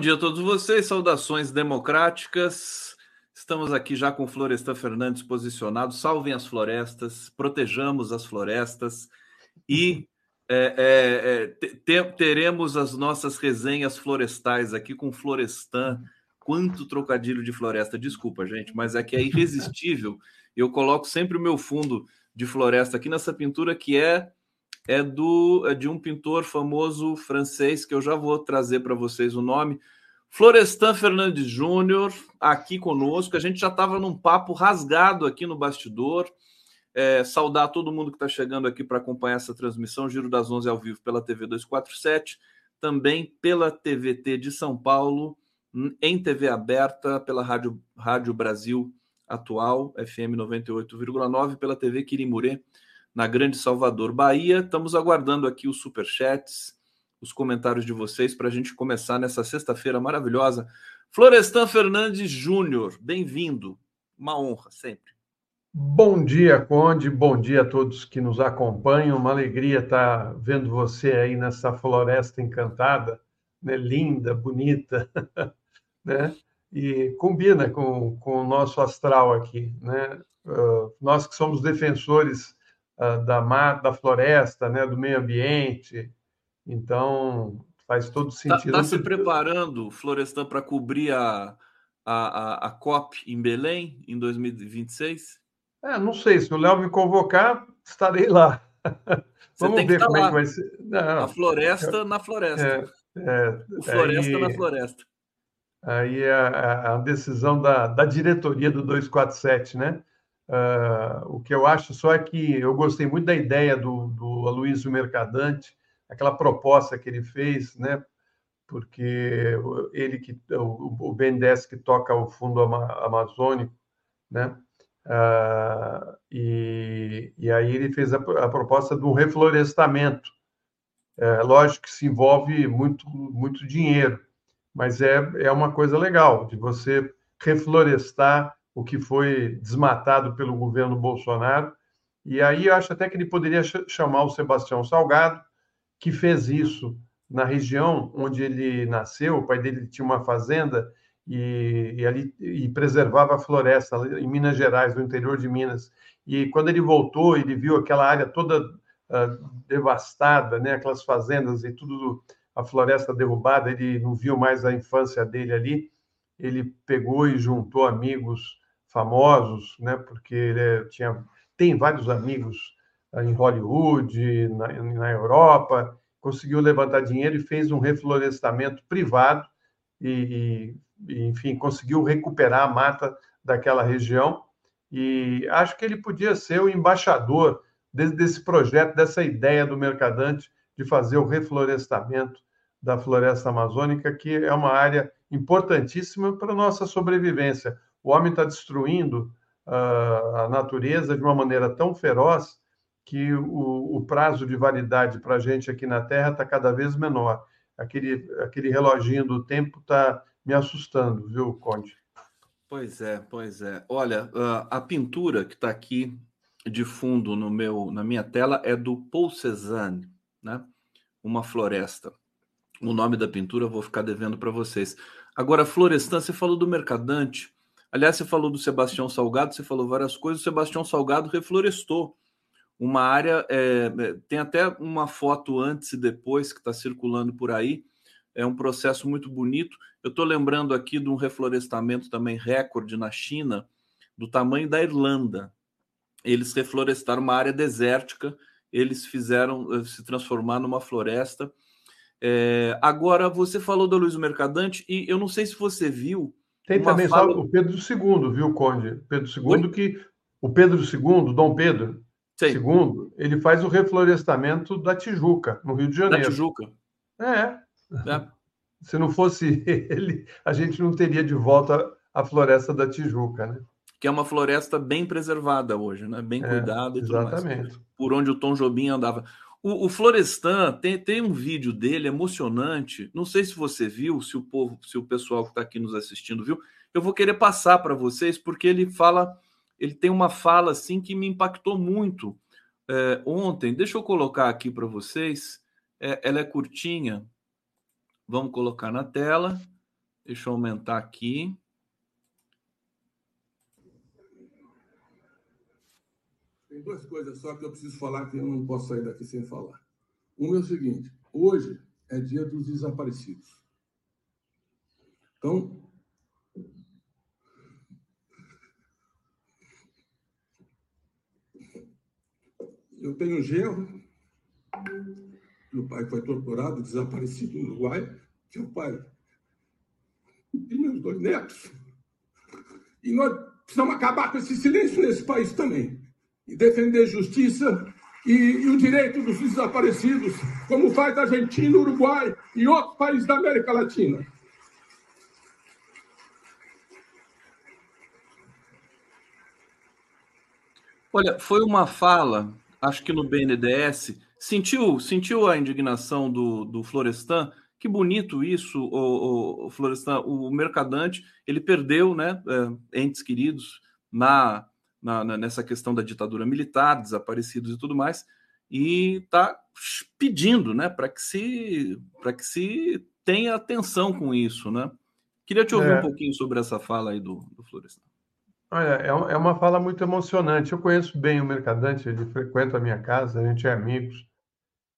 dia a todos vocês, saudações democráticas. Estamos aqui já com Florestan Fernandes posicionado. Salvem as florestas, protejamos as florestas e é, é, é, te, teremos as nossas resenhas florestais aqui com Florestan. Quanto trocadilho de floresta, desculpa, gente, mas é que é irresistível. Eu coloco sempre o meu fundo de floresta aqui nessa pintura que é é do é de um pintor famoso francês que eu já vou trazer para vocês o nome. Florestan Fernandes Júnior, aqui conosco. A gente já estava num papo rasgado aqui no bastidor. É, saudar todo mundo que está chegando aqui para acompanhar essa transmissão, Giro das 11 ao vivo pela TV 247, também pela TVT de São Paulo, em TV aberta, pela Rádio, Rádio Brasil Atual, FM 98,9, pela TV Quirimurê na Grande Salvador, Bahia. Estamos aguardando aqui os superchats, os comentários de vocês para a gente começar nessa sexta-feira maravilhosa. Florestan Fernandes Júnior, bem-vindo. Uma honra, sempre. Bom dia, Conde. Bom dia a todos que nos acompanham. Uma alegria estar vendo você aí nessa floresta encantada, né? linda, bonita, né? E combina com, com o nosso astral aqui, né? Uh, nós que somos defensores da, da floresta, né, do meio ambiente. Então, faz todo tá, sentido. Está tá se preparando, Florestan, para cobrir a, a, a, COP em Belém em 2026? É, não sei, se o Léo me convocar, estarei lá. Vamos ver como lá. é que vai ser. Não, a floresta na floresta. É, é, o floresta aí, na floresta. Aí é a, a, decisão da, da diretoria do 247, né? Uh, o que eu acho só é que eu gostei muito da ideia do, do Aloysio Mercadante, aquela proposta que ele fez, né? Porque ele que o, o BNDES que toca o Fundo Amazônico, né? Uh, e, e aí ele fez a, a proposta do reflorestamento. É, lógico que se envolve muito, muito dinheiro, mas é, é uma coisa legal de você reflorestar o que foi desmatado pelo governo Bolsonaro. E aí eu acho até que ele poderia chamar o Sebastião Salgado, que fez isso na região onde ele nasceu. O pai dele tinha uma fazenda e, e ali e preservava a floresta em Minas Gerais, no interior de Minas. E quando ele voltou, ele viu aquela área toda uh, devastada, né? aquelas fazendas e tudo, a floresta derrubada. Ele não viu mais a infância dele ali. Ele pegou e juntou amigos famosos, né? Porque ele é, tinha tem vários amigos ah, em Hollywood, na, na Europa, conseguiu levantar dinheiro e fez um reflorestamento privado e, e, enfim, conseguiu recuperar a mata daquela região. E acho que ele podia ser o embaixador desse, desse projeto, dessa ideia do Mercadante de fazer o reflorestamento da floresta amazônica, que é uma área importantíssima para a nossa sobrevivência. O homem está destruindo uh, a natureza de uma maneira tão feroz que o, o prazo de validade para a gente aqui na Terra está cada vez menor. Aquele, aquele reloginho do tempo está me assustando, viu, Conde? Pois é, pois é. Olha, a pintura que está aqui de fundo no meu, na minha tela é do Paul Cézanne, né? Uma floresta. O nome da pintura eu vou ficar devendo para vocês. Agora, Florestan, você falou do Mercadante. Aliás, você falou do Sebastião Salgado, você falou várias coisas. O Sebastião Salgado reflorestou uma área. É, é tem até uma foto antes e depois que está circulando por aí. É um processo muito bonito. Eu estou lembrando aqui de um reflorestamento também recorde na China, do tamanho da Irlanda. Eles reflorestaram uma área desértica, eles fizeram eh, se transformar numa floresta. É, agora, você falou da Luiz Mercadante, e eu não sei se você viu tem também fala... só o Pedro II, viu, Conde? Pedro II, Oi? que o Pedro II, Dom Pedro Sei. II, ele faz o reflorestamento da Tijuca, no Rio de Janeiro. Da Tijuca. É. é. Se não fosse ele, a gente não teria de volta a floresta da Tijuca, né? Que é uma floresta bem preservada hoje, né? Bem é, cuidada e tudo exatamente. mais. Por onde o Tom Jobim andava. O, o Florestan tem, tem um vídeo dele emocionante. Não sei se você viu, se o povo, se o pessoal que está aqui nos assistindo viu. Eu vou querer passar para vocês, porque ele fala, ele tem uma fala assim que me impactou muito é, ontem. Deixa eu colocar aqui para vocês. É, ela é curtinha. Vamos colocar na tela. Deixa eu aumentar aqui. Tem duas coisas só que eu preciso falar que eu não posso sair daqui sem falar. Uma é o seguinte: hoje é dia dos desaparecidos. Então, eu tenho um genro, meu pai foi torturado, desaparecido no Uruguai, que é o pai e meus dois netos. E nós precisamos acabar com esse silêncio nesse país também. Defender justiça e, e, o direito dos desaparecidos, como faz a Argentina, Uruguai e outros países da América Latina. Olha, foi uma fala, acho que no BNDES, sentiu, sentiu a indignação do, do Florestan que bonito isso, o, o Florestan. O Mercadante ele perdeu, né, é, entes queridos na, na, nessa questão da ditadura militar, desaparecidos e tudo mais, e está pedindo, né, para que se que se tenha atenção com isso, né? Queria te ouvir é. um pouquinho sobre essa fala aí do, do Florestan. Olha, é, é uma fala muito emocionante. Eu conheço bem o Mercadante, ele frequenta a minha casa, a gente é amigos.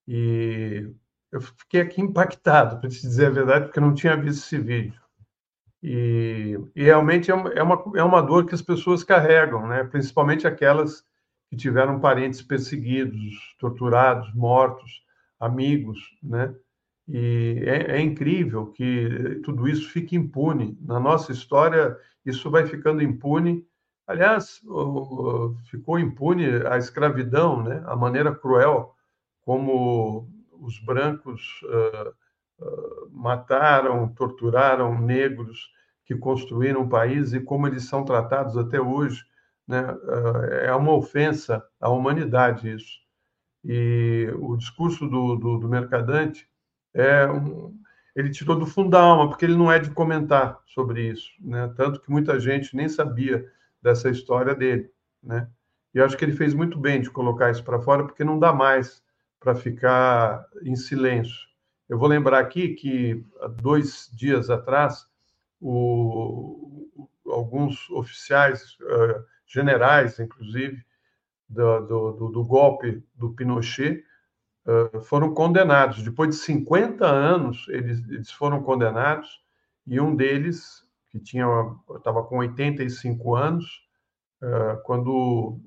E eu fiquei aqui impactado, para te dizer a verdade, porque eu não tinha visto esse vídeo. E, e realmente é uma, é, uma, é uma dor que as pessoas carregam, né? principalmente aquelas que tiveram parentes perseguidos, torturados, mortos, amigos, né? E é, é, incrível que tudo isso fique impune. Na nossa história, isso vai ficando impune. Aliás, ficou impune a escravidão, né? a maneira cruel como os brancos uh, mataram, torturaram negros que construíram o país e como eles são tratados até hoje. Né? Uh, é uma ofensa à humanidade isso. E o discurso do, do, do Mercadante é um, ele tirou do fundo da alma, porque ele não é de comentar sobre isso, né? Tanto que muita gente nem sabia dessa história dele, né? E acho que ele fez muito bem de colocar isso para fora, porque não dá mais para ficar em silêncio. Eu vou lembrar aqui que dois dias atrás, o, alguns oficiais, uh, generais, inclusive, do, do, do, golpe do Pinochet, uh, foram condenados. Depois de 50 anos, eles, eles foram condenados, e um deles, que tinha estava com 85 anos, uh, quando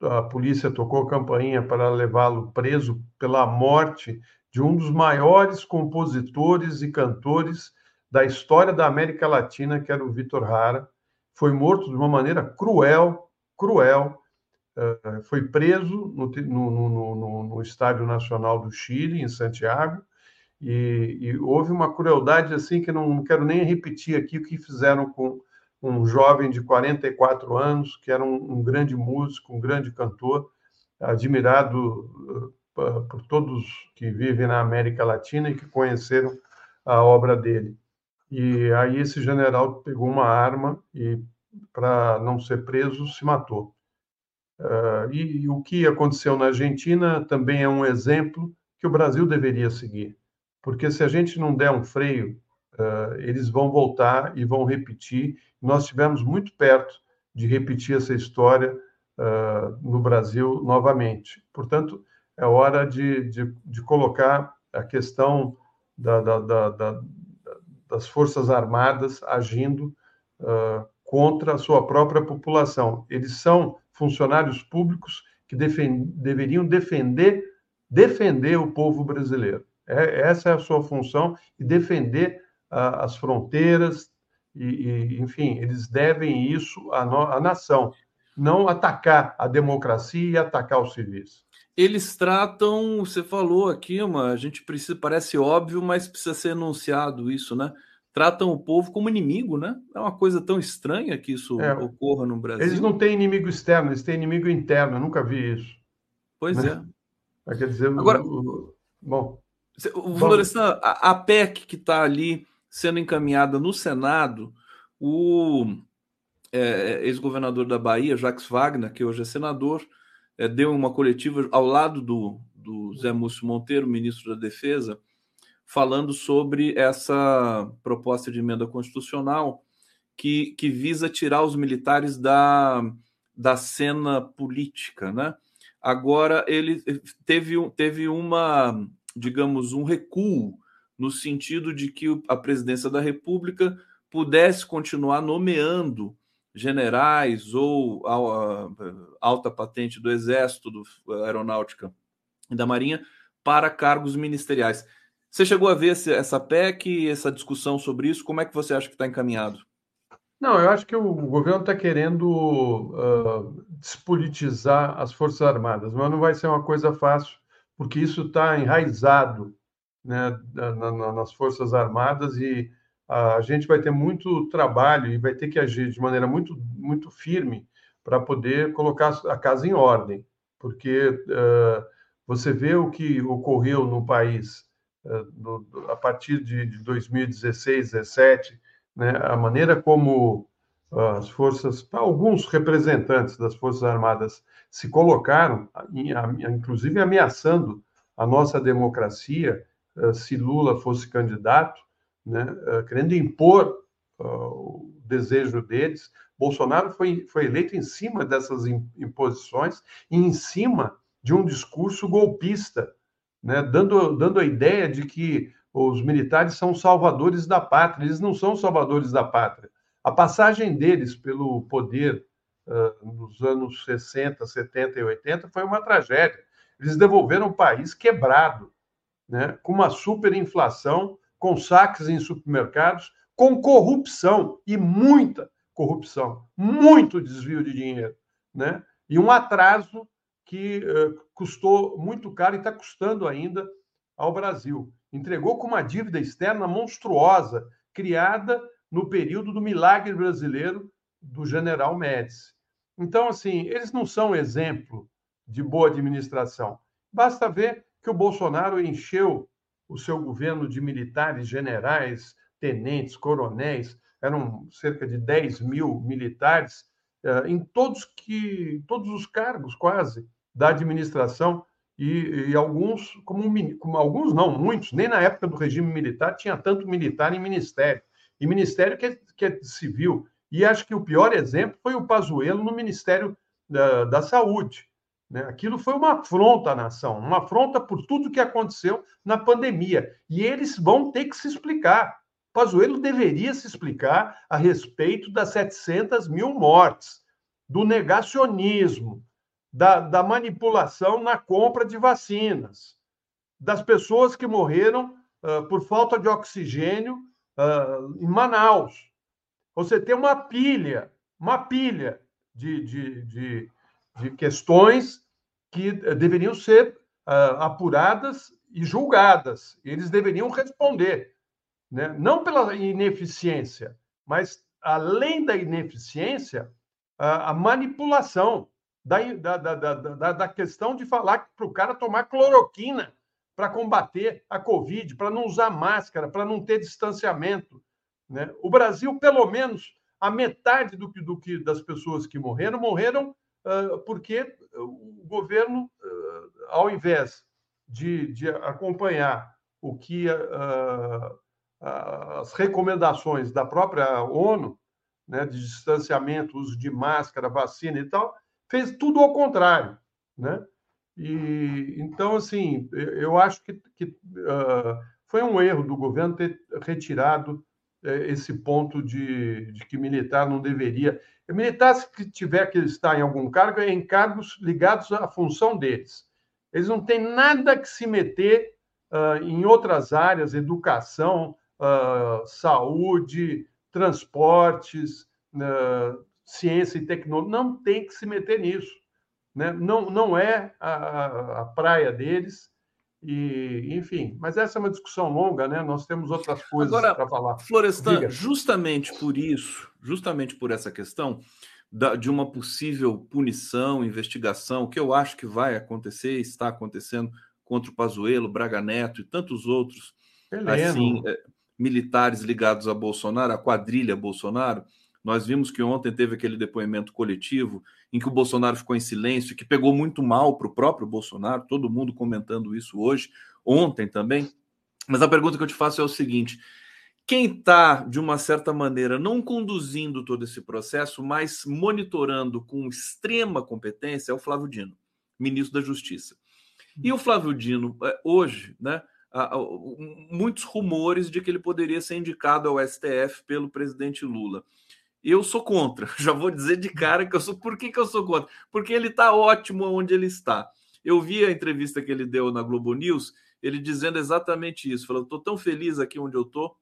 a polícia tocou campainha para levá-lo preso pela morte de um dos maiores compositores e cantores da história da América Latina, que era o Vitor Hara. Foi morto de uma maneira cruel, cruel. Eh, foi preso no, no, no, no Estádio Nacional do Chile, em Santiago, e, e, houve uma crueldade assim que não, não quero nem repetir aqui o que fizeram com um jovem de 44 anos, que era um, um grande músico, um grande cantor, admirado uh, por todos que vivem na América Latina e que conheceram a obra dele. E aí esse general pegou uma arma e, para não ser preso, se matou. Uh, e, e o que aconteceu na Argentina também é um exemplo que o Brasil deveria seguir, porque se a gente não der um freio uh, eles vão voltar e vão repetir. Nós estivemos muito perto de repetir essa história uh, no Brasil novamente. Portanto, é hora de, de, de colocar a questão da, da, da, das Forças Armadas agindo uh, contra a sua própria população. Eles são funcionários públicos que deveriam defender defender o povo brasileiro. É, essa é a sua função e defender as fronteiras, e, e, enfim, eles devem isso à, à nação, não atacar a democracia e atacar os civis. Eles tratam, você falou aqui, uma, a gente precisa, parece óbvio, mas precisa ser enunciado isso, né? tratam o povo como inimigo, né? É uma coisa tão estranha que isso é, ocorra no Brasil. Eles não têm inimigo externo, eles têm inimigo interno. Eu nunca vi isso. Pois né? é. Quer dizer, agora, o, bom. O Florestan, a, a PEC que está ali sendo encaminhada no Senado, o é, ex-governador da Bahia, Jacques Wagner, que hoje é senador, é, deu uma coletiva ao lado do, do Zé Múcio Monteiro, ministro da Defesa, falando sobre essa proposta de emenda constitucional que, que visa tirar os militares da, da cena política, né? Agora ele teve, teve uma, digamos, um recuo no sentido de que a presidência da República pudesse continuar nomeando generais ou alta patente do Exército, do Aeronáutica e da Marinha para cargos ministeriais. Você chegou a ver essa PEC, essa discussão sobre isso? Como é que você acha que está encaminhado? Não, eu acho que o governo está querendo uh, despolitizar as Forças Armadas, mas não vai ser uma coisa fácil, porque isso está enraizado né, na, na, nas Forças Armadas e a gente vai ter muito trabalho e vai ter que agir de maneira muito, muito firme para poder colocar a casa em ordem, porque uh, você vê o que ocorreu no país do, do, a partir de, de 2016, 2017, né, a maneira como as forças, alguns representantes das Forças Armadas se colocaram, inclusive ameaçando a nossa democracia, se Lula fosse candidato, né, querendo impor o desejo deles. Bolsonaro foi, foi eleito em cima dessas imposições e em cima de um discurso golpista, né, dando, dando a ideia de que os militares são salvadores da pátria. Eles não são salvadores da pátria. A passagem deles pelo poder uh, nos anos 60, 70 e 80 foi uma tragédia. Eles devolveram o país quebrado, né, com uma superinflação, com saques em supermercados, com corrupção e muita corrupção, muito desvio de dinheiro, né? E um atraso que uh, custou muito caro e está custando ainda ao Brasil. Entregou com uma dívida externa monstruosa, criada no período do milagre brasileiro do general Médici. Então, assim, eles não são exemplo de boa administração. Basta ver que o Bolsonaro encheu o seu governo de militares, generais, tenentes, coronéis, eram cerca de 10 mil militares, eh, em todos, que, todos os cargos, quase, da administração e, e alguns, como, como, alguns não, muitos, nem na época do regime militar tinha tanto militar em ministério. E ministério que é, que é civil. E acho que o pior exemplo foi o Pazuello no Ministério da, da Saúde. Né? Aquilo foi uma afronta à nação, uma afronta por tudo que aconteceu na pandemia. E eles vão ter que se explicar. Pazuello deveria se explicar a respeito das 700 mil mortes, do negacionismo, da, da manipulação na compra de vacinas, das pessoas que morreram uh, por falta de oxigênio uh, em Manaus. Você tem uma pilha, uma pilha de, de, de, de questões que deveriam ser uh, apuradas e julgadas. Eles deveriam responder, né? não pela ineficiência, mas além da ineficiência, a manipulação da, da, da, da, da questão de falar para o cara tomar cloroquina para combater a Covid, para não usar máscara, para não ter distanciamento. Né? O Brasil, pelo menos, a metade do que, do que das pessoas que morreram, morreram porque o governo, uh, ao invés de, de acompanhar o que as recomendações da própria ONU, né, de distanciamento, uso de máscara, vacina e tal, fez tudo ao contrário, né? E então assim, eu acho que, que uh, foi um erro do governo ter retirado esse ponto de, de, que militar não deveria. Militar, se tiver que estar em algum cargo, é em cargos ligados à função deles. Eles não têm nada que se meter uh, em outras áreas, educação, saúde, transportes, ciência e tecnologia, não tem que se meter nisso. Né? Não, não é a, a praia deles. E, enfim, mas essa é uma discussão longa, né? Nós temos outras coisas para falar. Florestan, Diga. justamente por isso, justamente por essa questão da, de uma possível punição, investigação, que eu acho que vai acontecer, está acontecendo contra o Pazuello, Braga Neto e tantos outros assim, é, militares ligados a Bolsonaro, a quadrilha Bolsonaro. Nós vimos que ontem teve aquele depoimento coletivo em que o Bolsonaro ficou em silêncio, que pegou muito mal para o próprio Bolsonaro, todo mundo comentando isso hoje, ontem também. Mas a pergunta que eu te faço é o seguinte: quem está, de uma certa maneira, não conduzindo todo esse processo, mas monitorando com extrema competência é o Flávio Dino, ministro da Justiça. E o Flávio Dino, é, hoje, né, muitos rumores de que ele poderia ser indicado ao STF pelo presidente Lula. Eu sou contra. Já vou dizer de cara que eu sou. Por que, que eu sou contra? Porque ele está ótimo onde ele está. Eu vi a entrevista que ele deu na Globo News, ele dizendo exatamente isso. Falou: estou tão feliz aqui onde eu estou,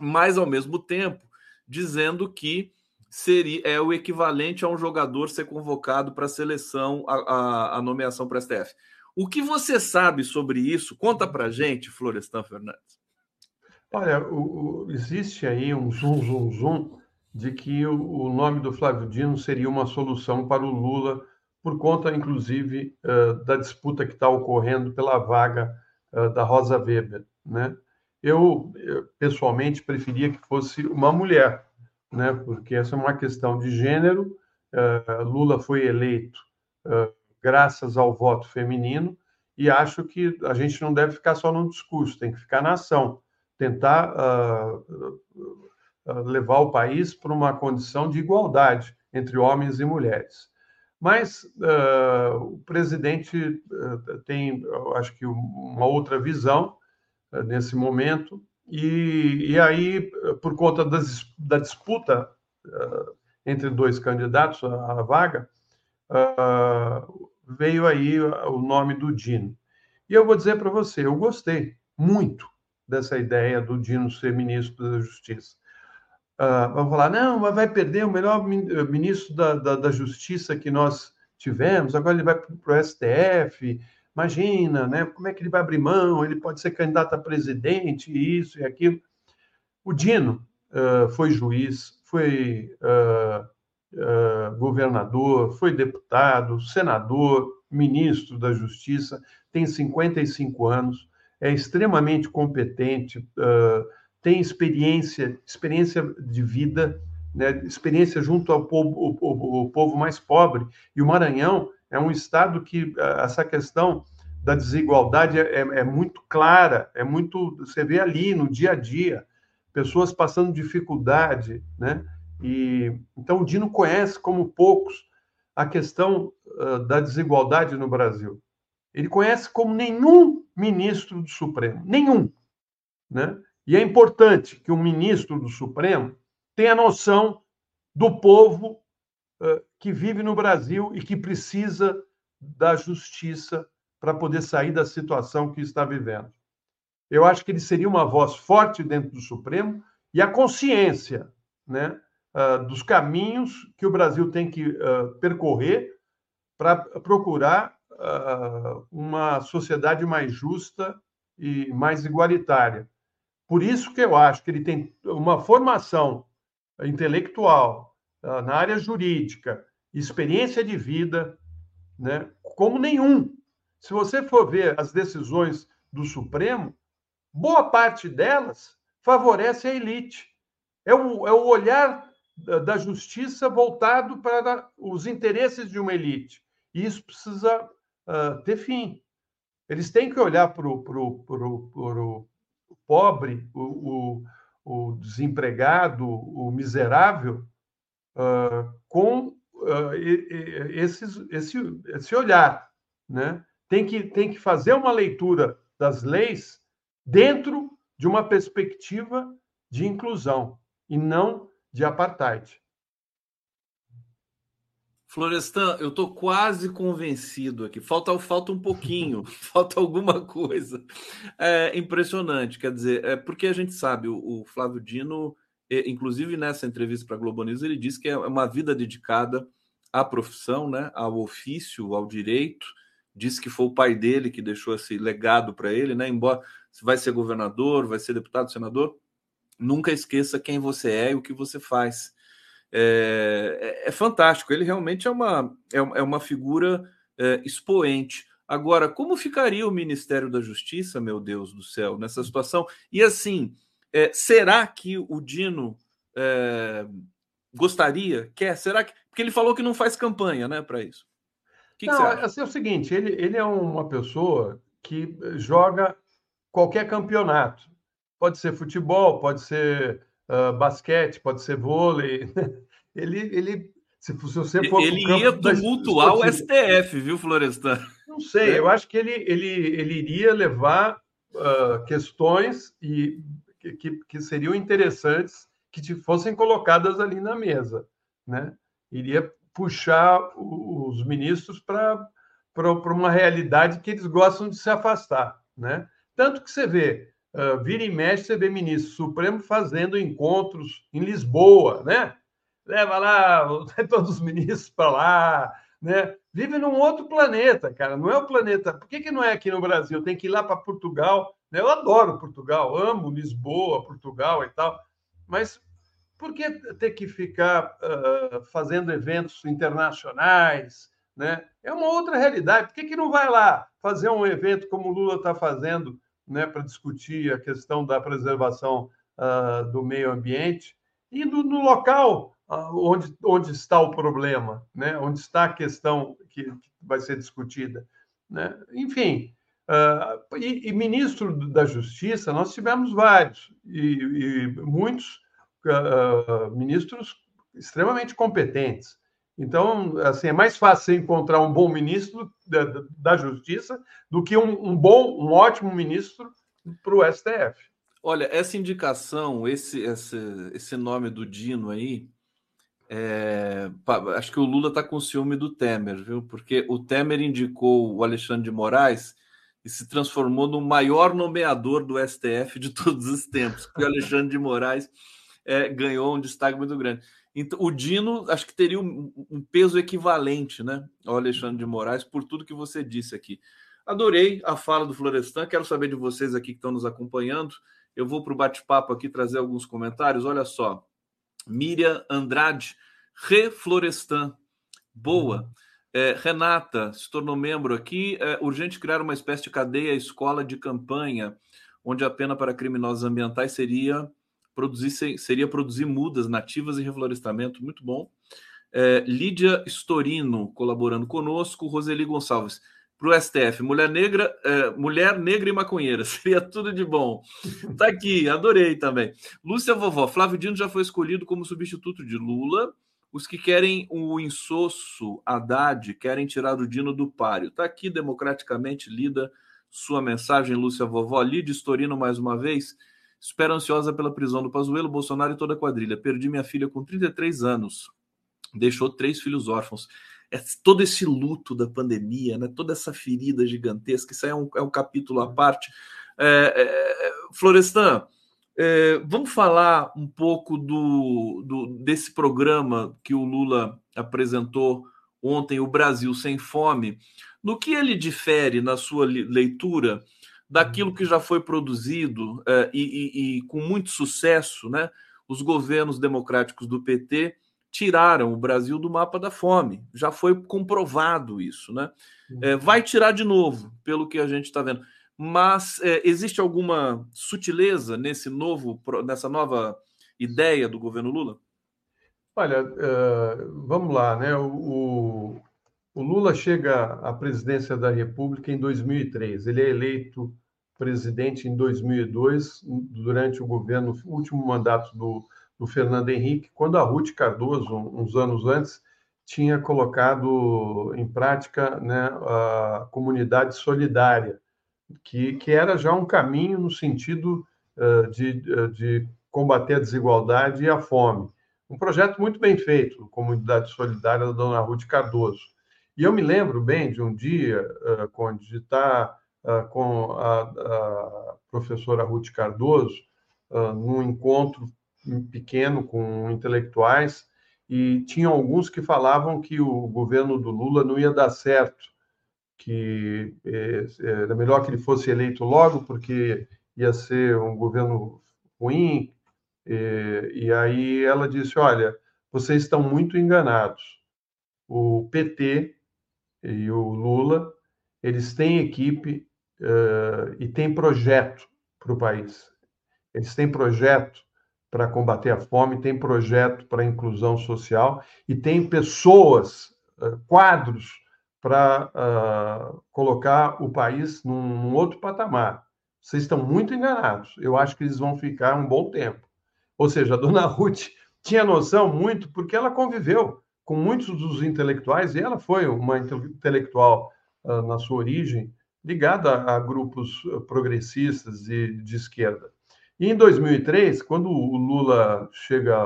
mas ao mesmo tempo dizendo que seria é o equivalente a um jogador ser convocado para a seleção, a, a, nomeação para a STF. O que você sabe sobre isso? Conta para gente, Florestan Fernandes. Olha, o, o, existe aí um zoom, zoom, zoom de que o, nome do Flávio Dino seria uma solução para o Lula, por conta, inclusive, uh, da disputa que está ocorrendo pela vaga uh, da Rosa Weber. Né? Eu, pessoalmente, preferia que fosse uma mulher, né? porque essa é uma questão de gênero. Uh, Lula foi eleito graças ao voto feminino, e acho que a gente não deve ficar só no discurso, tem que ficar na ação, tentar levar o país para uma condição de igualdade entre homens e mulheres. Mas uh, o presidente uh, tem, acho que, uma outra visão uh, nesse momento, e, e, aí, por conta das, da disputa entre dois candidatos à, à vaga, veio aí o nome do Dino. E eu vou dizer para você, eu gostei muito dessa ideia do Dino ser ministro da Justiça uh, vão falar, não, mas vai perder o melhor eh, ministro da, da, da Justiça que nós tivemos, agora ele vai para o STF, imagina, né? Como é que ele vai abrir mão? Ele pode ser candidato a presidente, isso e aquilo. O Dino uh, foi juiz, foi uh, uh, governador, foi deputado, senador, ministro da Justiça, tem 55 anos, é extremamente competente, uh, tem experiência, experiência de vida, né, experiência junto ao povo, o, o, o povo mais pobre. E o Maranhão é um estado que essa questão da desigualdade é, é, é, muito clara, é muito você vê ali no dia a dia pessoas passando dificuldade, né? E então o Dino conhece como poucos a questão uh, da desigualdade no Brasil. Ele conhece como nenhum ministro do Supremo, nenhum, né? E é importante que o ministro do Supremo tenha noção do povo uh, que vive no Brasil e que precisa da justiça para poder sair da situação que está vivendo. Eu acho que ele seria uma voz forte dentro do Supremo e a consciência né, uh, dos caminhos que o Brasil tem que uh, percorrer para procurar uma sociedade mais justa e mais igualitária. Por isso que eu acho que ele tem uma formação intelectual ah, na área jurídica, experiência de vida, né, como nenhum. Se você for ver as decisões do Supremo, boa parte delas favorece a elite. É o, é o olhar da justiça voltado para os interesses de uma elite. E isso precisa uh, ter fim. Eles têm que olhar para o pobre, o, o, o desempregado, o miserável, uh, com uh, esse, esse olhar. Né? Tem, que, tem que fazer uma leitura das leis dentro de uma perspectiva de inclusão e não de apartheid. Florestan, eu estou quase convencido aqui. Falta, falta um pouquinho, falta alguma coisa. É impressionante, quer dizer, é porque a gente sabe, o, o Flávio Dino, inclusive nessa entrevista para a Globo News, ele disse que é uma vida dedicada à profissão, né, ao ofício, ao direito, disse que foi o pai dele que deixou esse legado para ele, né? Embora se vai ser governador, vai ser deputado, senador, nunca esqueça quem você é e o que você faz. É, é, é fantástico. Ele realmente é uma, é, é uma figura é, expoente. Agora, como ficaria o Ministério da Justiça, meu Deus do céu, nessa situação? E assim, é, será que o Dino gostaria, quer? Será que. Porque ele falou que não faz campanha né, para isso. Que não, que assim, é o seguinte: ele, ele é uma pessoa que joga qualquer campeonato. Pode ser futebol, pode ser uh, basquete, pode ser vôlei. ele, ele, se, se você for ele ia tumultuar o STF, viu, Florestan? Não sei, é. eu acho que ele, ele, ele iria levar uh, questões e, que, que seriam interessantes que fossem colocadas ali na mesa, né? Iria puxar os ministros para uma realidade que eles gostam de se afastar, né? Tanto que você vê, uh, vira e mexe, você vê ministro Supremo fazendo encontros em Lisboa, né? Leva lá todos os ministros para lá, né? Vive num outro planeta, cara. Não é o planeta. Por que, que não é aqui no Brasil? Tem que ir lá para Portugal. Né? Eu adoro Portugal, amo Lisboa, Portugal e tal. Mas por que ter que ficar uh, fazendo eventos internacionais? Né? É uma outra realidade. Por que, que não vai lá fazer um evento como o Lula está fazendo né, para discutir a questão da preservação uh, do meio ambiente, indo no local uh, onde, onde está o problema, né, onde está a questão que, que vai ser discutida. Né? Enfim, uh, e, e, ministro da Justiça, nós tivemos vários, e, e muitos ministros extremamente competentes. Então, assim, é mais fácil encontrar um bom ministro da, da Justiça do que um, um bom, um ótimo ministro para o STF. Olha, essa indicação, esse, esse, esse nome do Dino aí, é, acho que o Lula está com ciúme do Temer, viu? Porque o Temer indicou o Alexandre de Moraes e se transformou no maior nomeador do STF de todos os tempos, porque o Alexandre de Moraes é, ganhou um destaque muito grande. Então, o Dino acho que teria um, um, peso equivalente, né, ao Alexandre de Moraes, por tudo que você disse aqui. Adorei a fala do Florestan, quero saber de vocês aqui que estão nos acompanhando. Eu vou para o bate-papo aqui trazer alguns comentários. Olha só, Miriam Andrade, Re Florestan, boa. É, Renata se tornou membro aqui. É urgente criar uma espécie de cadeia escola de campanha, onde a pena para criminosos ambientais seria produzir, seria produzir mudas nativas e reflorestamento, muito bom. É, Lídia Storino colaborando conosco, Roseli Gonçalves. Para o STF, mulher negra, é, mulher negra e maconheira, seria tudo de bom. Tá aqui, adorei também. Lúcia Vovó, Flávio Dino já foi escolhido como substituto de Lula. Os que querem o insosso Haddad querem tirar o Dino do páreo. Tá aqui democraticamente lida sua mensagem, Lúcia Vovó. Lídia Storino mais uma vez. Espero ansiosa pela prisão do Pazuello, Bolsonaro e toda a quadrilha. Perdi minha filha com 33 anos. Deixou três filhos órfãos. É todo esse luto da pandemia, né? toda essa ferida gigantesca, isso aí é um, é um capítulo à parte. É, é, Florestan, é, vamos falar um pouco do, do, desse programa que o Lula apresentou ontem, o Brasil Sem Fome. No que ele difere na sua leitura daquilo que já foi produzido uh, e, e, e, com muito sucesso, né? Os governos democráticos do PT tiraram o Brasil do mapa da fome. Já foi comprovado isso, né? É, vai tirar de novo, pelo que a gente está vendo. Mas é, existe alguma sutileza nesse novo, nessa nova ideia do governo Lula? Olha, uh, vamos lá, né? O, o Lula chega à presidência da República em 2003. Ele é eleito presidente em 2002, durante o governo, o último mandato do, do Fernando Henrique, quando a Ruth Cardoso, uns anos antes, tinha colocado em prática né, a comunidade solidária, que, que era já um caminho no sentido uh, de, de combater a desigualdade e a fome. Um projeto muito bem feito, Comunidade Solidária da Dona Ruth Cardoso. E eu me lembro bem de um dia, uh, Conde, de estar uh, com a, a, professora Ruth Cardoso, uh, num encontro pequeno com intelectuais, e tinha alguns que falavam que o governo do Lula não ia dar certo, que é, era melhor que ele fosse eleito logo, porque ia ser um governo ruim. E, e aí ela disse: Olha, vocês estão muito enganados. O PT e o Lula, eles têm equipe uh, e têm projeto para o país. Eles têm projeto para combater a fome, têm projeto para a inclusão social e têm pessoas, uh, quadros para uh, colocar o país num, num outro patamar. Vocês estão muito enganados. Eu acho que eles vão ficar um bom tempo. Ou seja, a dona Ruth tinha noção muito porque ela conviveu com muitos dos intelectuais, e ela foi uma intelectual uh, na sua origem, ligada a, grupos progressistas e de esquerda. E em 2003, quando o Lula chega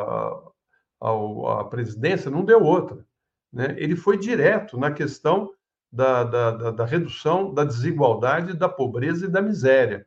à presidência, não deu outra. Né? Ele foi direto na questão da, da, da, da redução da desigualdade, da pobreza e da miséria.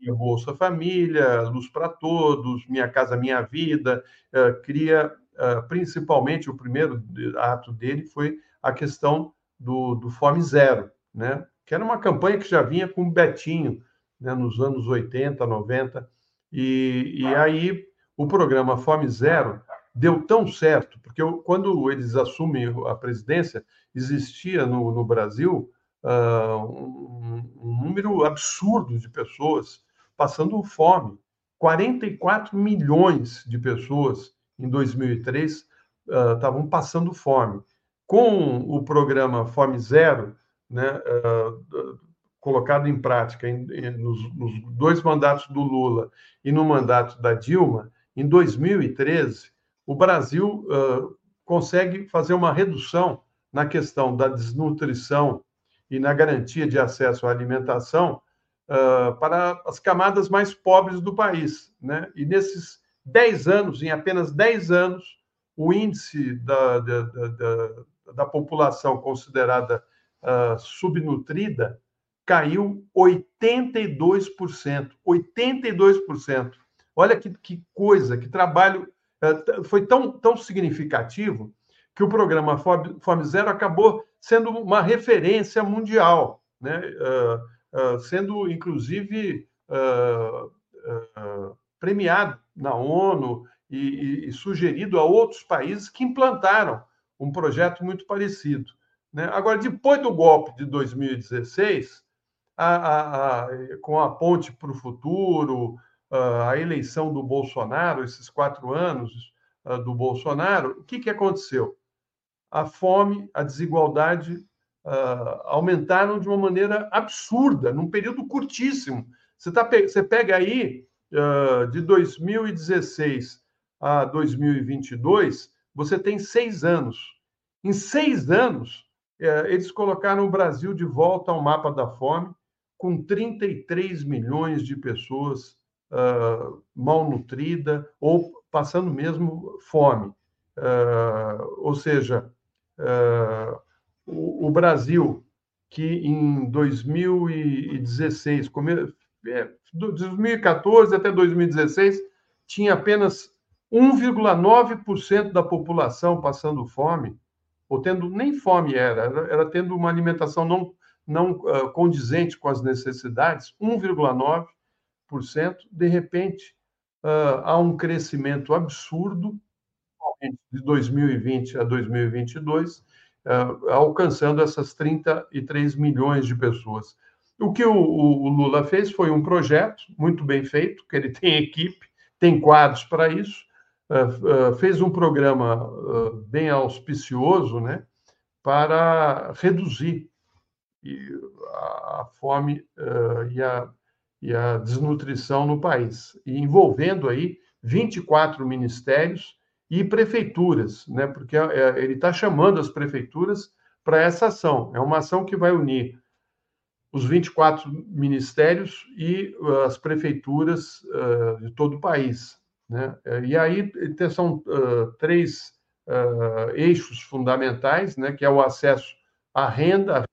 E Bolsa Família, Luz para Todos, Minha Casa Minha Vida, uh, cria uh, principalmente o primeiro ato dele foi a questão do, do Fome Zero, né? Que era uma campanha que já vinha com Betinho né, nos anos 80, 90, e, e aí o programa Fome Zero deu tão certo, porque eu, quando eles assumem a presidência, existia no, no Brasil uh, um, um, número absurdo de pessoas passando fome. 44 milhões de pessoas em 2003 uh, estavam passando fome. Com o programa Fome Zero, né, uh, colocado em prática em, em, nos, nos, dois mandatos do Lula e no mandato da Dilma, em 2013, o Brasil uh, consegue fazer uma redução na questão da desnutrição e na garantia de acesso à alimentação uh, para as camadas mais pobres do país. Né? E nesses 10 anos, em apenas 10 anos, o índice da, da, da, da população considerada uh, subnutrida caiu 82%. 82%. Olha que, que coisa, que trabalho. Uh, foi tão, tão significativo que o programa Fome Zero acabou sendo uma referência mundial, né? Uh, sendo, inclusive, premiado na ONU e, e, e, sugerido a outros países que implantaram um projeto muito parecido. Né? Agora, depois do golpe de 2016, a, a, a, com a ponte para o futuro, a eleição do Bolsonaro, esses quatro anos do Bolsonaro, o que, que aconteceu? A fome, a desigualdade aumentaram de uma maneira absurda, num período curtíssimo. Você, tá, você pega aí de 2016 a 2022, você tem seis anos. Em seis anos, eles colocaram o Brasil de volta ao mapa da fome, com 33 milhões de pessoas uh, malnutridas ou passando mesmo fome. Uh, ou seja, uh, o, o, Brasil, que em 2016 come, é, 2014 até 2016, tinha apenas 1,9% da população passando fome, ou tendo nem fome era, era, era tendo uma alimentação não, não uh, condizente com as necessidades, 1,9%. De repente, uh, há um crescimento absurdo de 2020 a 2022, uh, alcançando essas 33 milhões de pessoas. O que o, o, Lula fez foi um projeto muito bem feito, que ele tem equipe, tem quadros para isso, fez um programa uh, bem auspicioso né, para reduzir a, fome e, a, e a desnutrição no país, envolvendo aí 24 ministérios e prefeituras, né, porque ele está chamando as prefeituras para essa ação. É uma ação que vai unir os 24 ministérios e as prefeituras de todo o país. Né? E aí são uh, três eixos fundamentais, né? que é o acesso à renda, à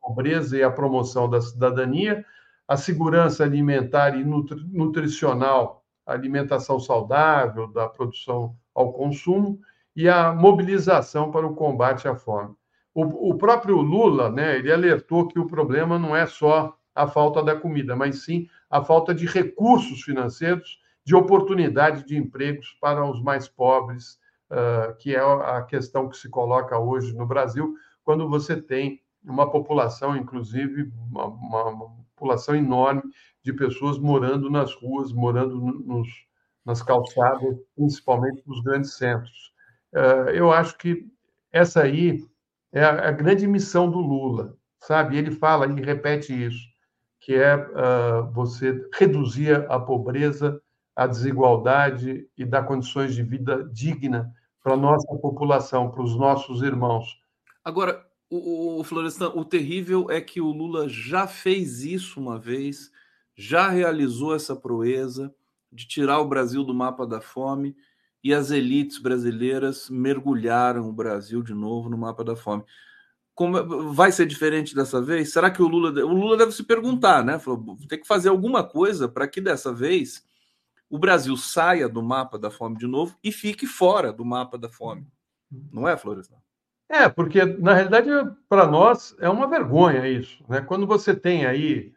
pobreza e à promoção da cidadania, a segurança alimentar e nutri nutricional, alimentação saudável, da produção ao consumo, e a mobilização para o combate à fome. o, o próprio Lula, né, ele alertou que o problema não é só a falta da comida, mas sim a falta de recursos financeiros, de oportunidade de empregos para os mais pobres, uh, que é a questão que se coloca hoje no Brasil, quando você tem uma população, inclusive, uma, uma, população enorme de pessoas morando nas ruas, morando nos, nas calçadas, principalmente nos grandes centros. Uh, eu acho que essa aí é a, a, grande missão do Lula, sabe? Ele fala, ele repete isso, que é uh, você reduzir a pobreza, a desigualdade e dar condições de vida digna para a nossa população, para os nossos irmãos. Agora, o, o Florestan, o terrível é que o Lula já fez isso uma vez, já realizou essa proeza de tirar o Brasil do mapa da fome e as elites brasileiras mergulharam o Brasil de novo no mapa da fome. Como vai ser diferente dessa vez? Será que o Lula o Lula deve se perguntar, né? Falou, tem que fazer alguma coisa para que dessa vez o Brasil saia do mapa da fome de novo e fique fora do mapa da fome. Não é, Florestan? É, porque na realidade para nós é uma vergonha isso, né? Quando você tem aí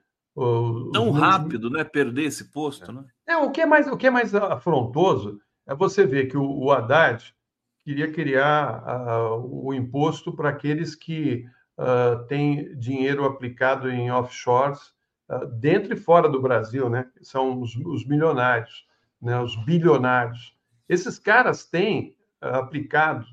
tão rápido, né? Perder esse posto, é. né? É o que é mais o que é mais afrontoso é você ver que o, o Haddad queria criar uh, o imposto para aqueles que uh, têm dinheiro aplicado em offshores uh, dentro e fora do Brasil, né? São os, os milionários, né? Os bilionários. Esses caras têm aplicado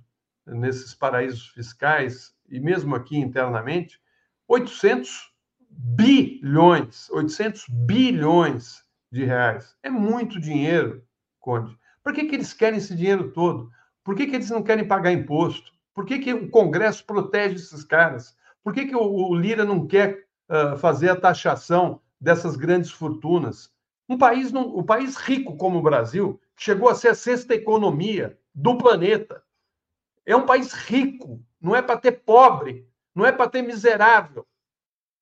nesses paraísos fiscais e mesmo aqui internamente, 800 bilhões, 800 bilhões de reais. É muito dinheiro, Conde. Por que, que eles querem esse dinheiro todo? Por que, que eles não querem pagar imposto? Por que, que o Congresso protege esses caras? Por que, que o, o Lira não quer uh, fazer a taxação dessas grandes fortunas? Um país, não, um país rico como o Brasil, que chegou a ser a sexta economia do planeta, é um país rico, não é para ter pobre, não é para ter miserável.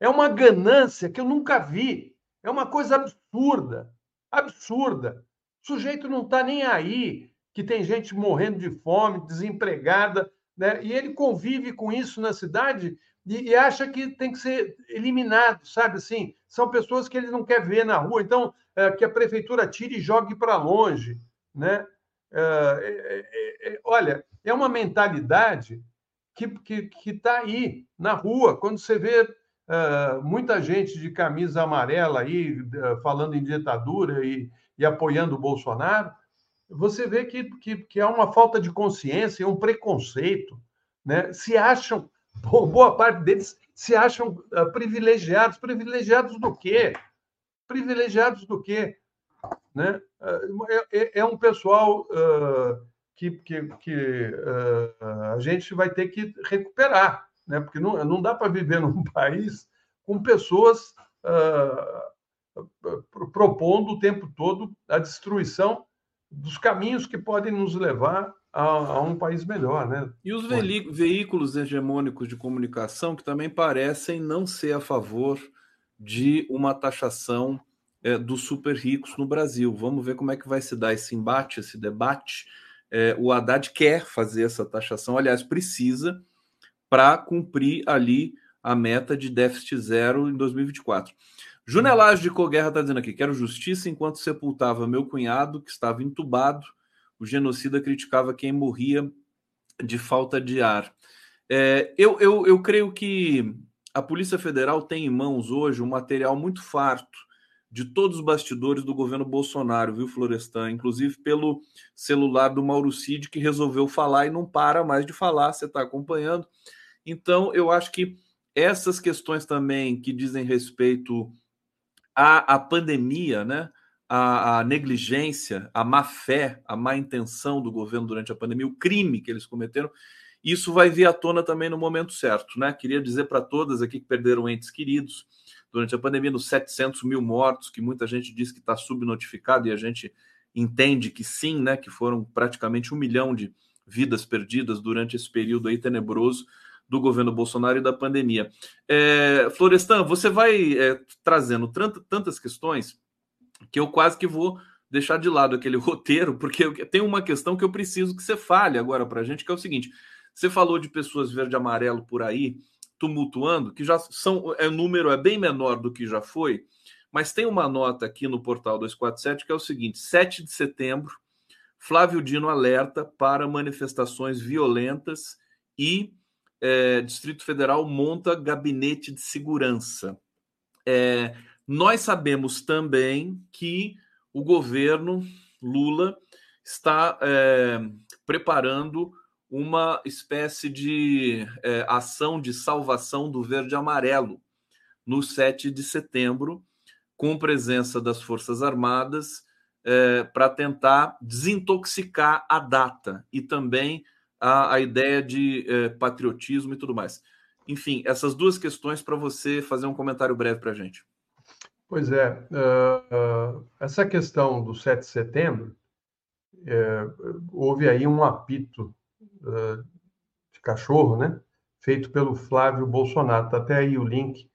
É uma ganância que eu nunca vi. É uma coisa absurda, absurda. O sujeito não está nem aí, que tem gente morrendo de fome, desempregada, né? e ele convive com isso na cidade e, e, acha que tem que ser eliminado, sabe assim? São pessoas que ele não quer ver na rua, então é, que a prefeitura tire e jogue para longe, né? É, é, é, olha, é uma mentalidade que está que, que tá aí na rua. Quando você vê muita gente de camisa amarela aí falando em ditadura e, e apoiando o Bolsonaro, você vê que, que, que há uma falta de consciência, um preconceito. Né? Se acham, boa parte deles se acham privilegiados. Privilegiados do quê? Privilegiados do quê? Né? É, é, um pessoal uh, que, que, que uh, a gente vai ter que recuperar, né? porque não, não dá para viver num país com pessoas uh, propondo o tempo todo a destruição dos caminhos que podem nos levar a, a um país melhor. Né? E os veículos hegemônicos de comunicação que também parecem não ser a favor de uma taxação é, dos super ricos no Brasil. Vamos ver como é que vai se dar esse embate, esse debate é, o Haddad quer fazer essa taxação, aliás, precisa para cumprir ali a meta de déficit zero em 2024. Junelage de Coguerra está dizendo aqui: quero justiça enquanto sepultava meu cunhado, que estava entubado. O genocida criticava quem morria de falta de ar. É, eu, eu, eu creio que a Polícia Federal tem em mãos hoje um material muito farto de todos os bastidores do governo Bolsonaro, viu, Florestan? Inclusive pelo celular do Mauro Cid, que resolveu falar e não para mais de falar, você está acompanhando. Então, eu acho que essas questões também que dizem respeito à, à pandemia, né? A, a, negligência, a má fé, a má intenção do governo durante a pandemia, o crime que eles cometeram, isso vai vir à tona também no momento certo, né? Queria dizer para todas aqui que perderam entes queridos, durante a pandemia, nos 700 mil mortos, que muita gente diz que está subnotificado e a gente entende que sim, né, que foram praticamente um milhão de vidas perdidas durante esse período aí tenebroso do governo Bolsonaro e da pandemia. É, Florestan, você vai é, trazendo tantas questões que eu quase que vou deixar de lado aquele roteiro, porque tem uma questão que eu preciso que você fale agora para a gente, que é o seguinte: Você falou de pessoas verde e amarelo por aí tumultuando, que já são é o número é bem menor do que já foi, mas tem uma nota aqui no portal 247 que é o seguinte: 7 de setembro, Flávio Dino alerta para manifestações violentas e é, Distrito Federal monta gabinete de segurança. É, nós sabemos também que o governo Lula está é, preparando uma espécie de é, ação de salvação do verde amarelo no 7 de setembro, com presença das Forças Armadas, é, para tentar desintoxicar a data e também a, a ideia de é, patriotismo e tudo mais. Enfim, essas duas questões para você fazer um comentário breve para a gente. Pois é, uh, uh, essa questão do 7 de setembro, uh, houve aí um apito de cachorro, né? Feito pelo Flávio Bolsonaro. Está até aí o link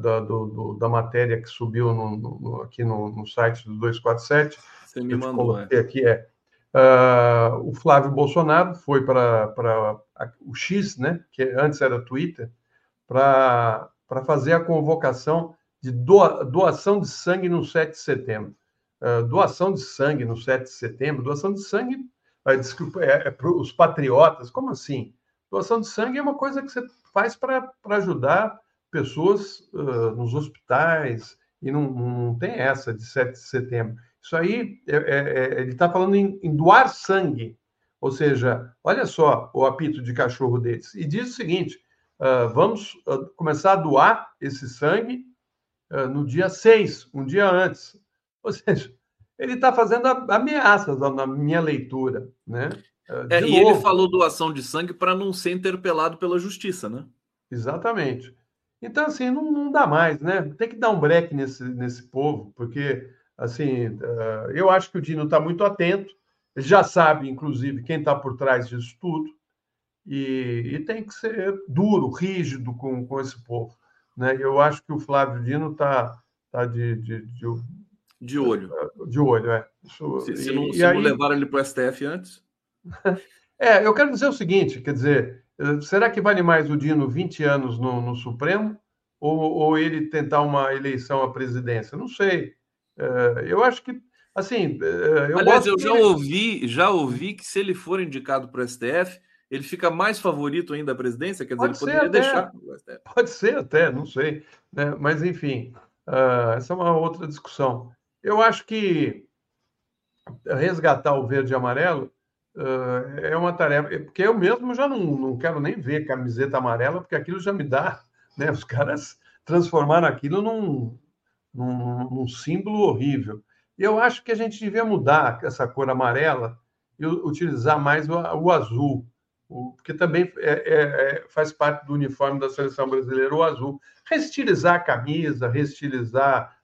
da, do, do, da matéria que subiu no, no, aqui no, no, site do 247. Você me mandou, é. Aqui é. o Flávio Bolsonaro foi para o X, né? Que antes era Twitter, para fazer a convocação de doação de sangue no 7 de setembro. Uh, doação de sangue no 7 de setembro, doação de sangue, uh, desculpa, é, é os patriotas, como assim? Doação de sangue é uma coisa que você faz para ajudar pessoas uh, nos hospitais, e não, não, tem essa de 7 de setembro. Isso aí, é, é, é ele está falando em, em, doar sangue, ou seja, olha só o apito de cachorro deles, e diz o seguinte: vamos começar a doar esse sangue no dia 6, um dia antes. Ou seja, ele está fazendo ameaças na minha leitura. Né? Eh, é, e ele falou doação de sangue para não ser interpelado pela justiça, né? Exatamente. Então, assim, não, não dá mais, né? Tem que dar um break nesse, nesse povo, porque, assim, uh, eu acho que o Dino está muito atento, ele já sabe, inclusive, quem está por trás disso tudo, e, e, tem que ser duro, rígido com, com esse povo. Né? Eu acho que o Flávio Dino está tá de, de, de, de, olho. De olho, é. Isso, se, se, não, se aí... não levaram ele para o STF antes? é, eu quero dizer o seguinte: quer dizer, eh, será que vale mais o Dino 20 anos no, no Supremo ou, ou, ele tentar uma eleição à presidência? Não sei. É, eu acho que. Assim, eh, eu Aliás, eu já ouvi, já ouvi que se ele for indicado para o STF, ele fica mais favorito ainda à presidência? Quer dizer, Pode ele poderia até. deixar. Pode ser até, não sei. Né? Mas, enfim, uh, essa é uma outra discussão. Eu acho que resgatar o verde e amarelo uh, é uma tarefa, porque eu mesmo já não, não quero nem ver camiseta amarela, porque aquilo já me dá. Né? Os caras transformaram aquilo num, num, num símbolo horrível. E eu acho que a gente devia mudar essa cor amarela e utilizar mais o, o azul porque também é, é, é, faz parte do uniforme da seleção brasileira o azul. Restilizar a camisa, restilizar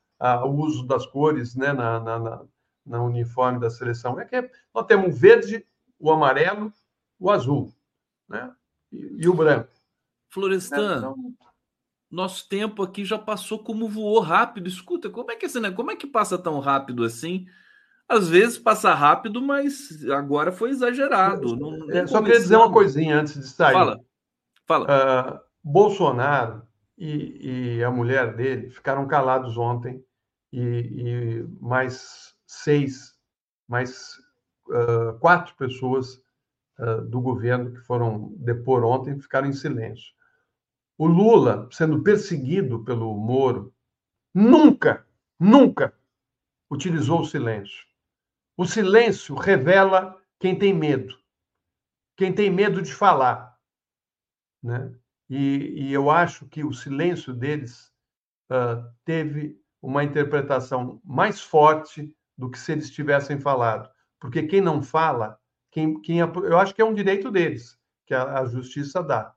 o uso das cores né, na, na, na, na, uniforme da seleção. É que nós temos o verde, o amarelo, o azul né, e, e o branco. Florestan, é, então... nosso tempo aqui já passou como voou rápido. Escuta, como é que, esse, como é que passa tão rápido assim? Às vezes passa rápido, mas agora foi exagerado. Não, é, só queria dizer uma coisinha antes de sair. Fala. Fala. Uh, Bolsonaro e, e, a mulher dele ficaram calados ontem e, e mais seis, mais uh, quatro pessoas uh, do governo que foram depor ontem ficaram em silêncio. O Lula, sendo perseguido pelo Moro, nunca, nunca utilizou o silêncio. O silêncio revela quem tem medo, quem tem medo de falar. Né? E, e eu acho que o silêncio deles uh, teve uma interpretação mais forte do que se eles tivessem falado. Porque quem não fala, quem, quem eu acho que é um direito deles, que a, a justiça dá,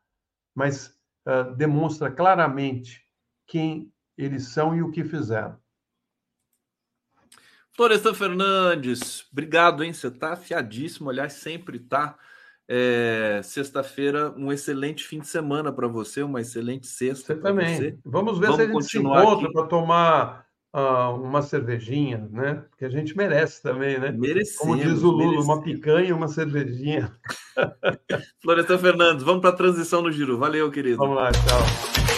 mas uh, demonstra claramente quem eles são e o que fizeram. Florestan Fernandes, obrigado, hein? Você tá afiadíssimo, aliás, sempre tá. É, Sexta-feira, um excelente fim de semana para você, uma excelente sexta. Você também. Você. Vamos ver Vamos se a gente se encontra para tomar uh, uma cervejinha, né? Porque a gente merece também, né? Merecemos, Como diz o Lula, merecemos. uma picanha e uma cervejinha. Florestan Fernandes, vamos para a transição no giro. Valeu, querido. Vamos lá, tchau.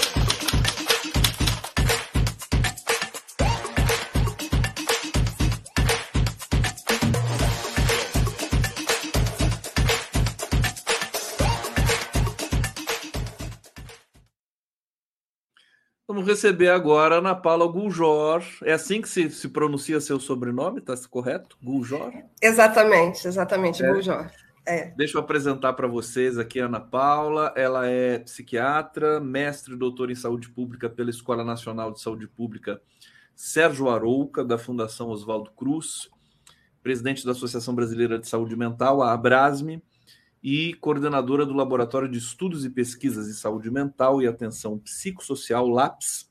Receber agora a Ana Paula Guljor. É assim que se, se pronuncia seu sobrenome, está correto? Guljor? Exatamente, exatamente, é. Guljor. É. Deixa eu apresentar para vocês aqui a Ana Paula. Ela é psiquiatra, mestre e doutora em saúde pública pela Escola Nacional de Saúde Pública Sérgio Arouca, da Fundação Oswaldo Cruz, presidente da Associação Brasileira de Saúde Mental, a Abrasme, e coordenadora do Laboratório de Estudos e Pesquisas em Saúde Mental e Atenção Psicossocial, LAPS,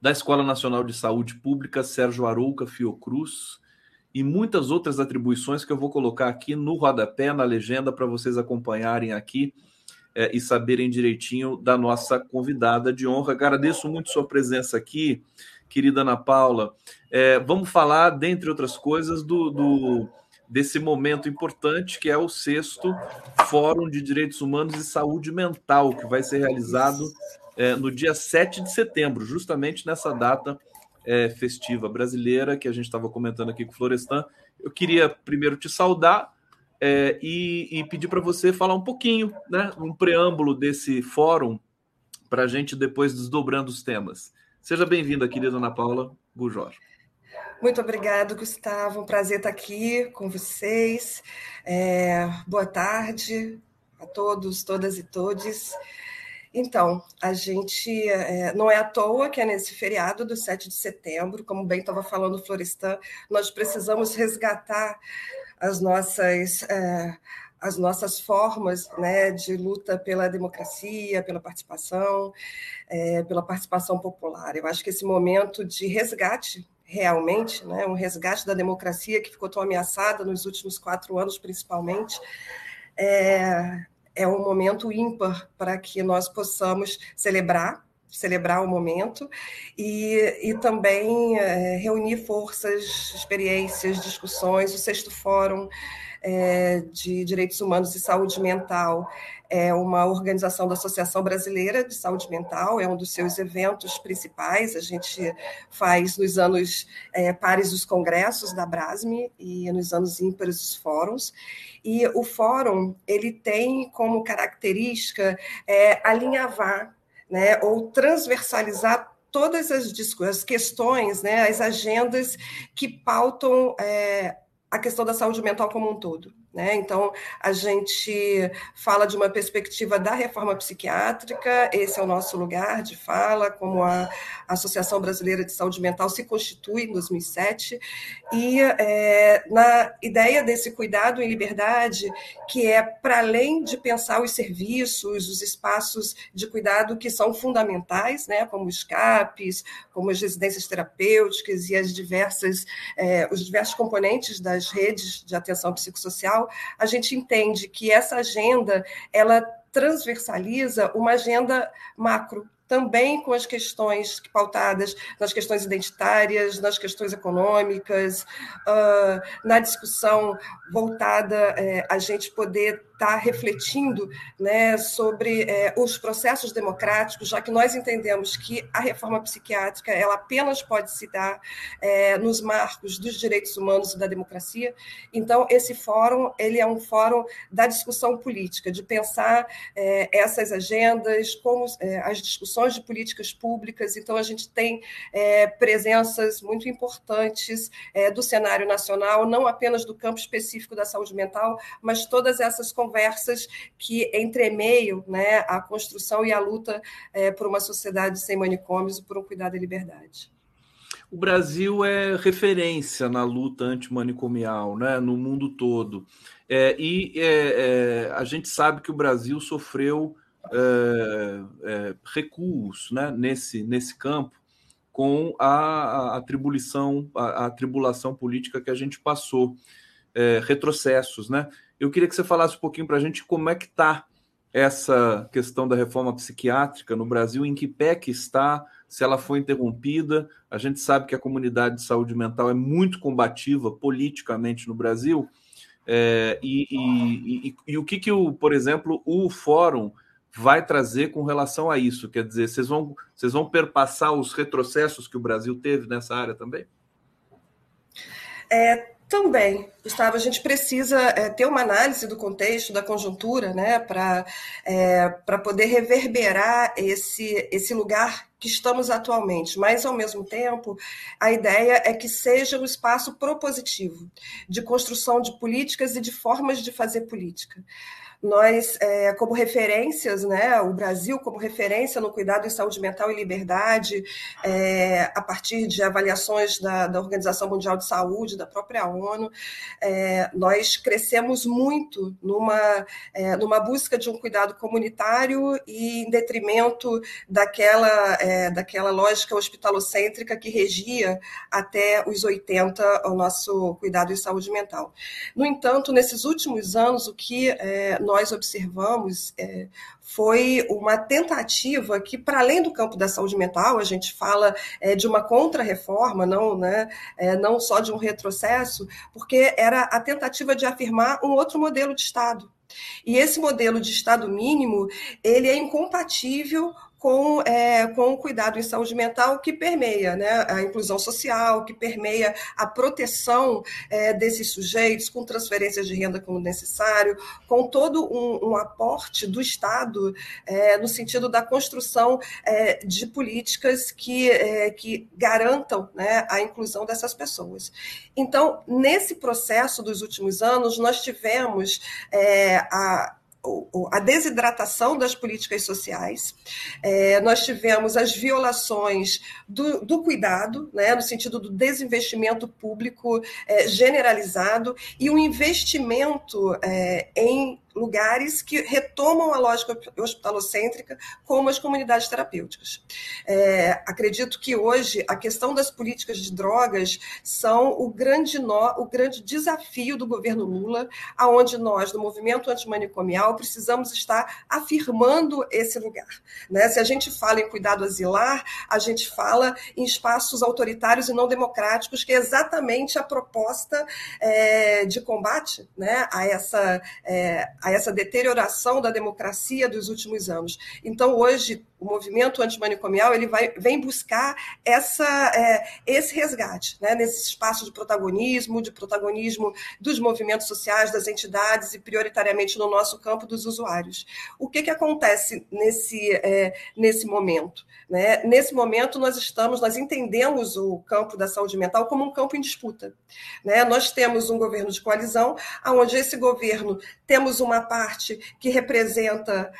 da Escola Nacional de Saúde Pública Sérgio Arouca Fiocruz, e muitas outras atribuições que eu vou colocar aqui no rodapé, na legenda, para vocês acompanharem aqui é, e saberem direitinho da nossa convidada de honra. Agradeço muito sua presença aqui, querida Ana Paula. É, vamos falar, dentre outras coisas, do, do desse momento importante que é o sexto Fórum de Direitos Humanos e Saúde Mental, que vai ser realizado é, no dia 7 de setembro, justamente nessa data é, festiva brasileira que a gente estava comentando aqui com o Florestan. Eu queria primeiro te saudar é, e, e, pedir para você falar um pouquinho, né, um preâmbulo desse fórum, para a gente depois desdobrando os temas. Seja bem-vinda, querida Ana Paula Bujor. Muito obrigado, Gustavo. Um prazer estar aqui com vocês. É, boa tarde a todos, todas e todes. Então, a gente é, não é à toa que é nesse feriado do 7 de setembro, como bem estava falando o Florestan, nós precisamos resgatar as nossas. É, as nossas formas né, de luta pela democracia, pela participação, é, pela participação popular. Eu acho que esse momento de resgate realmente, né, um resgate da democracia que ficou tão ameaçada nos últimos quatro anos, principalmente, é, é um momento ímpar para que nós possamos celebrar celebrar o momento e, e também é, reunir forças, experiências, discussões. O sexto fórum é, de Direitos Humanos e Saúde Mental é uma organização da Associação Brasileira de Saúde Mental, é um dos seus eventos principais. A gente faz nos anos é, pares os congressos da Brasme e nos anos ímpares os fóruns. E o fórum ele tem como característica é, alinhavar né, ou transversalizar todas as, as questões, né, as agendas que pautam é, a questão da saúde mental como um todo. Né? Então, a gente fala de uma perspectiva da reforma psiquiátrica, esse é o nosso lugar de fala, como a Associação Brasileira de Saúde Mental se constitui em 2007, e é, na ideia desse cuidado em liberdade, que é para além de pensar os serviços, os espaços de cuidado que são fundamentais, né? como os CAPs, como as residências terapêuticas e as diversas, é, os diversos componentes das redes de atenção psicossocial, a gente entende que essa agenda ela transversaliza uma agenda macro, também com as questões pautadas nas questões identitárias, nas questões econômicas, na discussão voltada uh, a gente poder estar tá refletindo né, sobre é, os processos democráticos, já que nós entendemos que a reforma psiquiátrica ela apenas pode se dar é, nos marcos dos direitos humanos e da democracia. Então, esse fórum ele é um fórum da discussão política, de pensar é, essas agendas, como é, as discussões de políticas públicas. Então, a gente tem é, presenças muito importantes é, do cenário nacional, não apenas do campo específico da saúde mental, mas todas essas conversas conversas que entremeiam né, a construção e a luta é, por uma sociedade sem manicômios e por um cuidado e liberdade. O Brasil é referência na luta antimanicomial né, no mundo todo. É, e é, é, a gente sabe que o Brasil sofreu é, é, recuos né, nesse, nesse campo com a, a, a tribulação, a, a, tribulação política que a gente passou, é, retrocessos, né? Eu queria que você falasse um pouquinho para a gente como é que está essa questão da reforma psiquiátrica no Brasil, em que pé que está, se ela foi interrompida. A gente sabe que a comunidade de saúde mental é muito combativa politicamente no Brasil. É, e, e, e, e, o que, que o, por exemplo, o fórum vai trazer com relação a isso? Quer dizer, vocês vão, vocês vão perpassar os retrocessos que o Brasil teve nessa área também? É, também, Gustavo, a gente precisa é, ter uma análise do contexto, da conjuntura, né, para é, poder reverberar esse, esse lugar que estamos atualmente. Mas, ao mesmo tempo, a ideia é que seja um espaço propositivo de construção de políticas e de formas de fazer política nós, é, como referências, né, o Brasil como referência no cuidado em saúde mental e liberdade, é, a partir de avaliações da, da, Organização Mundial de Saúde, da própria ONU, é, nós crescemos muito numa, é, numa busca de um cuidado comunitário e em detrimento daquela, é, daquela lógica hospitalocêntrica que regia até os 80 o nosso cuidado em saúde mental. No entanto, nesses últimos anos, o que é, nós observamos é, foi uma tentativa que, para além do campo da saúde mental, a gente fala é, de uma contra-reforma, não, né, é, não só de um retrocesso, porque era a tentativa de afirmar um outro modelo de Estado. E esse modelo de Estado mínimo, ele é incompatível com, é, com o cuidado em saúde mental que permeia né, a inclusão social, que permeia a proteção é, desses sujeitos com transferências de renda quando necessário, com todo um, um aporte do Estado é, no sentido da construção é, de políticas que, é, que garantam né, a inclusão dessas pessoas. Então, nesse processo dos últimos anos, nós tivemos é, a a desidratação das políticas sociais, é, nós tivemos as violações do, do, cuidado, né, no sentido do desinvestimento público é, generalizado e o investimento é, em lugares que retomam a lógica hospitalocêntrica como as comunidades terapêuticas. É, acredito que hoje a questão das políticas de drogas são o grande nó, o grande desafio do governo Lula, aonde nós, do movimento antimanicomial, precisamos estar afirmando esse lugar. Né? Se a gente fala em cuidado asilar, a gente fala em espaços autoritários e não democráticos, que é exatamente a proposta é, de combate né, a essa é, a essa deterioração da democracia dos últimos anos. Então, hoje, o movimento antimanicomial ele vai, vem buscar essa, é, esse resgate, né, nesse espaço de protagonismo, de protagonismo dos movimentos sociais, das entidades e, prioritariamente, no nosso campo dos usuários. O que, que acontece nesse, é, nesse momento? Né? Nesse momento, nós estamos, nós entendemos o campo da saúde mental como um campo em disputa. Né? Nós temos um governo de coalizão, onde esse governo temos uma parte que representa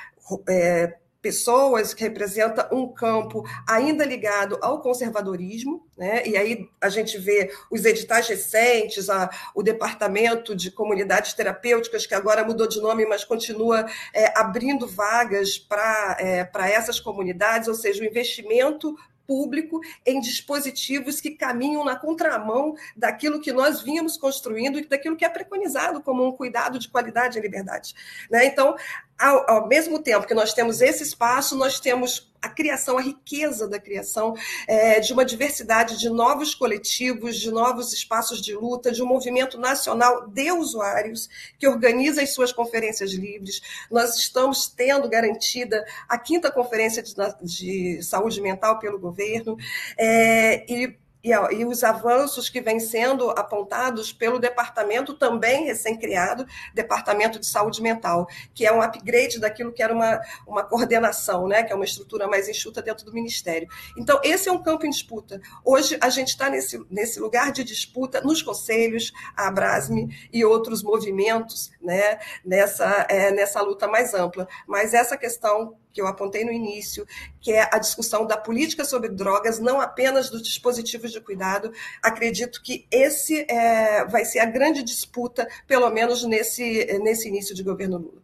é, pessoas que representa um campo ainda ligado ao conservadorismo, né? e aí a gente vê os editais recentes, a, o Departamento de Comunidades Terapêuticas, que agora mudou de nome, mas continua é, abrindo vagas para é, essas comunidades, ou seja, o investimento público em dispositivos que caminham na contramão daquilo que nós vínhamos construindo e daquilo que é preconizado como um cuidado de qualidade e liberdade. Né? Então, ao, ao mesmo tempo que nós temos esse espaço, nós temos a criação, a riqueza da criação é, de uma diversidade de novos coletivos, de novos espaços de luta, de um movimento nacional de usuários que organiza as suas conferências livres. Nós estamos tendo garantida a quinta conferência de, de saúde mental pelo governo é, e e, e, os avanços que vêm sendo apontados pelo departamento também recém-criado, Departamento de Saúde Mental, que é um upgrade daquilo que era uma, uma coordenação, né, que é uma estrutura mais enxuta dentro do Ministério. Então, esse é um campo em disputa. Hoje, a gente está nesse, nesse lugar de disputa nos conselhos, a Abrasme e outros movimentos né, nessa, é, nessa luta mais ampla. Mas essa questão que eu apontei no início, que é a discussão da política sobre drogas, não apenas dos dispositivos de cuidado. Acredito que esse é, vai ser a grande disputa, pelo menos nesse, nesse início de governo Lula.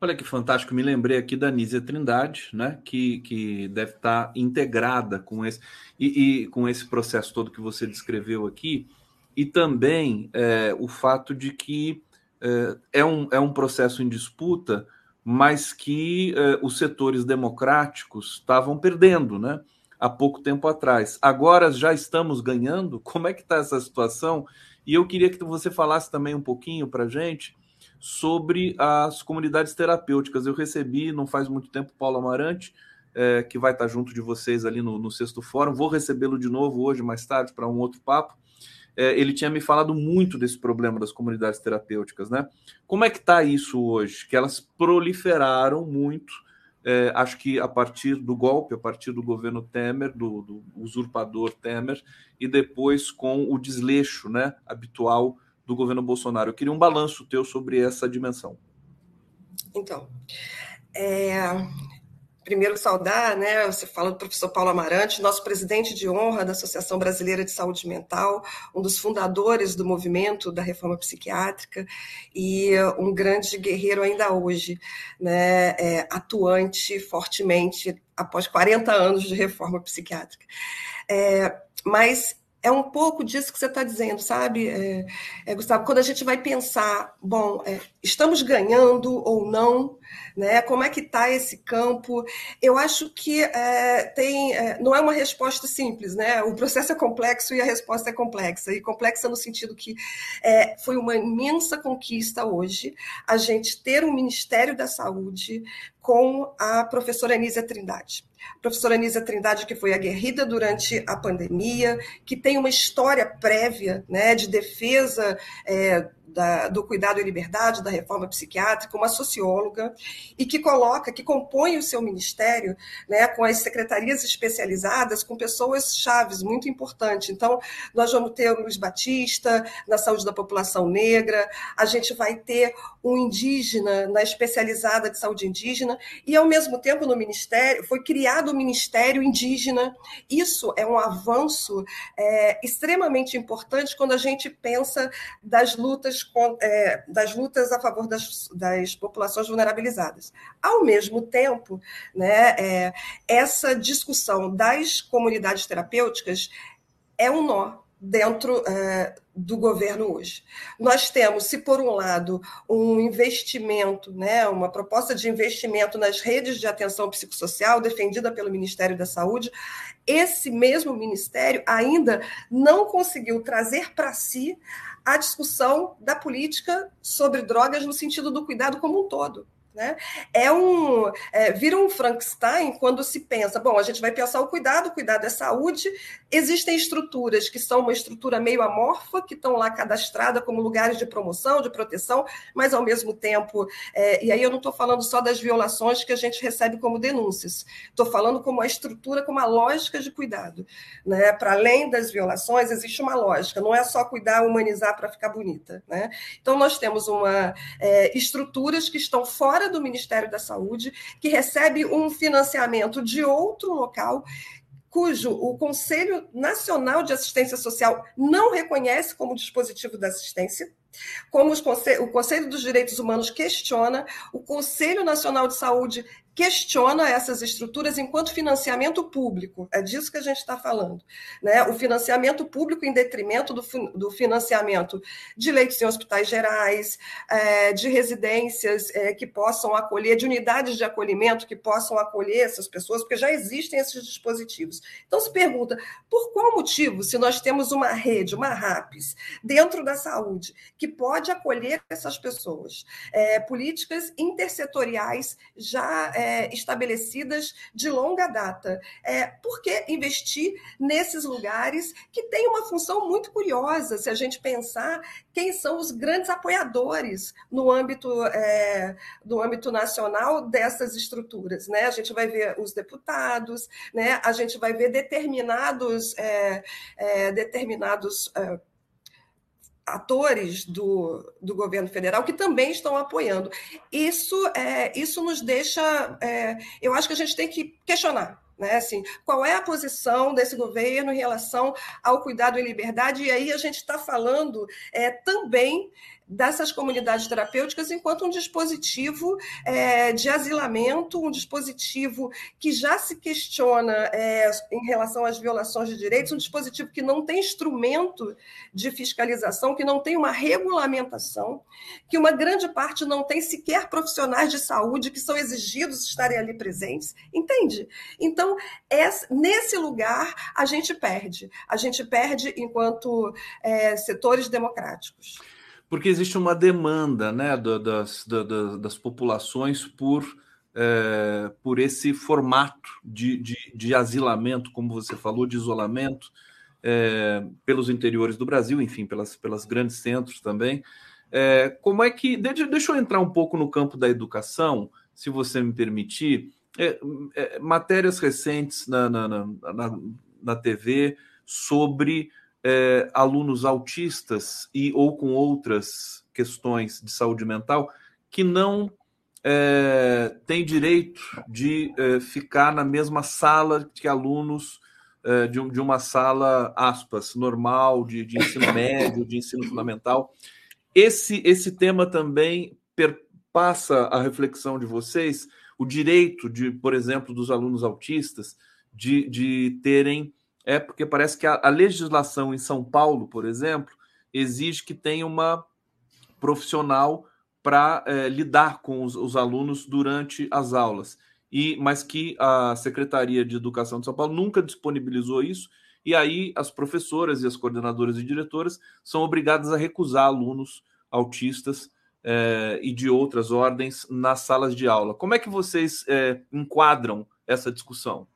Olha que fantástico, me lembrei aqui da Nízia Trindade, né, que, que deve estar integrada com esse, e, e com esse processo todo que você descreveu aqui, e também é, o fato de que é, é, um, é um processo em disputa, mas que eh, os setores democráticos estavam perdendo, né? Há pouco tempo atrás. Agora já estamos ganhando. Como é que está essa situação? E eu queria que você falasse também um pouquinho para gente sobre as comunidades terapêuticas. Eu recebi, não faz muito tempo, Paulo Amarante, é, que vai estar junto de vocês ali no, no sexto fórum. Vou recebê-lo de novo hoje, mais tarde, para um outro papo. É, ele tinha me falado muito desse problema das comunidades terapêuticas, né? Como é que está isso hoje? Que elas proliferaram muito, é, acho que a partir do golpe, a partir do governo Temer, do, do usurpador Temer, e depois com o desleixo né, habitual do governo Bolsonaro. Eu queria um balanço teu sobre essa dimensão. Então, é, primeiro saudar, né? Você fala do professor Paulo Amarante, nosso presidente de honra da Associação Brasileira de Saúde Mental, um dos fundadores do movimento da reforma psiquiátrica e um grande guerreiro ainda hoje, né? É, atuante fortemente após 40 anos de reforma psiquiátrica. É, mas é um pouco disso que você está dizendo, sabe, é, é, Gustavo? Quando a gente vai pensar, bom, é, estamos ganhando ou não, né? Como é que está esse campo? Eu acho que é, tem, é, não é uma resposta simples, né? O processo é complexo e a resposta é complexa. E complexa no sentido que é, foi uma imensa conquista hoje a gente ter um Ministério da Saúde com a professora Anísia Trindade. A professora Anísia Trindade, que foi aguerrida durante a pandemia, que tem uma história prévia né, de defesa é, da, do cuidado e liberdade, da reforma psiquiátrica, uma socióloga, e que coloca, que compõe o seu ministério né, com as secretarias especializadas, com pessoas chaves, muito importante. Então, nós vamos ter o Luiz Batista na saúde da população negra, a gente vai ter um indígena na especializada de saúde indígena, e ao mesmo tempo no ministério, foi criado o Ministério Indígena. Isso é um avanço é, extremamente importante quando a gente pensa das lutas é, das lutas a favor das, das, populações vulnerabilizadas. Ao mesmo tempo, né, é, essa discussão das comunidades terapêuticas é um nó dentro é, do governo hoje. Nós temos, se por um lado, um investimento, né, uma proposta de investimento nas redes de atenção psicossocial defendida pelo Ministério da Saúde, esse mesmo ministério ainda não conseguiu trazer para si a discussão da política sobre drogas no sentido do cuidado como um todo. Né? É um é, vira um Frankenstein quando se pensa, bom, a gente vai pensar o cuidado, o cuidado é saúde. Existem estruturas que são uma estrutura meio amorfa, que estão lá cadastradas como lugares de promoção, de proteção, mas ao mesmo tempo, é, e aí eu não estou falando só das violações que a gente recebe como denúncias, estou falando como a estrutura, como a lógica de cuidado. Né? Para além das violações, existe uma lógica, não é só cuidar, humanizar para ficar bonita. Né? Então, nós temos uma é, estruturas que estão fora fora do Ministério da Saúde, que recebe um financiamento de outro local cujo o Conselho Nacional de Assistência Social não reconhece como dispositivo da assistência, como o Conselho dos Direitos Humanos questiona, o Conselho Nacional de Saúde questiona essas estruturas enquanto financiamento público. É disso que a gente está falando. Né? O financiamento público em detrimento do, do financiamento de leitos em hospitais gerais, é, de residências é, que possam acolher, de unidades de acolhimento que possam acolher essas pessoas, porque já existem esses dispositivos. Então se pergunta, por qual motivo, se nós temos uma rede, uma RAPS, dentro da saúde, que pode acolher essas pessoas, é, políticas intersetoriais já é, estabelecidas de longa data. É, por que investir nesses lugares que têm uma função muito curiosa, se a gente pensar quem são os grandes apoiadores no âmbito, é, no âmbito nacional dessas estruturas? Né? A gente vai ver os deputados, né? a gente vai ver determinados, é, é, determinados é, atores do, do governo federal que também estão apoiando. Isso, é, isso nos deixa. É, eu acho que a gente tem que questionar. Né? Assim, qual é a posição desse governo em relação ao cuidado e liberdade? E aí a gente está falando é, também dessas comunidades terapêuticas enquanto um dispositivo é, de asilamento, um dispositivo que já se questiona é, em relação às violações de direitos, um dispositivo que não tem instrumento de fiscalização, que não tem uma regulamentação, que uma grande parte não tem sequer profissionais de saúde que são exigidos estarem ali presentes, entende? Então, nesse lugar, a gente perde. A gente perde enquanto é, setores democráticos. Porque existe uma demanda né, das, das, das populações por, é, por esse formato de, de, de, asilamento, como você falou, de isolamento, é, pelos interiores do Brasil, enfim, pelas, pelas grandes centros também. É, como é que. Deixa eu entrar um pouco no campo da educação, se você me permitir. É, é, matérias recentes na, na, na, na, na TV sobre é, alunos autistas e ou com outras questões de saúde mental que não é, têm direito de é, ficar na mesma sala que alunos é, de, de, uma sala, aspas, normal, de, de ensino médio, de ensino fundamental. Esse, esse tema também perpassa a reflexão de vocês, o direito de, por exemplo, dos alunos autistas de, de terem é porque parece que a, a legislação em São Paulo, por exemplo, exige que tenha uma profissional para é, lidar com os, os, alunos durante as aulas. E, mas que a Secretaria de Educação de São Paulo nunca disponibilizou isso, e aí as professoras e as coordenadoras e diretoras são obrigadas a recusar alunos autistas é, e de outras ordens nas salas de aula. Como é que vocês é, enquadram essa discussão?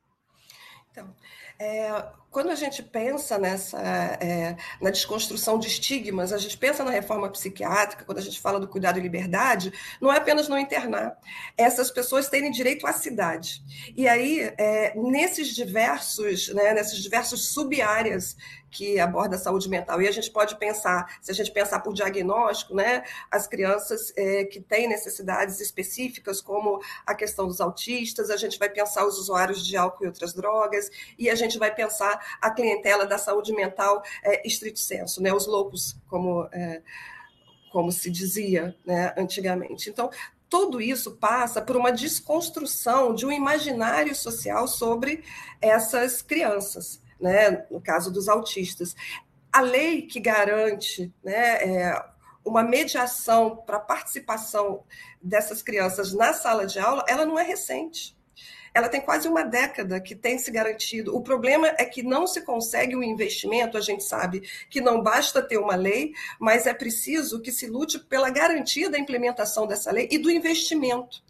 Então, é, quando a gente pensa nessa é, na desconstrução de estigmas, a gente pensa na reforma psiquiátrica, quando a gente fala do cuidado e liberdade, não é apenas no internar. Essas pessoas terem direito à cidade. E aí, é, nesses diversos, né, nessas diversas sub-áreas que aborda a saúde mental. E a gente pode pensar, se a gente pensar por diagnóstico, né, as crianças é, que têm necessidades específicas, como a questão dos autistas, a gente vai pensar os usuários de álcool e outras drogas, e a gente vai pensar a clientela da saúde mental é, estrito senso, né, os loucos, como, é, como se dizia né, antigamente. Então, tudo isso passa por uma desconstrução de um imaginário social sobre essas crianças né, no caso dos autistas. A lei que garante né, é, uma mediação para a participação dessas crianças na sala de aula, ela não é recente. Ela tem quase uma década que tem se garantido. O problema é que não se consegue o um investimento, a gente sabe que não basta ter uma lei, mas é preciso que se lute pela garantia da implementação dessa lei e do investimento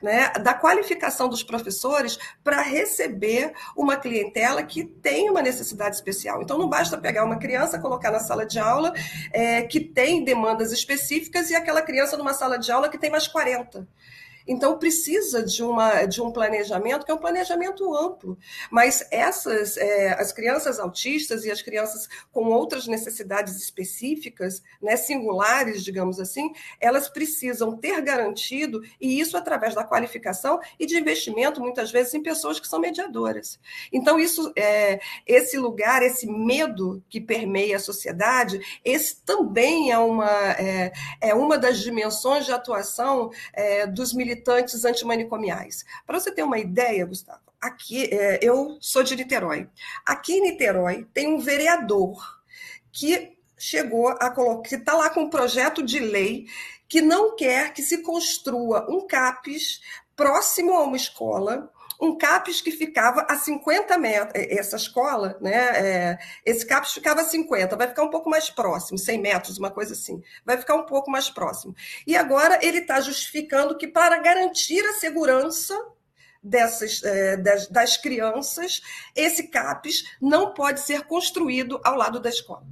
né, da qualificação dos professores para receber uma clientela que tem uma necessidade especial. Então, não basta pegar uma criança, colocar na sala de aula é, que tem demandas específicas e aquela criança numa sala de aula que tem mais 40. Então, precisa de, uma, de um planejamento, que é um planejamento amplo. Mas essas, é, as crianças autistas e as crianças com outras necessidades específicas, né, singulares, digamos assim, elas precisam ter garantido, e isso através da qualificação e de investimento, muitas vezes, em pessoas que são mediadoras. Então, isso, é, esse lugar, esse medo que permeia a sociedade, esse também é uma, é, é uma das dimensões de atuação é, dos militares militantes antimanicomiais. Para você ter uma ideia, Gustavo, aqui é, eu sou de Niterói. Aqui em Niterói tem um vereador que chegou a colocar, que está lá com um projeto de lei que não quer que se construa um CAPES próximo a uma escola um CAPES que ficava a 50 metros, é, essa escola, né, é, esse CAPES ficava a 50, vai ficar um pouco mais próximo, 100 metros, uma coisa assim, vai ficar um pouco mais próximo. E agora ele está justificando que para garantir a segurança dessas, é, das, das crianças, esse CAPES não pode ser construído ao lado da escola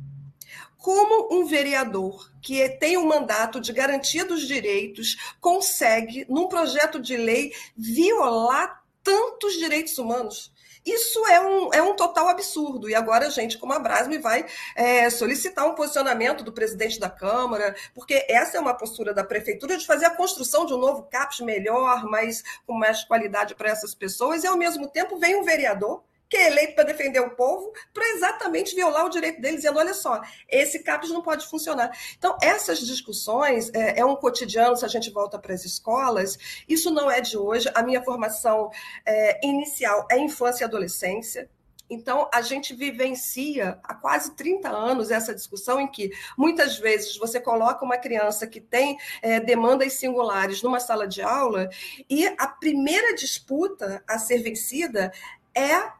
como um vereador que tem um mandato de garantia dos direitos consegue, num projeto de lei, violar tantos direitos humanos. Isso é um, é um total absurdo. E agora a gente, como a Brasme, vai é, solicitar um posicionamento do presidente da Câmara, porque essa é uma postura da Prefeitura de fazer a construção de um novo CAPS melhor, mais, com mais qualidade para essas pessoas, e ao mesmo tempo vem um vereador que é eleito para defender o povo, para exatamente violar o direito deles, dizendo: olha só, esse CAPES não pode funcionar. Então, essas discussões é, é um cotidiano, se a gente volta para as escolas, isso não é de hoje. A minha formação é, inicial é infância e adolescência. Então, a gente vivencia há quase 30 anos essa discussão em que, muitas vezes, você coloca uma criança que tem é, demandas singulares numa sala de aula e a primeira disputa a ser vencida é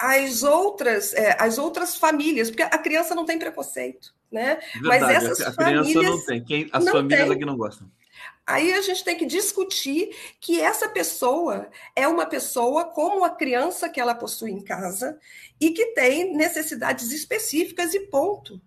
as outras, é, as outras famílias, porque a criança não tem preconceito, né? Verdade, Mas essas a, a criança famílias não tem, Quem, as famílias tem. é que não gostam. Aí a gente tem que discutir que essa pessoa é uma pessoa como a criança que ela possui em casa e que tem necessidades específicas e ponto.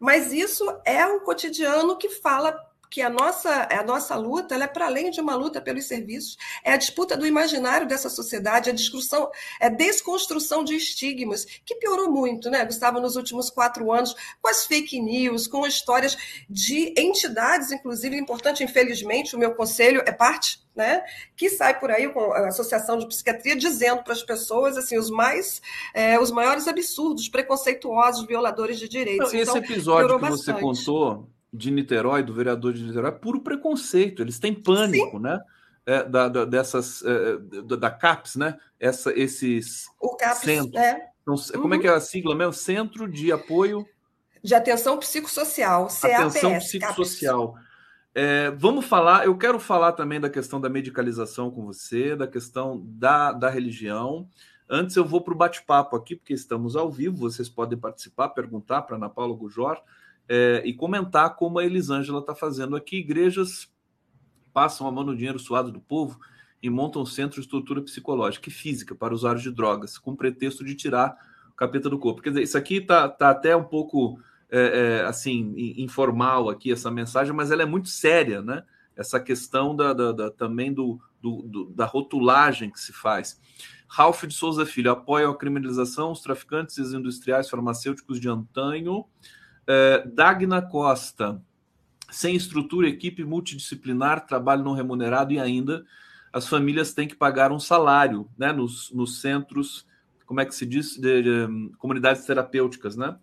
Mas isso é um cotidiano que fala que a nossa, a nossa luta é para além de uma luta pelos serviços, é a disputa do imaginário dessa sociedade, a discussão, é desconstrução de estigmas, que piorou muito, né, Gustavo, nos últimos quatro anos, com as fake news, com histórias de entidades, inclusive, importante, infelizmente, o meu conselho é parte né, que sai por aí com a Associação de Psiquiatria dizendo para as pessoas assim os mais é, os maiores absurdos, preconceituosos, violadores de direitos. Não, esse então, episódio que bastante. você contou de Niterói, do vereador de Niterói, é puro preconceito. Eles têm pânico, Sim. né? É, da, da, dessas é, da, da, CAPES, né? Essa, esses o CAPES, centros. É. Então, uhum. Como é que é a sigla mesmo? Centro de Apoio de Atenção Psicossocial, CAPS. Atenção Psicossocial. É, vamos falar, eu quero falar também da questão da medicalização com você, da questão da, da religião. Antes eu vou para o bate-papo aqui, porque estamos ao vivo, vocês podem participar, perguntar para Ana Paula Gujor é, e comentar como a Elisângela está fazendo aqui. Igrejas passam a mão no dinheiro suado do povo e montam centros de estrutura psicológica e física para usuários de drogas, com pretexto de tirar o capeta do corpo. Quer dizer, isso aqui está tá até um pouco é, é, assim informal aqui essa mensagem, mas ela é muito séria, né? Essa questão da, da, da também do, do, do, da rotulagem que se faz. Ralph de Souza Filho apoia a criminalização, os traficantes e os industriais farmacêuticos de antanho. É, Dagna Costa, sem estrutura, equipe multidisciplinar, trabalho não remunerado e ainda as famílias têm que pagar um salário né, nos, nos centros, como é que se diz, de, de, comunidades terapêuticas, né?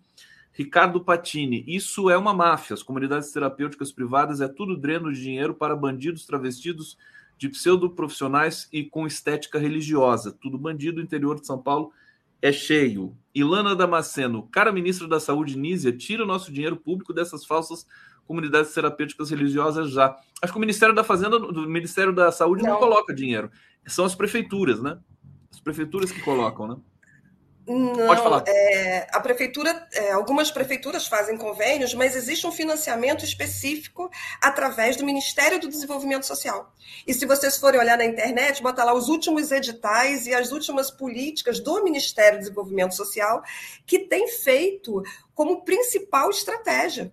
Ricardo Patini, isso é uma máfia. As comunidades terapêuticas privadas é tudo dreno de dinheiro para bandidos travestidos de pseudo-profissionais e com estética religiosa. Tudo bandido, interior de São Paulo é cheio. Ilana Damasceno, cara ministra da Saúde, Nízia, tira o nosso dinheiro público dessas falsas comunidades terapêuticas religiosas já. Acho que o Ministério da Fazenda, do Ministério da Saúde não, não coloca dinheiro. São as prefeituras, né? As prefeituras que colocam, né? Não, Pode falar. É, a prefeitura, é, algumas prefeituras fazem convênios, mas existe um financiamento específico através do Ministério do Desenvolvimento Social. E se vocês forem olhar na internet, bota lá os últimos editais e as últimas políticas do Ministério do Desenvolvimento Social que tem feito como principal estratégia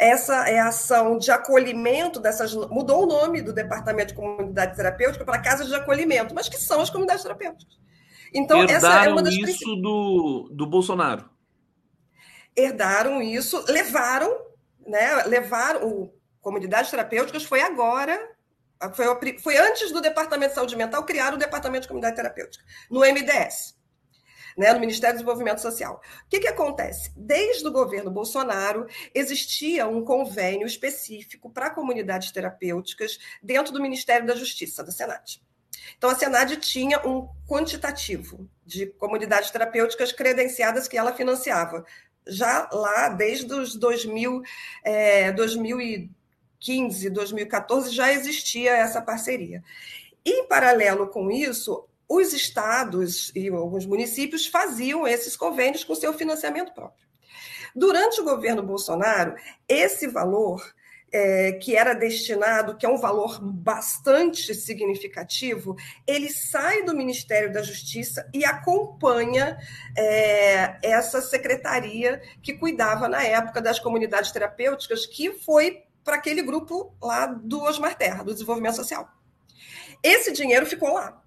essa é a ação de acolhimento dessas. Mudou o nome do Departamento de Comunidade Terapêutica para Casa de Acolhimento, mas que são as comunidades terapêuticas. Então, Herdaram essa é uma das isso do, do Bolsonaro. Herdaram isso, levaram, né? Levaram. O, comunidades terapêuticas foi agora. Foi, foi antes do Departamento de Saúde Mental criar o Departamento de Comunidade Terapêutica, no MDS. Né, no Ministério do Desenvolvimento Social. O que, que acontece? Desde o governo Bolsonaro, existia um convênio específico para comunidades terapêuticas dentro do Ministério da Justiça, da Senat. Então, a Senad tinha um quantitativo de comunidades terapêuticas credenciadas que ela financiava. Já lá, desde os 2000, é, 2015, 2014, já existia essa parceria. Em paralelo com isso, os estados e alguns municípios faziam esses convênios com seu financiamento próprio. Durante o governo Bolsonaro, esse valor é, que era destinado, que é um valor bastante significativo, ele sai do Ministério da Justiça e acompanha é, essa secretaria que cuidava na época das comunidades terapêuticas, que foi para aquele grupo lá do Osmar Terra, do Desenvolvimento Social. Esse dinheiro ficou lá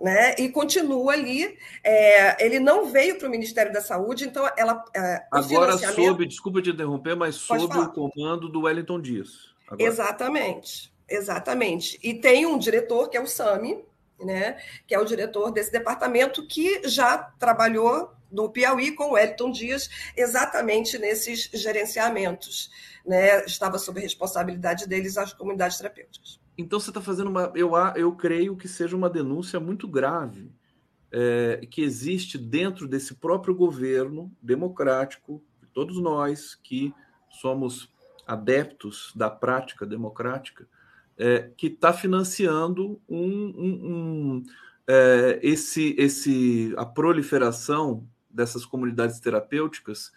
né? E continua ali. É, ele não veio para o Ministério da Saúde, então ela. É, Agora financiamento... sob, desculpa te interromper, mas sob o comando do Wellington Dias. Agora. Exatamente, exatamente. E tem um diretor que é o Sami, né, que é o diretor desse departamento, que já trabalhou no Piauí com o Wellington Dias exatamente nesses gerenciamentos. Né, estava sob a responsabilidade deles as comunidades terapêuticas. Então você está fazendo uma. Eu, eu creio que seja uma denúncia muito grave é, que existe dentro desse próprio governo democrático, todos nós que somos adeptos da prática democrática, é, que está financiando um, um, um é, esse, esse, a proliferação dessas comunidades terapêuticas,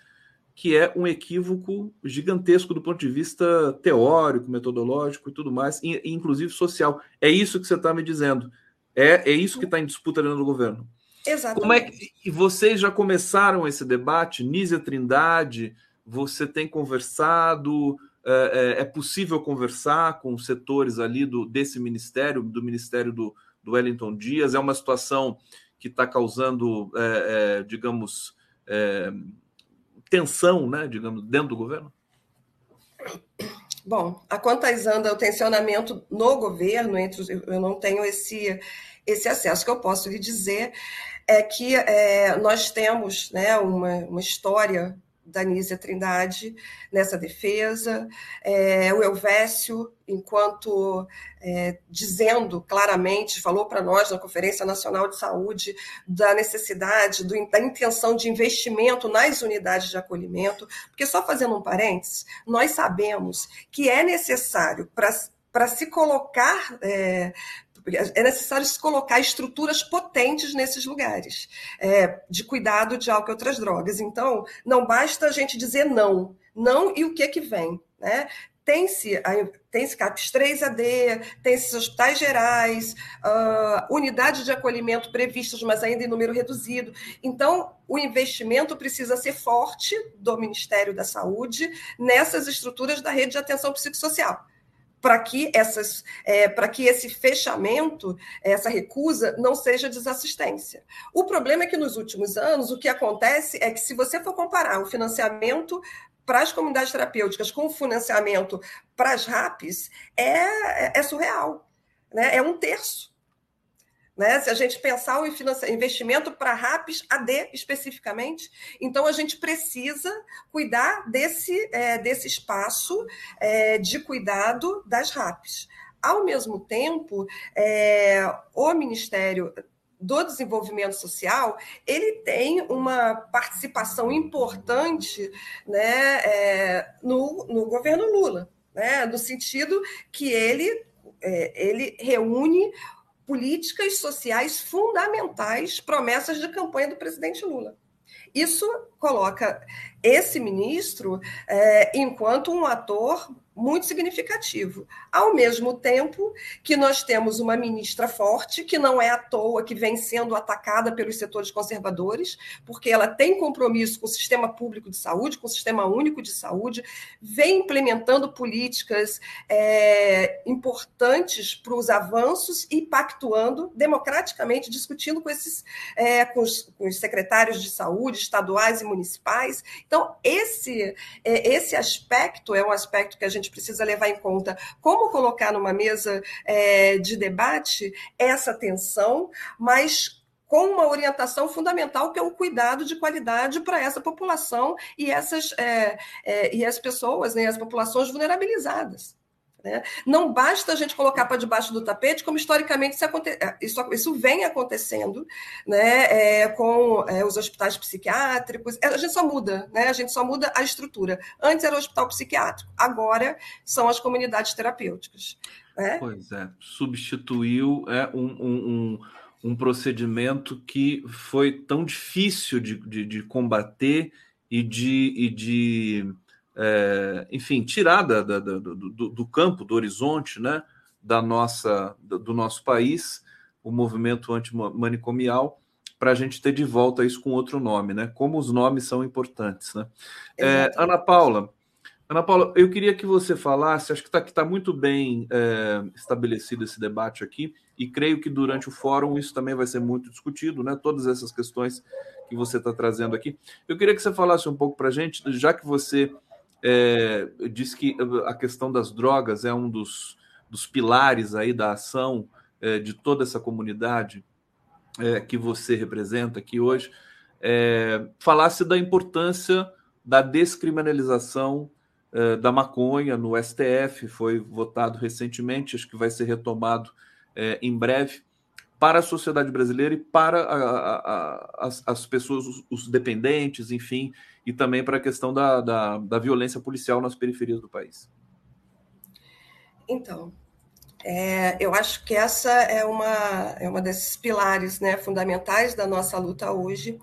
que é um equívoco gigantesco do ponto de vista teórico, metodológico e tudo mais, e, inclusive social. É isso que você está me dizendo. É, é isso que está em disputa dentro do governo. Exatamente. Como é que, e vocês já começaram esse debate? Nízia Trindade, você tem conversado? É, é, é possível conversar com setores ali do, desse ministério, do Ministério do, do Wellington Dias? É uma situação que está causando, é, é digamos, é, tensão, né, digamos, dentro do governo? Bom, a quantas anda o tensionamento no governo, entre os, eu não tenho esse, esse acesso. O que eu posso lhe dizer é que é, nós temos né, uma, uma história da Nízia Trindade nessa defesa, é, o Elvésio, enquanto é, dizendo claramente, falou para nós na Conferência Nacional de Saúde da necessidade, do, da intenção de investimento nas unidades de acolhimento, porque só fazendo um parênteses, nós sabemos que é necessário para se colocar é, é necessário se colocar estruturas potentes nesses lugares, é, de cuidado de álcool e outras drogas. Então, não basta a gente dizer não, não e o que que vem, né? Tem-se tem CAPS 3AD, tem-se hospitais gerais, uh, unidades de acolhimento previstas, mas ainda em número reduzido. Então, o investimento precisa ser forte do Ministério da Saúde nessas estruturas da rede de atenção psicossocial para que essas, é, que esse fechamento, essa recusa, não seja desassistência. O problema é que nos últimos anos o que acontece é que se você for comparar o financiamento para as comunidades terapêuticas com o financiamento para as RAPs, é, é surreal. Né? É um terço. Né? Se a gente pensar o investimento para RAPs AD especificamente, então a gente precisa cuidar desse, é, desse espaço é, de cuidado das RAPs. Ao mesmo tempo, é, o Ministério do Desenvolvimento Social ele tem uma participação importante né, é, no, no governo Lula, né, no sentido que ele, é, ele reúne políticas sociais fundamentais, promessas de campanha do presidente Lula. Isso coloca esse ministro é, enquanto um ator muito significativo. Ao mesmo tempo que nós temos uma ministra forte, que não é à toa que vem sendo atacada pelos setores conservadores, porque ela tem compromisso com o sistema público de saúde, com o sistema único de saúde, vem implementando políticas é, importantes para os avanços e pactuando democraticamente, discutindo com esses é, com, os, com os secretários de saúde estaduais e municipais. Então, esse, é, esse aspecto é um aspecto que a gente precisa levar em conta. Como colocar numa mesa é, de debate essa tensão, mas com uma orientação fundamental que é o cuidado de qualidade para essa população e essas é, é, e as pessoas, né, as populações vulnerabilizadas. Né? Não basta a gente colocar para debaixo do tapete, como historicamente isso, aconte... É, isso, isso vem acontecendo né? É, com é, os hospitais psiquiátricos. A gente só muda, né? a gente só muda a estrutura. Antes era o hospital psiquiátrico, agora são as comunidades terapêuticas. Né? Pois é, substituiu é, um, um, um, um procedimento que foi tão difícil de, de, de combater e de, e de é, enfim, tirada da, da, do, do, campo, do horizonte, né, da nossa, do, do nosso país, o movimento antimanicomial, para a gente ter de volta isso com outro nome, né? Como os nomes são importantes, né? É, Ana Paula, Ana Paula, eu queria que você falasse, acho que está tá muito bem é, estabelecido esse debate aqui, e creio que durante o fórum isso também vai ser muito discutido, né? Todas essas questões que você está trazendo aqui. Eu queria que você falasse um pouco para a gente, já que você é, diz que a questão das drogas é um dos, dos pilares aí da ação é, de toda essa comunidade é, que você representa aqui hoje, é, falasse da importância da descriminalização é, da maconha no STF, foi votado recentemente, acho que vai ser retomado é, em breve, para a sociedade brasileira e para a, a, a, as, as, pessoas, os, os, dependentes, enfim, e também para a questão da, da, da violência policial nas periferias do país. Então, é, eu acho que essa é uma, é uma desses pilares né, fundamentais da nossa luta hoje.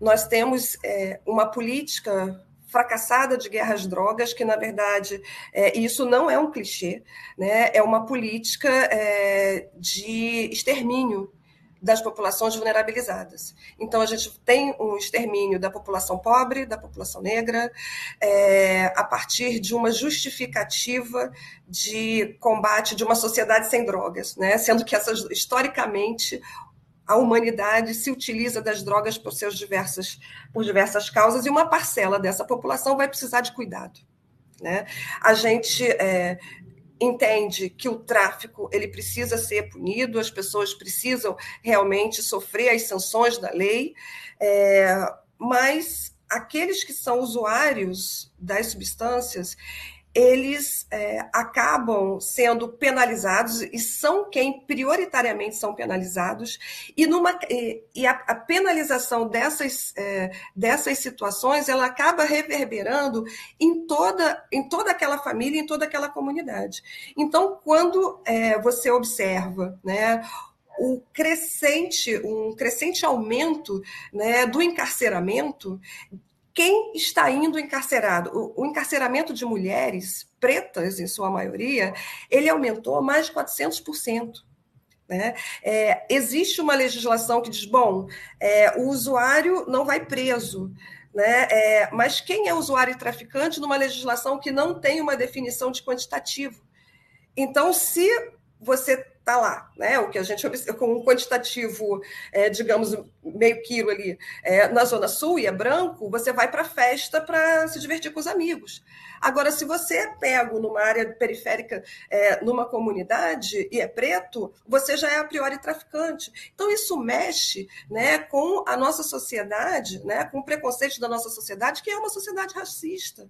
Nós temos é, uma política fracassada de guerras drogas, que, na verdade, é, isso não é um clichê, né, é uma política é, de extermínio das populações vulnerabilizadas. Então, a gente tem um extermínio da população pobre, da população negra, é, a partir de uma justificativa de combate de uma sociedade sem drogas, né? sendo que essas, historicamente a humanidade se utiliza das drogas por, seus diversas, por diversas causas e uma parcela dessa população vai precisar de cuidado. Né? A gente é, entende que o tráfico ele precisa ser punido, as pessoas precisam realmente sofrer as sanções da lei, é, mas aqueles que são usuários das substâncias, eles é, acabam sendo penalizados e são quem prioritariamente são penalizados. E numa e, e a, a, penalização dessas é, dessas situações ela acaba reverberando em toda em toda aquela família em toda aquela comunidade. Então quando é, você observa né o crescente, um crescente aumento né, do encarceramento, quem está indo encarcerado? O, encarceramento de mulheres pretas, em sua maioria, ele aumentou mais de 400%. Né? É, existe uma legislação que diz, bom, é, o usuário não vai preso, né? É, mas quem é usuário e traficante numa legislação que não tem uma definição de quantitativo? Então, se você está lá, né? O que a gente com um quantitativo, é, digamos, meio quilo ali é, na Zona Sul e é branco, você vai para a festa para se divertir com os amigos. Agora, se você é pego numa área periférica, é, numa comunidade e é preto, você já é a priori traficante. Então, isso mexe né, com a nossa sociedade, né, com o preconceito da nossa sociedade, que é uma sociedade racista,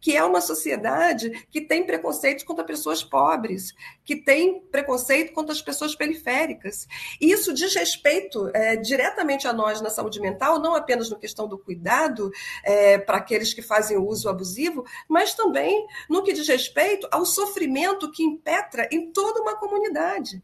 que é uma sociedade que tem preconceito contra pessoas pobres, que tem preconceito contra as pessoas periféricas. E isso diz respeito é, diretamente a nós na saúde mental, não apenas na questão do cuidado é, para aqueles que fazem o uso abusivo, mas também no que diz respeito ao sofrimento que impetra em toda uma comunidade.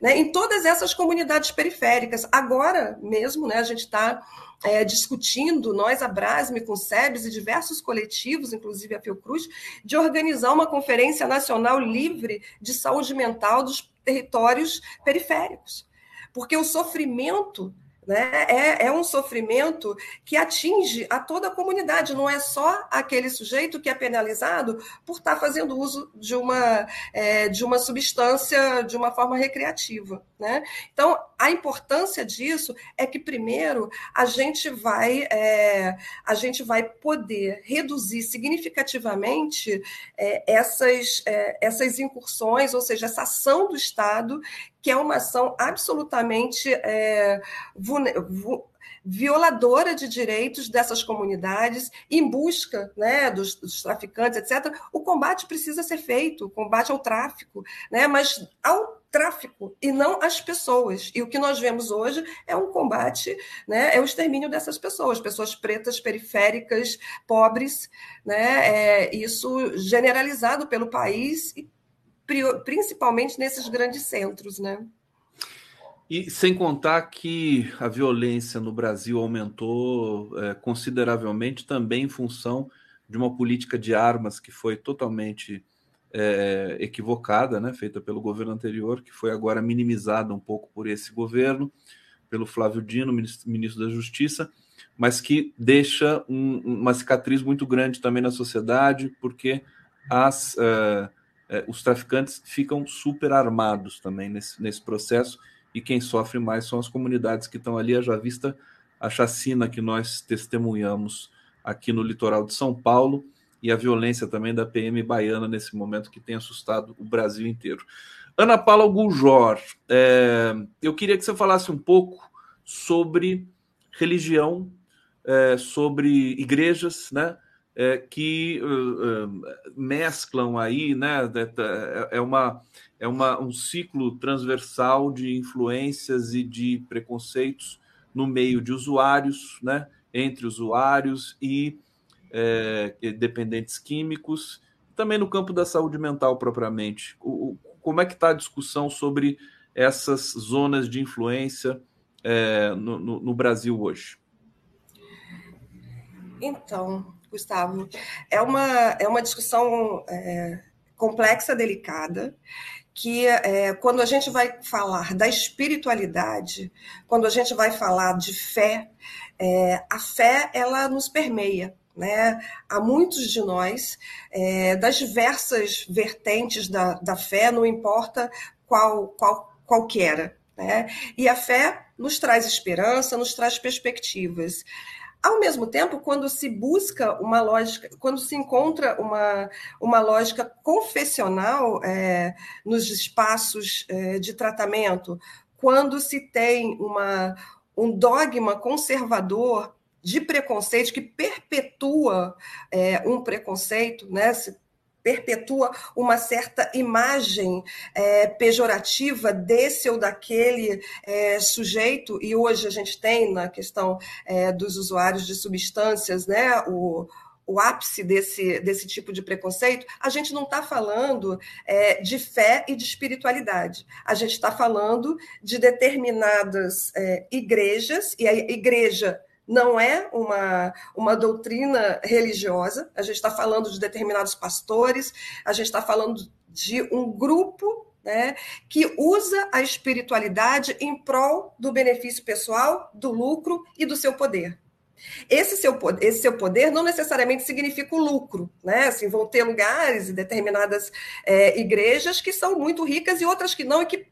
Né, em todas essas comunidades periféricas. Agora mesmo, né, a gente está é, discutindo, nós, a Brasme, com SEBS e diversos coletivos, inclusive a Fiocruz, de organizar uma conferência nacional livre de saúde mental dos territórios periféricos. Porque o sofrimento né? É, é um sofrimento que atinge a toda a comunidade, não é só aquele sujeito que é penalizado por estar fazendo uso de uma, é, de uma substância de uma forma recreativa. Né? Então, a importância disso é que, primeiro, a gente vai, é, a gente vai poder reduzir significativamente é, essas, é, essas incursões, ou seja, essa ação do Estado, que é uma ação absolutamente é, violadora de direitos dessas comunidades, em busca né, dos, dos, traficantes, etc. O combate precisa ser feito, o combate ao tráfico, né, mas ao tráfico e não às pessoas. E o que nós vemos hoje é um combate, né, é o extermínio dessas pessoas, pessoas pretas, periféricas, pobres, né, é, isso generalizado pelo país e principalmente nesses grandes centros, né? E sem contar que a violência no Brasil aumentou é, consideravelmente também em função de uma política de armas que foi totalmente é, equivocada, né, feita pelo governo anterior, que foi agora minimizada um pouco por esse governo, pelo Flávio Dino, ministro, da Justiça, mas que deixa um, uma cicatriz muito grande também na sociedade, porque as, uh, uh, os traficantes ficam super armados também nesse, nesse processo, e quem sofre mais são as comunidades que estão ali, já vista a chacina que nós testemunhamos aqui no litoral de São Paulo, e a violência também da PM baiana nesse momento que tem assustado o Brasil inteiro. Ana Paula Gujor, é, eu queria que você falasse um pouco sobre religião, é, sobre igrejas, né? É, que uh, uh, mesclam aí, né? É, uma, é uma, um ciclo transversal de influências e de preconceitos no meio de usuários, né? Entre usuários e é, dependentes químicos, também no campo da saúde mental propriamente. O, como é que está a discussão sobre essas zonas de influência é, no, no, no Brasil hoje? Então, Gustavo, é uma, é uma discussão é, complexa, delicada, que é, quando a gente vai falar da espiritualidade, quando a gente vai falar de fé, é, a fé ela nos permeia. Né? Há muitos de nós, é, das diversas vertentes da, da fé, não importa qual, qual, qual que era. Né? E a fé nos traz esperança, nos traz perspectivas. Ao mesmo tempo, quando se busca uma lógica, quando se encontra uma, uma lógica confessional é, nos espaços é, de tratamento, quando se tem uma, um dogma conservador de preconceito que perpetua é, um preconceito, né? Se perpetua uma certa imagem é, pejorativa desse ou daquele é, sujeito, e hoje a gente tem na questão é, dos usuários de substâncias, né, o, o ápice desse, desse tipo de preconceito, a gente não está falando é, de fé e de espiritualidade. A gente está falando de determinadas é, igrejas, e a igreja não é uma, uma doutrina religiosa, a gente está falando de determinados pastores, a gente está falando de um grupo né, que usa a espiritualidade em prol do benefício pessoal, do lucro e do seu poder. Esse seu, esse seu poder não necessariamente significa o lucro, né? Assim, vão ter lugares e determinadas é, igrejas que são muito ricas e outras que não, e que,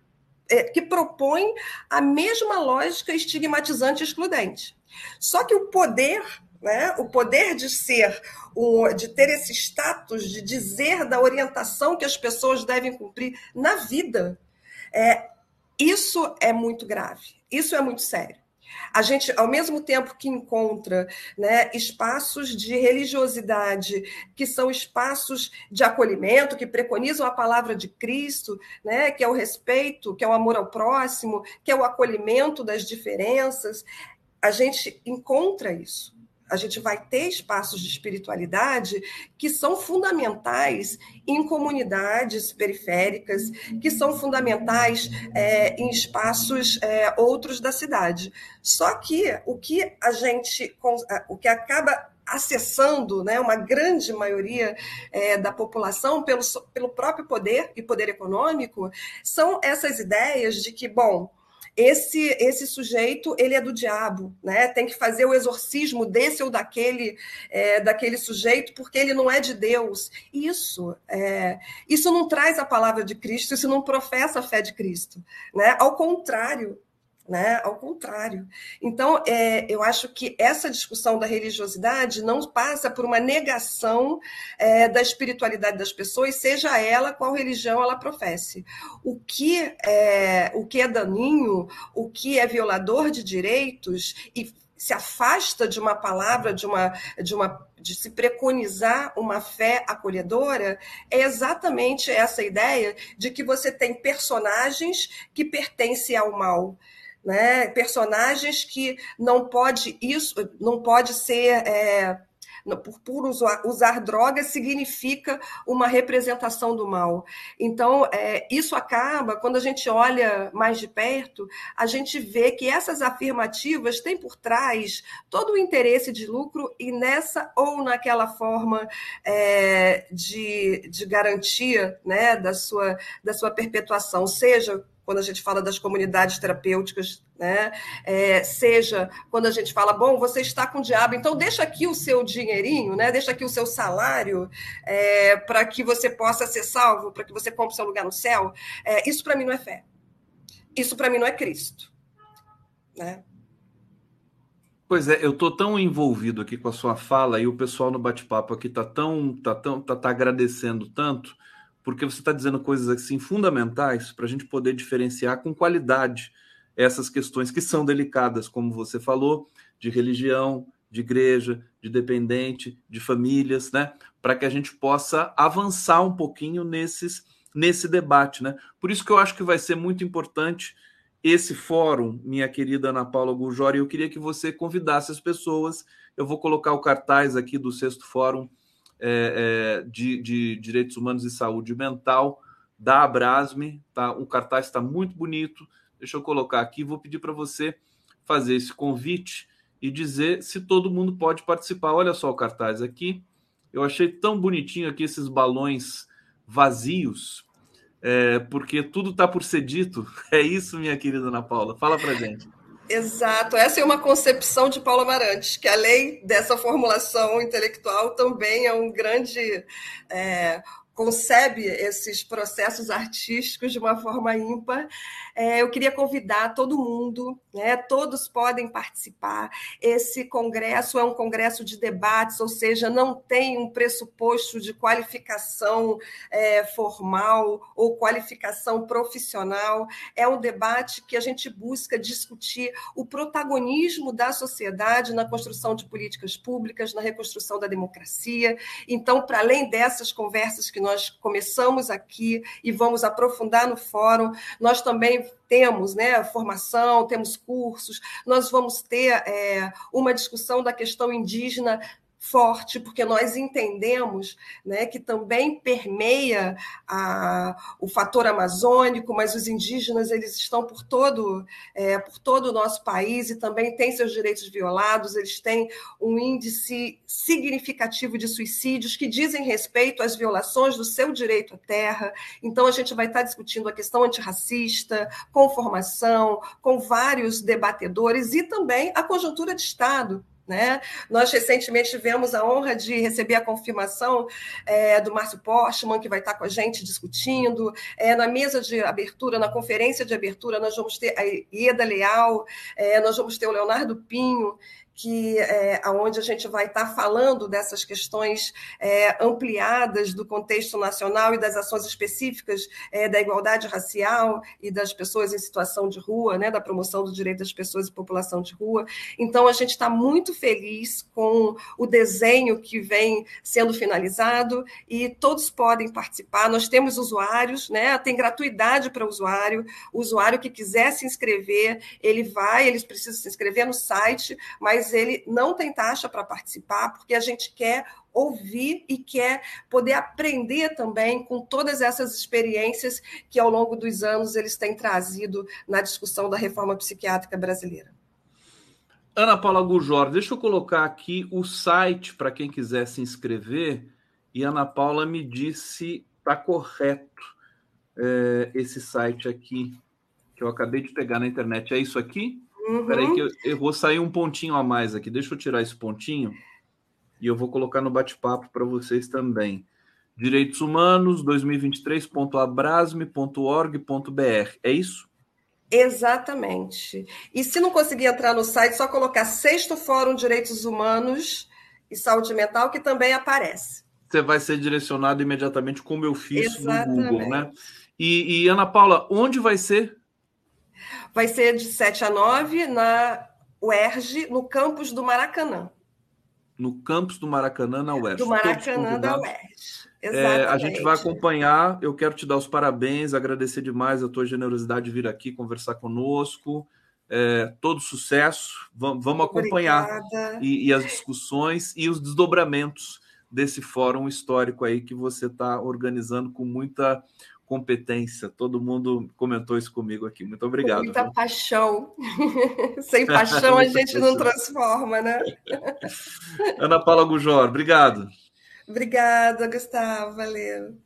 é, que propõem a mesma lógica estigmatizante e excludente. Só que o poder, né, o poder de ser, de ter esse status, de dizer da orientação que as pessoas devem cumprir na vida, é, isso é muito grave, isso é muito sério. A gente, ao mesmo tempo que encontra né, espaços de religiosidade, que são espaços de acolhimento, que preconizam a palavra de Cristo, né, que é o respeito, que é o amor ao próximo, que é o acolhimento das diferenças, a gente encontra isso. A gente vai ter espaços de espiritualidade que são fundamentais em comunidades periféricas, que são fundamentais é, em espaços é, outros da cidade. Só que o que a gente, o que acaba acessando né, uma grande maioria é, da população pelo, pelo próprio poder e poder econômico, são essas ideias de que, bom, esse esse sujeito ele é do diabo, né? Tem que fazer o exorcismo desse ou daquele é, daquele sujeito porque ele não é de Deus. Isso é, isso não traz a palavra de Cristo, isso não professa a fé de Cristo, né? Ao contrário, né? Ao contrário. Então, é, eu acho que essa discussão da religiosidade não passa por uma negação é, da espiritualidade das pessoas, seja ela qual religião ela professe. O que é, o que é daninho, o que é violador de direitos e se afasta de uma palavra, de uma, de uma de se preconizar uma fé acolhedora, é exatamente essa ideia de que você tem personagens que pertencem ao mal né? Personagens que não pode isso, não pode ser é, por, por usar, usar, drogas significa uma representação do mal. Então, é, isso acaba, quando a gente olha mais de perto, a gente vê que essas afirmativas têm por trás todo o interesse de lucro e nessa ou naquela forma é, de, de garantia né, da, sua, da sua perpetuação, seja quando a gente fala das comunidades terapêuticas, né? É, seja quando a gente fala, bom, você está com o diabo, então deixa aqui o seu dinheirinho, né? deixa aqui o seu salário é, para que você possa ser salvo, para que você compre seu lugar no céu. É, isso para mim não é fé. Isso para mim não é Cristo. Né? Pois é, eu estou tão envolvido aqui com a sua fala e o pessoal no bate-papo aqui está tão, tá tão, tá, tá agradecendo tanto porque você está dizendo coisas assim fundamentais para a gente poder diferenciar com qualidade essas questões que são delicadas, como você falou, de religião, de igreja, de dependente, de famílias, né? Para que a gente possa avançar um pouquinho nesses, nesse debate, né? Por isso que eu acho que vai ser muito importante esse fórum, minha querida Ana Paula Gurjori. Eu queria que você convidasse as pessoas. Eu vou colocar o cartaz aqui do sexto fórum é, é, de, de, Direitos Humanos e Saúde Mental da Abrasme. Tá? O cartaz está muito bonito. Deixa eu colocar aqui. Vou pedir para você fazer esse convite e dizer se todo mundo pode participar. Olha só o cartaz aqui. Eu achei tão bonitinho aqui esses balões vazios, é, porque tudo está por ser dito. É isso, minha querida Ana Paula. Fala para gente. Exato, essa é uma concepção de Paulo Amarante, que além dessa formulação intelectual também é um grande é, concebe esses processos artísticos de uma forma ímpar. É, eu queria convidar todo mundo, né, todos podem participar. Esse congresso é um congresso de debates, ou seja, não tem um pressuposto de qualificação é, formal ou qualificação profissional. É um debate que a gente busca discutir o protagonismo da sociedade na construção de políticas públicas, na reconstrução da democracia. Então, para além dessas conversas que nós começamos aqui e vamos aprofundar no fórum. Nós também temos né, formação, temos cursos, nós vamos ter é, uma discussão da questão indígena forte, porque nós entendemos né, que também permeia a, o fator amazônico, mas os indígenas eles estão por todo, é, por todo o nosso país e também têm seus direitos violados, eles têm um índice significativo de suicídios que dizem respeito às violações do seu direito à terra. Então, a gente vai estar discutindo a questão antirracista, com formação, com vários debatedores e também a conjuntura de Estado, né? Nós recentemente tivemos a honra de receber a confirmação é, do Márcio Postman, que vai estar com a gente discutindo. É, na mesa de abertura, na conferência de abertura, nós vamos ter a Ieda Leal, é, nós vamos ter o Leonardo Pinho, que é, aonde a gente vai estar falando dessas questões é, ampliadas do contexto nacional e das ações específicas é, da igualdade racial e das pessoas em situação de rua, né, da promoção do direito das pessoas e população de rua. Então a gente está muito feliz com o desenho que vem sendo finalizado e todos podem participar. Nós temos usuários, né, tem gratuidade para usuário. O usuário que quiser se inscrever, ele vai, eles precisam se inscrever no site, mas mas ele não tem taxa para participar, porque a gente quer ouvir e quer poder aprender também com todas essas experiências que ao longo dos anos eles têm trazido na discussão da reforma psiquiátrica brasileira. Ana Paula Gujor, deixa eu colocar aqui o site para quem quiser se inscrever. E Ana Paula me disse está correto é, esse site aqui que eu acabei de pegar na internet. É isso aqui? Uhum. Peraí que eu, eu, vou sair um pontinho a mais aqui. Deixa eu tirar esse pontinho e eu vou colocar no bate-papo para vocês também. Direitos Humanos 2023.abrasme.org.br. É isso? Exatamente. E se não conseguir entrar no site, só colocar Sexto Fórum Direitos Humanos e Saúde Mental, que também aparece. Você vai ser direcionado imediatamente, como eu fiz Exatamente. no Google, né? E, e Ana Paula, onde vai ser? Vai ser de 7 a 9 na UERJ, no campus do Maracanã. No campus do Maracanã, na UERJ. Do Maracanã da UERJ. É, a gente vai acompanhar. Eu quero te dar os parabéns, agradecer demais a tua generosidade de vir aqui conversar conosco. É, todo sucesso. Vamos, vamos acompanhar e, e, as discussões e os desdobramentos desse fórum histórico aí que você está organizando com muita competência. Todo mundo comentou isso comigo aqui. Muito obrigado. Com muita viu? paixão. Sem paixão a gente não transforma, né? Ana Paula Gujor, obrigado. Obrigada, Gustavo. Valeu.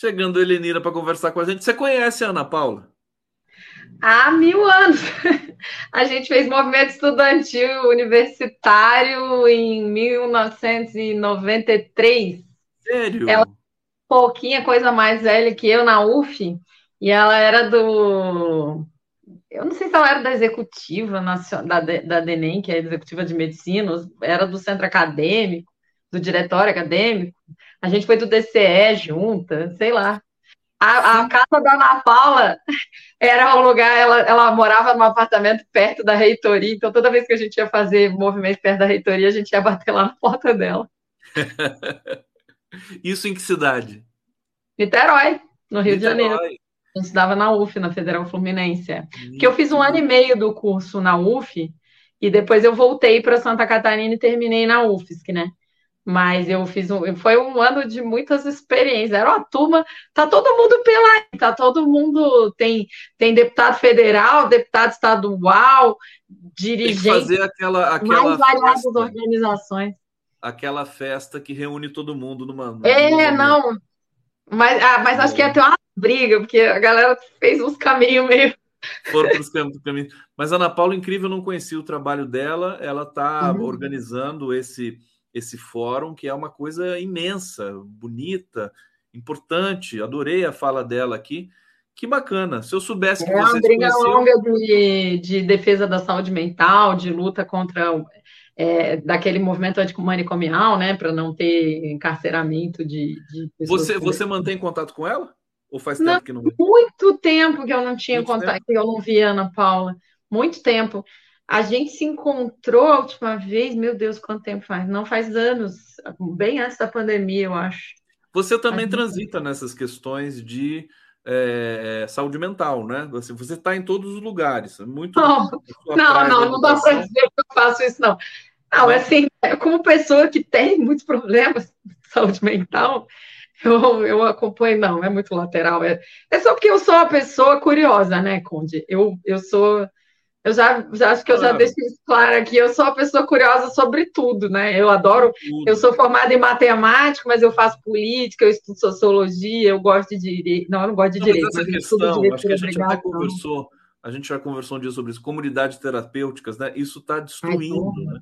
Chegando Elenira para conversar com a gente. Você conhece a Ana Paula? Há mil anos. A gente fez movimento estudantil universitário em 1993. Sério? Ela pouquinha coisa mais velha que eu na UF, e ela era do. Eu não sei se ela era da executiva da, da DENEM, que é a executiva de medicina, era do centro acadêmico, do diretório acadêmico. A gente foi do DCE junta, sei lá. A, a, casa da Ana Paula era um lugar, ela, ela morava num apartamento perto da reitoria, então toda vez que a gente ia fazer movimento perto da reitoria, a gente ia bater lá na porta dela. Isso em que cidade? Niterói, no Rio Niterói. de Janeiro. Eu estudava na UF, na Federal Fluminense. É. Porque eu fiz um ano e meio do curso na UF e depois eu voltei para Santa Catarina e terminei na UFSC, né? Mas eu fiz um, foi um ano de muitas experiências. Era uma turma, tá todo mundo pela, tá todo mundo tem tem deputado federal, deputado estadual, dirigente, tem que fazer aquela aquela mais variadas organizações. Aquela festa que reúne todo mundo numa. numa é, não. Mas, ah, mas acho que ia ter uma briga, porque a galera fez uns caminhos meio. Foram para os caminhos. Mas a Ana Paula, incrível, eu não conhecia o trabalho dela. Ela está uhum. organizando esse, esse fórum, que é uma coisa imensa, bonita, importante. Adorei a fala dela aqui. Que bacana. Se eu soubesse que é uma briga longa de, de defesa da saúde mental, de luta contra é, daquele movimento antimanicomial, né, para não ter encarceramento de, de Você, você mantém contato com ela? Ou faz tempo não, que não? Muito tempo que eu não tinha Muito contato, tempo? que eu não via Ana Paula. Muito tempo. A gente se encontrou a última vez, meu Deus, quanto tempo faz? Não faz anos, bem antes da pandemia, eu acho. Você também transita nessas questões de é, saúde mental, né? Você está em todos os lugares. É muito. Não, não, não, não dá para dizer que eu faço isso, não. Não, assim, como pessoa que tem muitos problemas de saúde mental, eu, eu acompanho, não, é muito lateral. É, é só porque eu sou uma pessoa curiosa, né, Conde? Eu, eu sou. Eu já, já acho que eu já deixei isso claro aqui. Eu sou uma pessoa curiosa sobre tudo, né? Eu adoro. Tudo. Eu sou formada em matemática, mas eu faço política, eu estudo sociologia, eu gosto de direito. Não, eu não gosto de não, direito. Essa questão, direito acho que a gente até conversou. A gente já conversou um dia sobre isso, comunidades terapêuticas, né? Isso está destruindo, Ai, né?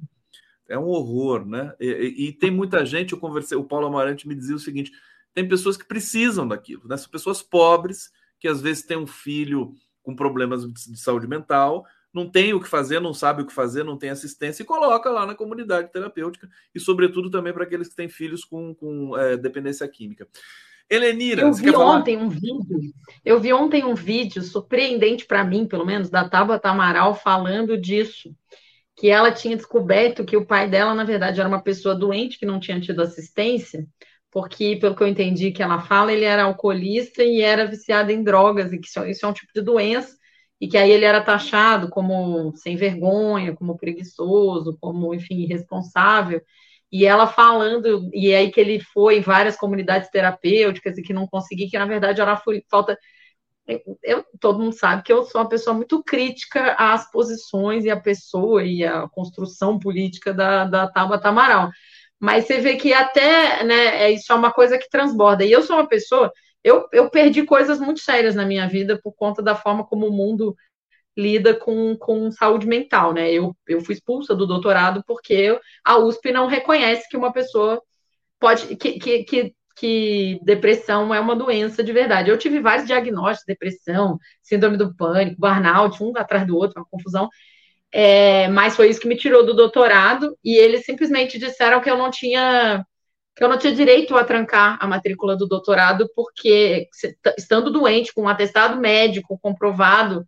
É um horror, né? E, e, e, tem muita gente, eu conversei, o Paulo Amarante me dizia o seguinte: tem pessoas que precisam daquilo, né? São pessoas pobres que às vezes têm um filho com problemas de saúde mental, não tem o que fazer, não sabe o que fazer, não tem assistência e coloca lá na comunidade terapêutica e, sobretudo, também para aqueles que têm filhos com, com é, dependência química. Helenira, eu vi ontem um vídeo. Eu vi ontem um vídeo surpreendente para mim, pelo menos, da Tabata Amaral falando disso, que ela tinha descoberto que o pai dela, na verdade, era uma pessoa doente que não tinha tido assistência porque, pelo que eu entendi que ela fala, ele era alcoolista e era viciado em drogas, e que isso é um tipo de doença, e que aí ele era taxado como sem vergonha, como preguiçoso, como, enfim, irresponsável. E ela falando, e aí que ele foi em várias comunidades terapêuticas e que não conseguia, que na verdade era falta. Eu, todo mundo sabe que eu sou uma pessoa muito crítica às posições e à pessoa e à construção política da, da Tabata Amaral mas você vê que até, né, é, isso é uma coisa que transborda. E eu sou uma pessoa, eu, eu perdi coisas muito sérias na minha vida por conta da forma como o mundo lida com, com saúde mental, né? Eu, eu fui expulsa do doutorado porque a USP não reconhece que uma pessoa pode, que, que, que, que depressão é uma doença de verdade. Eu tive vários diagnósticos, depressão, síndrome do pânico, burnout, um atrás do outro, uma confusão. É, mas foi isso que me tirou do doutorado e eles simplesmente disseram que eu não tinha que eu não tinha direito a trancar a matrícula do doutorado porque estando doente com um atestado médico comprovado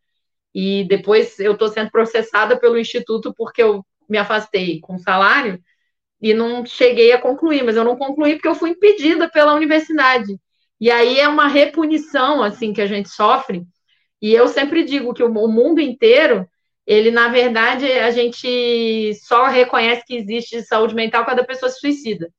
e depois eu estou sendo processada pelo instituto porque eu me afastei com salário e não cheguei a concluir, mas eu não concluí porque eu fui impedida pela universidade. E aí é uma repunição assim que a gente sofre. E eu sempre digo que o mundo inteiro ele, na verdade, a gente só reconhece que existe saúde mental quando a pessoa se suicida.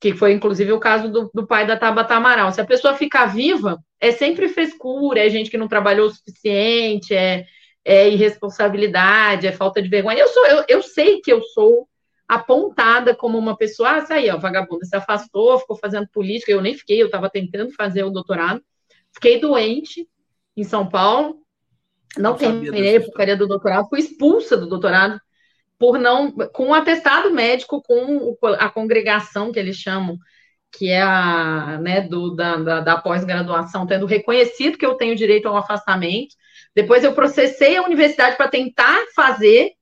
Que foi, inclusive, o caso do, do pai da Tabata Amaral. Se a pessoa ficar viva, é sempre frescura, é gente que não trabalhou o suficiente, é, é irresponsabilidade, é falta de vergonha. Eu, sou, eu, eu sei que eu sou apontada como uma pessoa, ah, aí, ó, vagabunda, se afastou, ficou fazendo política, eu nem fiquei, eu estava tentando fazer o doutorado, fiquei doente em São Paulo, não terminei a porcaria do doutorado, fui expulsa do doutorado por não, com um atestado médico, com a congregação que eles chamam, que é a né, do, da, da, da pós-graduação, tendo reconhecido que eu tenho direito ao afastamento. Depois eu processei a universidade para tentar fazer,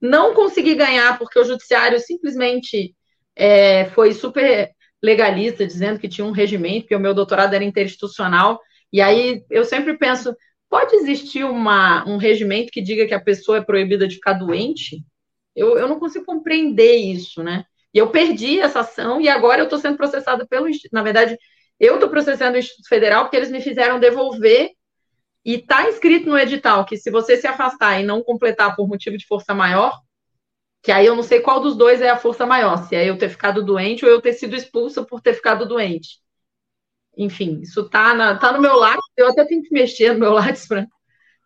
não consegui ganhar, porque o judiciário simplesmente é, foi super legalista, dizendo que tinha um regimento, que o meu doutorado era interinstitucional. E aí eu sempre penso, pode existir uma, um regimento que diga que a pessoa é proibida de ficar doente? Eu, eu não consigo compreender isso, né? E eu perdi essa ação e agora eu estou sendo processada pelo. Na verdade, eu estou processando o Instituto Federal porque eles me fizeram devolver e está escrito no edital que se você se afastar e não completar por motivo de força maior, que aí eu não sei qual dos dois é a força maior, se é eu ter ficado doente ou eu ter sido expulsa por ter ficado doente. Enfim, isso tá, na, tá no meu lápis, eu até tenho que mexer no meu lápis para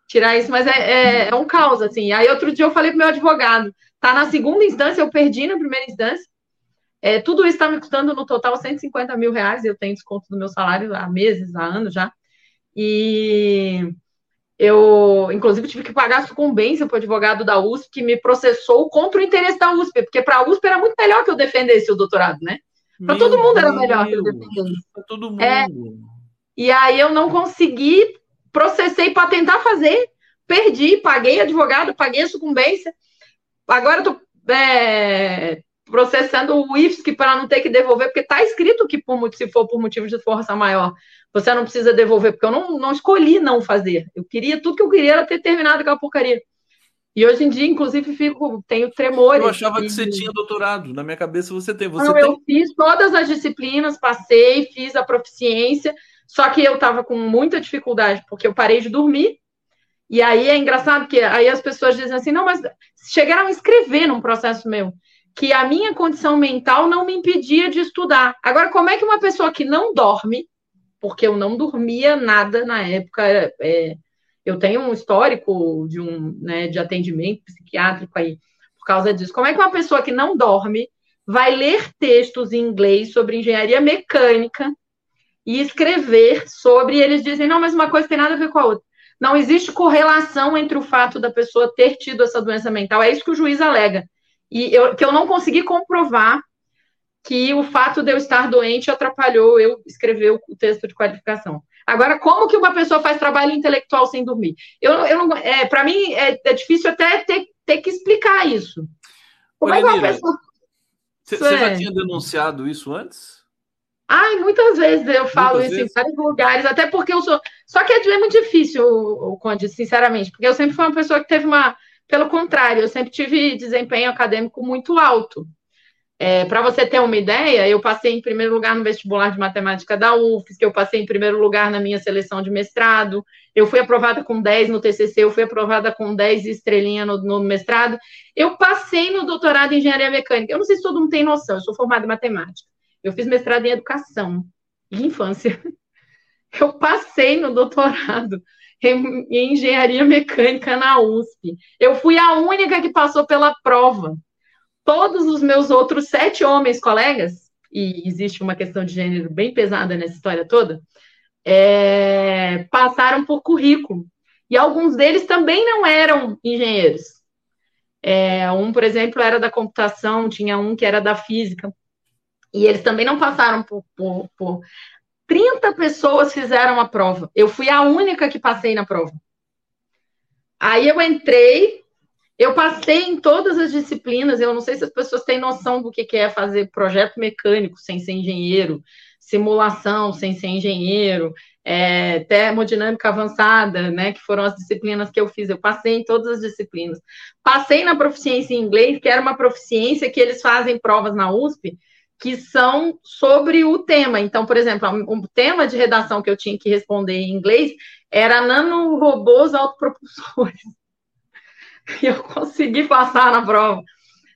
tirar isso, mas é, é, é, um caos, assim. Aí outro dia eu falei pro meu advogado, tá na segunda instância, eu perdi na primeira instância, é, tudo isso está me custando no total 150 mil reais, eu tenho desconto do meu salário há meses, há anos já, e eu, inclusive, tive que pagar a sucumbência para o advogado da USP, que me processou contra o interesse da USP, porque para a USP era muito melhor que eu defendesse o doutorado, né? Para todo mundo era melhor que eu defendesse. Para todo mundo. É, e aí eu não consegui, processei para tentar fazer, perdi, paguei advogado, paguei a sucumbência. Agora estou é, processando o IFSC para não ter que devolver, porque está escrito que por, se for por motivo de força maior, você não precisa devolver, porque eu não, não escolhi não fazer. Eu queria, tudo que eu queria era ter terminado aquela porcaria. E hoje em dia, inclusive, fico, tenho tremores. Eu achava que você tinha doutorado. Na minha cabeça você tem. Você não, tem... eu fiz todas as disciplinas, passei, fiz a proficiência, só que eu estava com muita dificuldade, porque eu parei de dormir. E aí é engraçado que aí as pessoas dizem assim, não, mas chegaram a escrever num processo meu que a minha condição mental não me impedia de estudar. Agora, como é que uma pessoa que não dorme, porque eu não dormia nada na época, é, eu tenho um histórico de um né, de atendimento psiquiátrico aí por causa disso. Como é que uma pessoa que não dorme vai ler textos em inglês sobre engenharia mecânica e escrever sobre, eles dizem, não, mas uma coisa tem nada a ver com a outra. Não existe correlação entre o fato da pessoa ter tido essa doença mental. É isso que o juiz alega e eu, que eu não consegui comprovar que o fato de eu estar doente atrapalhou eu escrever o texto de qualificação. Agora, como que uma pessoa faz trabalho intelectual sem dormir? Eu, eu é, para mim é, é, difícil até ter, ter que explicar isso. Como Olha, é que uma pessoa... Você já é. tinha denunciado isso antes? Ai, muitas vezes eu falo muitas isso vezes? em vários lugares, até porque eu sou. Só que é muito difícil, o, o Conde, sinceramente, porque eu sempre fui uma pessoa que teve uma pelo contrário, eu sempre tive desempenho acadêmico muito alto. É, Para você ter uma ideia, eu passei em primeiro lugar no vestibular de matemática da UFSC, eu passei em primeiro lugar na minha seleção de mestrado, eu fui aprovada com 10 no TCC, eu fui aprovada com 10 estrelinha no, no mestrado, eu passei no doutorado em engenharia mecânica. Eu não sei se todo mundo tem noção, eu sou formada em matemática. Eu fiz mestrado em educação e infância. Eu passei no doutorado em, em engenharia mecânica na USP. Eu fui a única que passou pela prova. Todos os meus outros sete homens colegas, e existe uma questão de gênero bem pesada nessa história toda, é, passaram por currículo. E alguns deles também não eram engenheiros. É, um, por exemplo, era da computação, tinha um que era da física. E eles também não passaram por, por, por 30 pessoas fizeram a prova. Eu fui a única que passei na prova. Aí eu entrei, eu passei em todas as disciplinas. Eu não sei se as pessoas têm noção do que é fazer projeto mecânico sem ser engenheiro, simulação sem ser engenheiro, é, termodinâmica avançada, né? Que foram as disciplinas que eu fiz. Eu passei em todas as disciplinas. Passei na proficiência em inglês, que era uma proficiência que eles fazem provas na USP que são sobre o tema. Então, por exemplo, o tema de redação que eu tinha que responder em inglês era nanorobôs autopropulsores. E eu consegui passar na prova.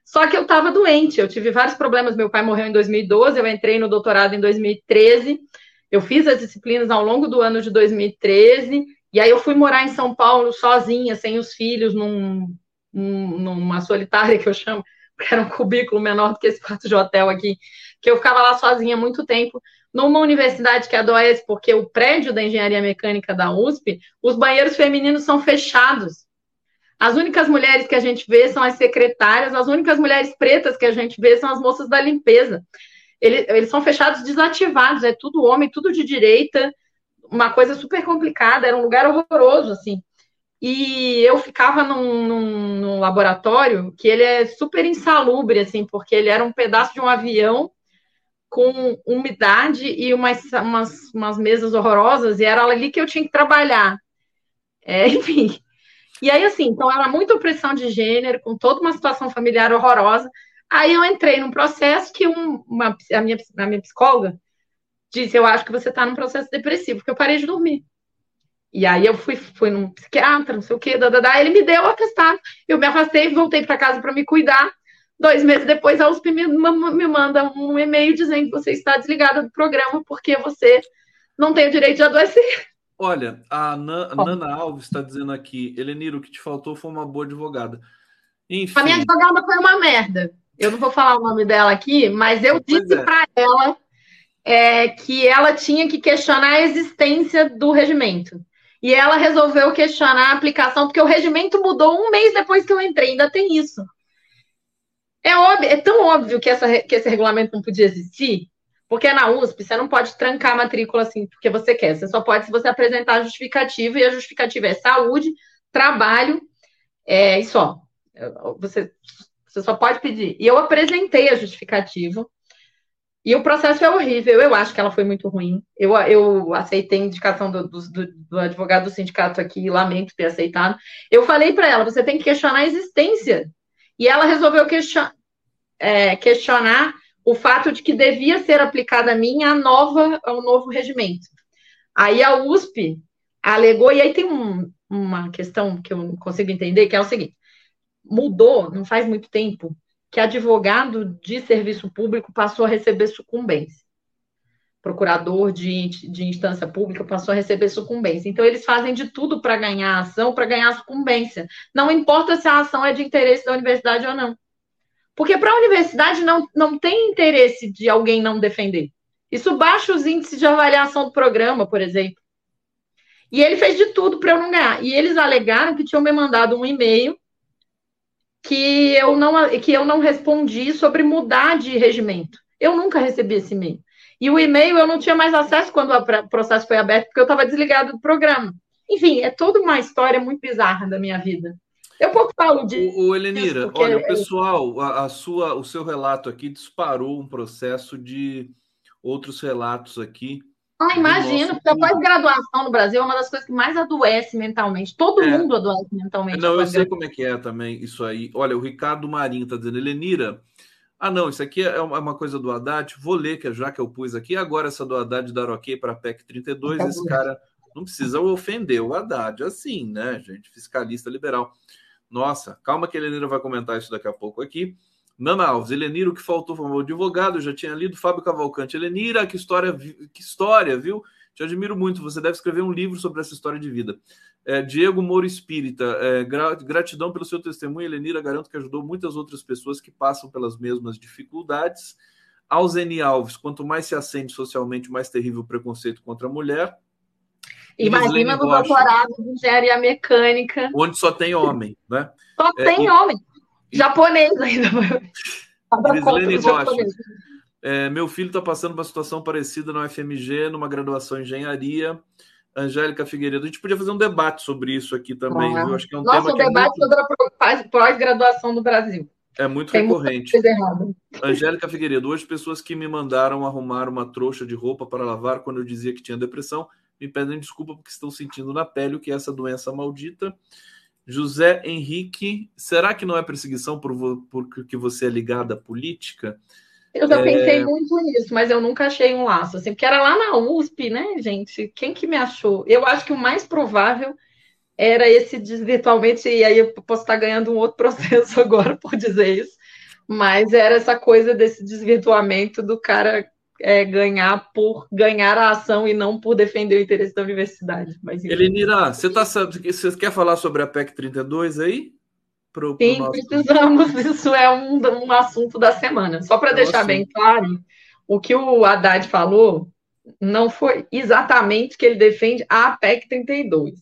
Só que eu estava doente, eu tive vários problemas. Meu pai morreu em 2012, eu entrei no doutorado em 2013. Eu fiz as disciplinas ao longo do ano de 2013. E aí eu fui morar em São Paulo sozinha, sem os filhos, num, numa solitária que eu chamo era um cubículo menor do que esse quarto de hotel aqui, que eu ficava lá sozinha muito tempo, numa universidade que adoece, porque o prédio da engenharia mecânica da USP, os banheiros femininos são fechados. As únicas mulheres que a gente vê são as secretárias, as únicas mulheres pretas que a gente vê são as moças da limpeza. Eles, eles são fechados desativados, é tudo homem, tudo de direita, uma coisa super complicada, era um lugar horroroso, assim. E eu ficava num, num, num, laboratório que ele é super insalubre, assim, porque ele era um pedaço de um avião com umidade e umas, umas, umas mesas horrorosas, e era ali que eu tinha que trabalhar. É, enfim. E aí, assim, então era muita opressão de gênero, com toda uma situação familiar horrorosa. Aí eu entrei num processo que um, uma, a, minha, a minha psicóloga disse: Eu acho que você está num processo depressivo, porque eu parei de dormir. E aí eu fui, fui num psiquiatra, não sei o quê, dadadá, ele me deu o atestado, eu me afastei, voltei para casa para me cuidar. Dois meses depois, a USP me, me manda um e-mail dizendo que você está desligada do programa porque você não tem o direito de adoecer. Olha, a Nana Alves está dizendo aqui, Eleniro, o que te faltou foi uma boa advogada. Enfim. A minha advogada foi uma merda. Eu não vou falar o nome dela aqui, mas eu pois disse é. para ela é, que ela tinha que questionar a existência do regimento e ela resolveu questionar a aplicação, porque o regimento mudou um mês depois que eu entrei, ainda tem isso. É, óbvio, é tão óbvio que, essa, que esse regulamento não podia existir, porque na USP você não pode trancar a matrícula assim porque você quer, você só pode se você apresentar a justificativa, e a justificativa é saúde, trabalho é, e só. Você, você só pode pedir. E eu apresentei a justificativa, e o processo é horrível, eu acho que ela foi muito ruim. Eu, eu aceitei a indicação do, do, do advogado do sindicato aqui, lamento ter aceitado. Eu falei para ela: você tem que questionar a existência. E ela resolveu question, é, questionar o fato de que devia ser aplicada a mim a nova, o novo regimento. Aí a USP alegou, e aí tem um, uma questão que eu não consigo entender, que é o seguinte: mudou, não faz muito tempo, que advogado de serviço público passou a receber sucumbência. Procurador de, de instância pública passou a receber sucumbência. Então, eles fazem de tudo para ganhar a ação, para ganhar a sucumbência. Não importa se a ação é de interesse da universidade ou não. Porque para a universidade não, não tem interesse de alguém não defender. Isso baixa os índices de avaliação do programa, por exemplo. E ele fez de tudo para eu não ganhar. E eles alegaram que tinham me mandado um e-mail que eu não, que eu não respondi sobre mudar de regimento. Eu nunca recebi esse e-mail. E o e-mail eu não tinha mais acesso quando o processo foi aberto, porque eu estava desligado do programa. Enfim, é toda uma história muito bizarra da minha vida. Eu pouco falo de. O, o Elenira, olha, o pessoal, a, a, sua, o seu relato aqui disparou um processo de outros relatos aqui ah, imagino, porque a pós-graduação no Brasil é uma das coisas que mais adoece mentalmente. Todo é. mundo adoece mentalmente. Não, eu sei como é que é também isso aí. Olha, o Ricardo Marinho está dizendo, Helenira, ah, não, isso aqui é uma coisa do Haddad, vou ler, que já que eu pus aqui, agora essa do Haddad dar ok para a PEC 32, Acabou. esse cara não precisa ofender o Haddad, assim, né, gente? Fiscalista liberal. Nossa, calma que a Helenira vai comentar isso daqui a pouco aqui. Nana Alves, Elenira, o que faltou foi um advogado, eu já tinha lido Fábio Cavalcante. Elenira, que história, que história, viu? Te admiro muito, você deve escrever um livro sobre essa história de vida. É, Diego Moro Espírita, é, gratidão pelo seu testemunho, Elenira, garanto que ajudou muitas outras pessoas que passam pelas mesmas dificuldades. Alzeni Alves, quanto mais se acende socialmente, mais terrível o preconceito contra a mulher. Imagina no doutorado de engenharia mecânica. Onde só tem homem, né? Só é, tem e... homem. Japonês ainda. Crislene Rocha. É, meu filho está passando por uma situação parecida na UFMG, numa graduação em engenharia. Angélica Figueiredo, a gente podia fazer um debate sobre isso aqui também, viu? Acho que é um Nossa, tema um debate é muito... sobre a pós-graduação no Brasil. É muito Tem recorrente. Angélica Figueiredo, hoje pessoas que me mandaram arrumar uma trouxa de roupa para lavar quando eu dizia que tinha depressão me pedem desculpa porque estão sentindo na pele o que é essa doença maldita. José Henrique, será que não é perseguição por, porque você é ligada à política? Eu já é... pensei muito nisso, mas eu nunca achei um laço, assim, porque era lá na USP, né, gente? Quem que me achou? Eu acho que o mais provável era esse virtualmente, e aí eu posso estar ganhando um outro processo agora por dizer isso, mas era essa coisa desse desvirtuamento do cara é, ganhar por ganhar a ação e não por defender o interesse da universidade. Mas, Elenira, você, tá, você quer falar sobre a PEC 32 aí? Pro, Sim, pro nosso... precisamos. Isso é um, um assunto da semana. Só para é deixar bem claro, o que o Haddad falou não foi exatamente que ele defende a PEC 32.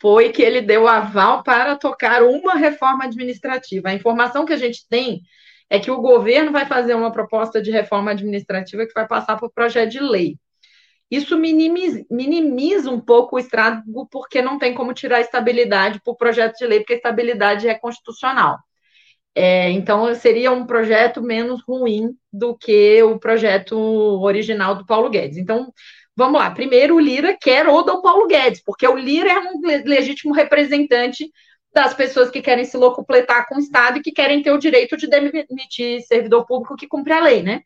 Foi que ele deu aval para tocar uma reforma administrativa. A informação que a gente tem é que o governo vai fazer uma proposta de reforma administrativa que vai passar por projeto de lei. Isso minimiza, minimiza um pouco o estrago, porque não tem como tirar a estabilidade por projeto de lei, porque a estabilidade é constitucional. É, então, seria um projeto menos ruim do que o projeto original do Paulo Guedes. Então, vamos lá. Primeiro, o Lira quer o Paulo Guedes, porque o Lira é um legítimo representante das pessoas que querem se locupletar com o Estado e que querem ter o direito de demitir servidor público que cumpre a lei, né?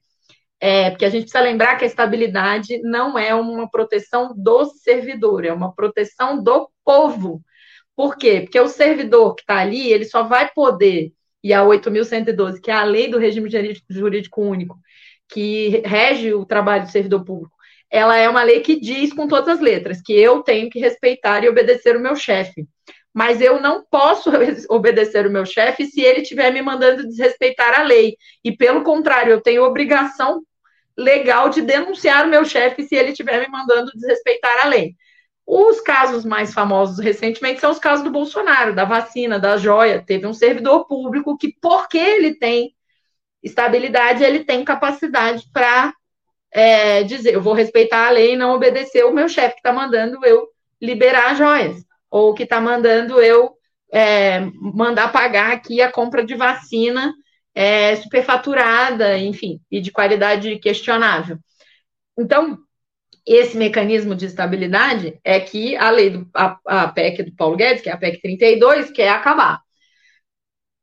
É, porque a gente precisa lembrar que a estabilidade não é uma proteção do servidor, é uma proteção do povo. Por quê? Porque o servidor que está ali, ele só vai poder, e a 8.112, que é a lei do regime jurídico único, que rege o trabalho do servidor público, ela é uma lei que diz com todas as letras que eu tenho que respeitar e obedecer o meu chefe. Mas eu não posso obedecer o meu chefe se ele estiver me mandando desrespeitar a lei. E, pelo contrário, eu tenho obrigação legal de denunciar o meu chefe se ele estiver me mandando desrespeitar a lei. Os casos mais famosos recentemente são os casos do Bolsonaro, da vacina, da joia. Teve um servidor público que, porque ele tem estabilidade, ele tem capacidade para é, dizer: eu vou respeitar a lei e não obedecer o meu chefe que está mandando eu liberar joias, ou que está mandando eu é, mandar pagar aqui a compra de vacina é, superfaturada, enfim, e de qualidade questionável. Então, esse mecanismo de estabilidade é que a lei do a, a PEC do Paulo Guedes, que é a PEC 32, quer acabar.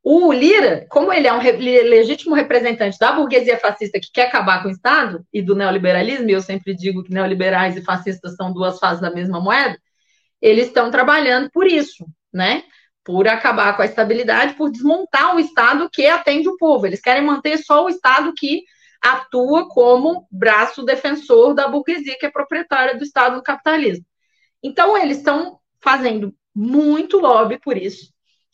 O Lira, como ele é um legítimo representante da burguesia fascista que quer acabar com o Estado e do neoliberalismo, e eu sempre digo que neoliberais e fascistas são duas faces da mesma moeda, eles estão trabalhando por isso, né? por acabar com a estabilidade, por desmontar o Estado que atende o povo. Eles querem manter só o Estado que atua como braço defensor da burguesia, que é proprietária do Estado no capitalismo. Então, eles estão fazendo muito lobby por isso.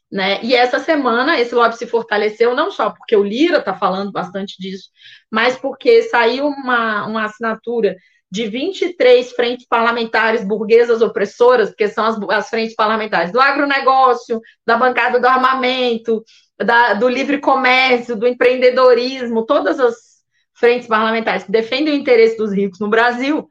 Né? E essa semana esse lobby se fortaleceu não só porque o Lira está falando bastante disso, mas porque saiu uma, uma assinatura de 23 frentes parlamentares burguesas opressoras, que são as, as frentes parlamentares do agronegócio, da bancada do armamento, da, do livre comércio, do empreendedorismo, todas as frentes parlamentares que defendem o interesse dos ricos no Brasil,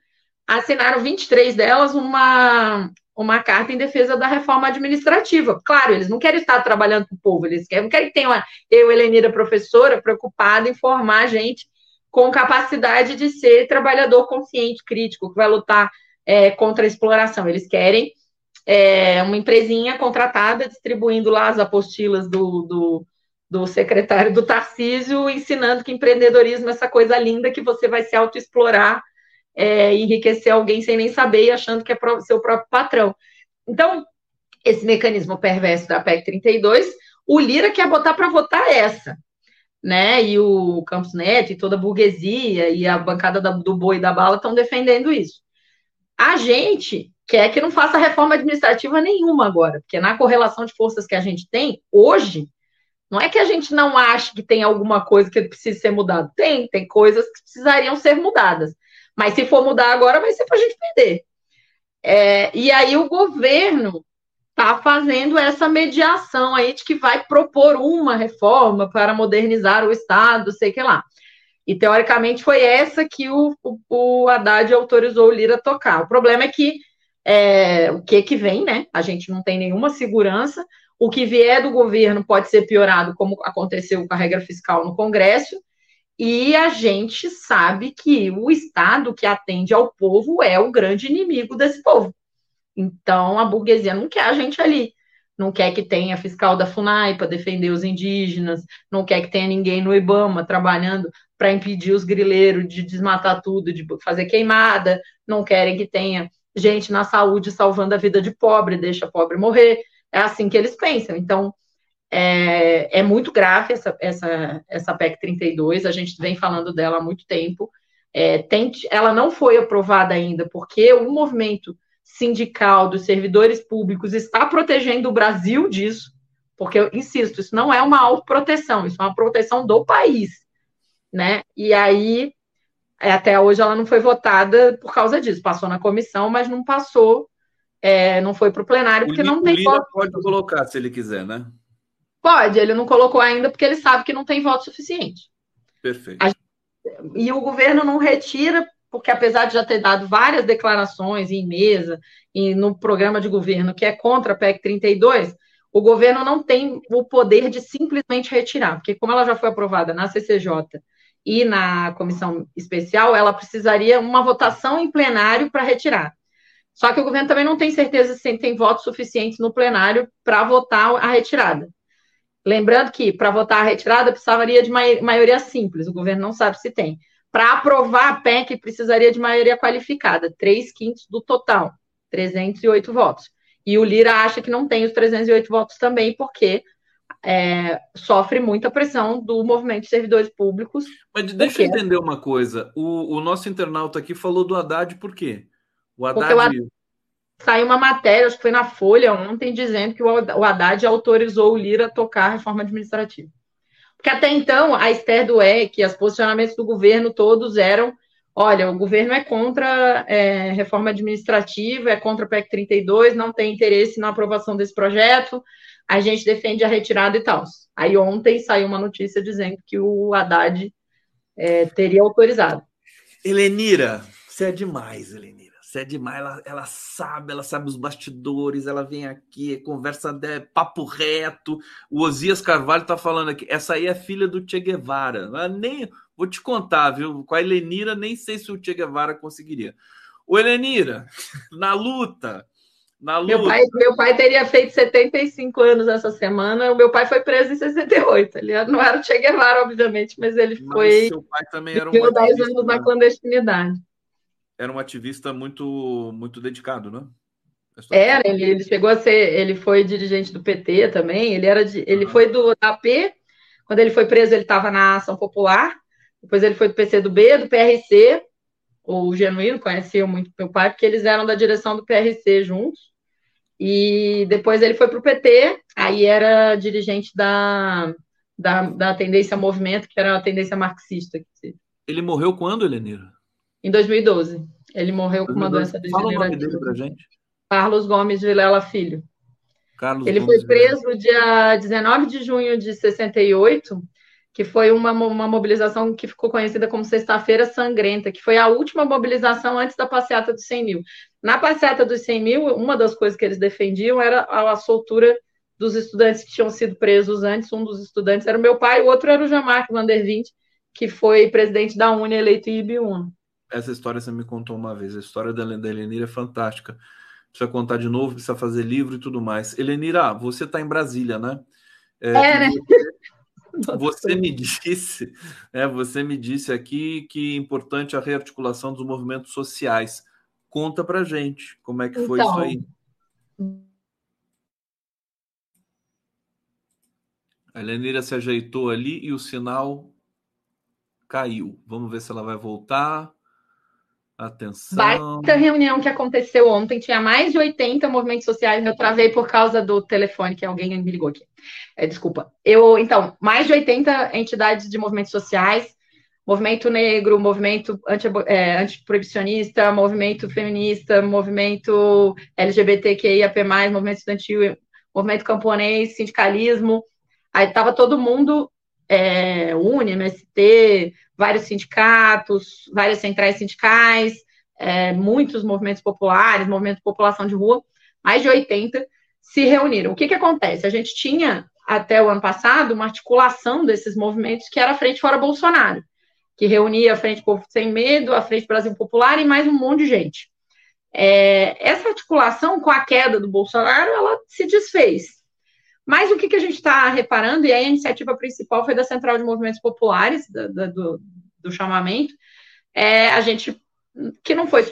assinaram 23 delas uma, uma carta em defesa da reforma administrativa. Claro, eles não querem estar trabalhando para o povo, eles querem, não querem que tenha eu, Helenira, professora, preocupada em formar gente com capacidade de ser trabalhador consciente, crítico, que vai lutar é, contra a exploração. Eles querem é, uma empresinha contratada distribuindo lá as apostilas do, do, do, secretário do Tarcísio, ensinando que empreendedorismo é essa coisa linda que você vai se autoexplorar, é, enriquecer alguém sem nem saber e achando que é seu próprio patrão. Então, esse mecanismo perverso da PEC 32, o Lira quer botar para votar essa né? E o Campos Neto e toda a burguesia e a bancada da, do boi e da bala estão defendendo isso. A gente quer que não faça reforma administrativa nenhuma agora, porque na correlação de forças que a gente tem hoje, não é que a gente não ache que tem alguma coisa que precisa ser mudada. Tem, tem coisas que precisariam ser mudadas. Mas se for mudar agora, vai ser para a gente perder. É, e aí o governo está fazendo essa mediação aí de que vai propor uma reforma para modernizar o Estado, sei que lá. E teoricamente foi essa que o, o, o Haddad autorizou o Lira tocar. O problema é que é, o que que vem, né? A gente não tem nenhuma segurança. O que vier do governo pode ser piorado, como aconteceu com a regra fiscal no Congresso. E a gente sabe que o Estado que atende ao povo é o grande inimigo desse povo. Então, a burguesia não quer a gente ali. Não quer que tenha fiscal da FUNAI para defender os indígenas, não quer que tenha ninguém no IBAMA trabalhando para impedir os grileiros de desmatar tudo, de fazer queimada, não querem que tenha gente na saúde salvando a vida de pobre, deixa pobre morrer. É assim que eles pensam. Então, é, é muito grave essa, essa, essa PEC 32, a gente vem falando dela há muito tempo. É, tem, ela não foi aprovada ainda, porque o movimento sindical dos servidores públicos está protegendo o Brasil disso, porque eu insisto, isso não é uma autoproteção, isso é uma proteção do país, né? E aí, é, até hoje ela não foi votada por causa disso, passou na comissão, mas não passou, é, não foi para o plenário, porque o não tem Lira pode colocar se ele quiser, né? Pode, ele não colocou ainda porque ele sabe que não tem voto suficiente. Perfeito. Gente, e o governo não retira, porque apesar de já ter dado várias declarações em mesa e no programa de governo que é contra a PEC 32, o governo não tem o poder de simplesmente retirar, porque como ela já foi aprovada na CCJ e na comissão especial, ela precisaria uma votação em plenário para retirar. Só que o governo também não tem certeza se tem votos suficientes no plenário para votar a retirada. Lembrando que para votar a retirada precisaria de maioria simples, o governo não sabe se tem. Para aprovar a PEC precisaria de maioria qualificada, 3 quintos do total, 308 votos. E o Lira acha que não tem os 308 votos também, porque é, sofre muita pressão do movimento de servidores públicos. Mas deixa porque... eu entender uma coisa. O, o, nosso internauta aqui falou do Haddad por quê? O Haddad... Porque o Saiu uma matéria, acho que foi na Folha ontem, dizendo que o Haddad autorizou o Lira a tocar a reforma administrativa. Porque até então, a Esther do EC, os posicionamentos do governo todos eram olha, o governo é contra é, reforma administrativa, é contra a PEC 32, não tem interesse na aprovação desse projeto, a gente defende a retirada e tal. Aí ontem saiu uma notícia dizendo que o Haddad é, teria autorizado. Helenira, você é demais, Helenira. Você é demais, ela, ela sabe, ela sabe os bastidores, ela vem aqui, conversa de papo reto. O Osias Carvalho está falando aqui, essa aí é filha do Che Guevara. Nem, vou te contar, viu? Com a Helenira, nem sei se o Che Guevara conseguiria. O Helenira, na luta, na luta. Meu pai, meu pai teria feito 75 anos essa semana. O meu pai foi preso em 68. Ele não era o Che Guevara, obviamente, mas ele mas foi. Seu pai também era um. 10 anos na clandestinidade era um ativista muito muito dedicado, né? Era, ele, ele chegou a ser, ele foi dirigente do PT também, ele era de, ele foi do AP, quando ele foi preso ele estava na Ação Popular, depois ele foi do PCdoB, do PRC, o Genuíno conhecia muito meu pai, porque eles eram da direção do PRC juntos, e depois ele foi para o PT, aí era dirigente da, da, da tendência movimento, que era a tendência marxista. Ele morreu quando, Helenira? Em 2012. Ele morreu com uma doença degenerativa. Fala o nome dele pra gente. Carlos Gomes Vilela Filho. Carlos ele Gomes foi preso Vilela. dia 19 de junho de 68, que foi uma, uma mobilização que ficou conhecida como Sexta-feira Sangrenta, que foi a última mobilização antes da passeata dos 100 mil. Na passeata dos 100 mil, uma das coisas que eles defendiam era a, a soltura dos estudantes que tinham sido presos antes. Um dos estudantes era o meu pai, o outro era o Jean-Marc Van der Vint, que foi presidente da UNE eleito em Ibiúna. Essa história você me contou uma vez. A história da, da Helenira é fantástica. Precisa contar de novo, precisa fazer livro e tudo mais. Helenira, você está em Brasília, né? É, é né? Você, você me disse, é, você me disse aqui que é importante a rearticulação dos movimentos sociais. Conta pra gente como é que foi então, isso aí. A Helenira se ajeitou ali e o sinal caiu. Vamos ver se ela vai voltar. Atenção. Reunião que aconteceu ontem, tinha mais de 80 movimentos sociais. Eu travei por causa do telefone, que alguém me ligou aqui. É, desculpa. Eu, então, mais de 80 entidades de movimentos sociais, movimento negro, movimento anti, é, antiproibicionista, movimento feminista, movimento LGBTQIAP+, movimento estudantil, movimento camponês, sindicalismo. Aí estava todo mundo, é, UNE, MST, vários sindicatos, várias centrais sindicais, é, muitos movimentos populares, movimento de população de rua, mais de 80 se reuniram. O que, que acontece? A gente tinha, até o ano passado, uma articulação desses movimentos que era a Frente Fora Bolsonaro, que reunia a Frente Povo Sem Medo, a Frente Brasil Popular e mais um monte de gente. É, essa articulação com a queda do Bolsonaro, ela se desfez. Mas o que, que a gente está reparando, e a iniciativa principal foi da Central de Movimentos Populares, da, da, do, do, chamamento, é, a gente, que não foi,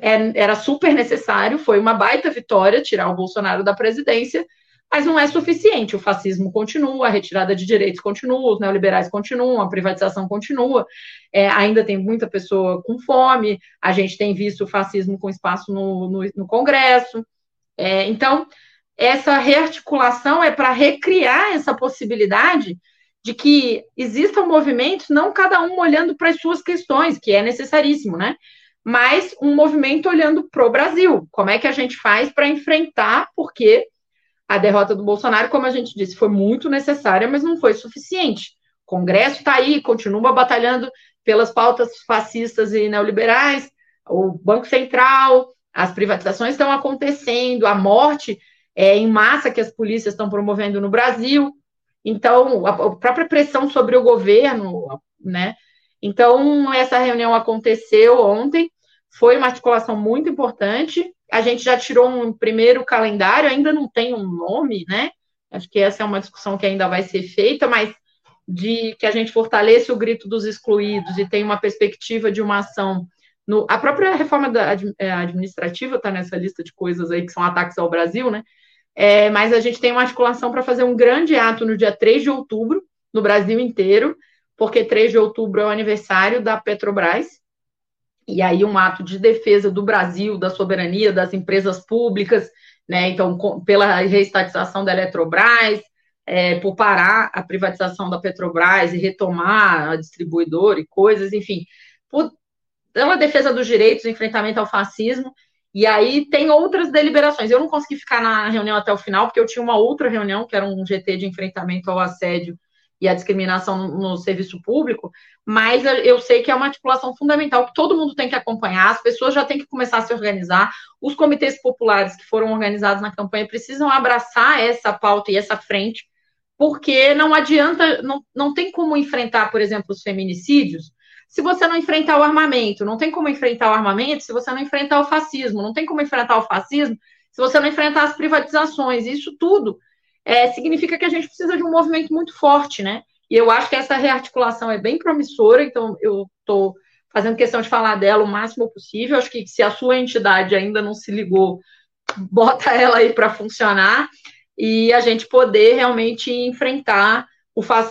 é, era super necessário, foi uma baita vitória tirar o Bolsonaro da presidência, mas não é suficiente. O fascismo continua, a retirada de direitos continua, os neoliberais continuam, a privatização continua, é, ainda tem muita pessoa com fome, a gente tem visto o fascismo com espaço no, no, no Congresso. É, então, essa rearticulação é para recriar essa possibilidade de que existam movimentos, não cada um olhando para as suas questões, que é necessaríssimo, né? Mas um movimento olhando para o Brasil. Como é que a gente faz para enfrentar? Porque a derrota do Bolsonaro, como a gente disse, foi muito necessária, mas não foi suficiente. O Congresso está aí, continua batalhando pelas pautas fascistas e neoliberais, o Banco Central, as privatizações estão acontecendo, a morte é, em massa que as polícias estão promovendo no Brasil. Então, a, própria pressão sobre o governo, né? Então, essa reunião aconteceu ontem, foi uma articulação muito importante. A gente já tirou um primeiro calendário, ainda não tem um nome, né? Acho que essa é uma discussão que ainda vai ser feita, mas de que a gente fortaleça o grito dos excluídos e tem uma perspectiva de uma ação. No, a própria reforma da, é, administrativa está nessa lista de coisas aí que são ataques ao Brasil, né? É, mas a gente tem uma articulação para fazer um grande ato no dia 3 de outubro, no Brasil inteiro, porque 3 de outubro é o aniversário da Petrobras, e aí um ato de defesa do Brasil, da soberania das empresas públicas, né? Então, com, pela reestatização da Eletrobras, é, por parar a privatização da Petrobras e retomar a distribuidora e coisas, enfim, por, pela defesa dos direitos, enfrentamento ao fascismo, e aí tem outras deliberações. Eu não consegui ficar na reunião até o final, porque eu tinha uma outra reunião, que era um GT de enfrentamento ao assédio e à discriminação no, serviço público, mas eu sei que é uma articulação fundamental que todo mundo tem que acompanhar, as pessoas já têm que começar a se organizar, os comitês populares que foram organizados na campanha precisam abraçar essa pauta e essa frente, porque não adianta, não, não tem como enfrentar, por exemplo, os feminicídios se você não enfrentar o armamento, não tem como enfrentar o armamento se você não enfrentar o fascismo, não tem como enfrentar o fascismo se você não enfrentar as privatizações. Isso tudo é, significa que a gente precisa de um movimento muito forte, né? E eu acho que essa rearticulação é bem promissora, então eu estou fazendo questão de falar dela o máximo possível. Acho que se a sua entidade ainda não se ligou, bota ela aí para funcionar e a gente poder realmente enfrentar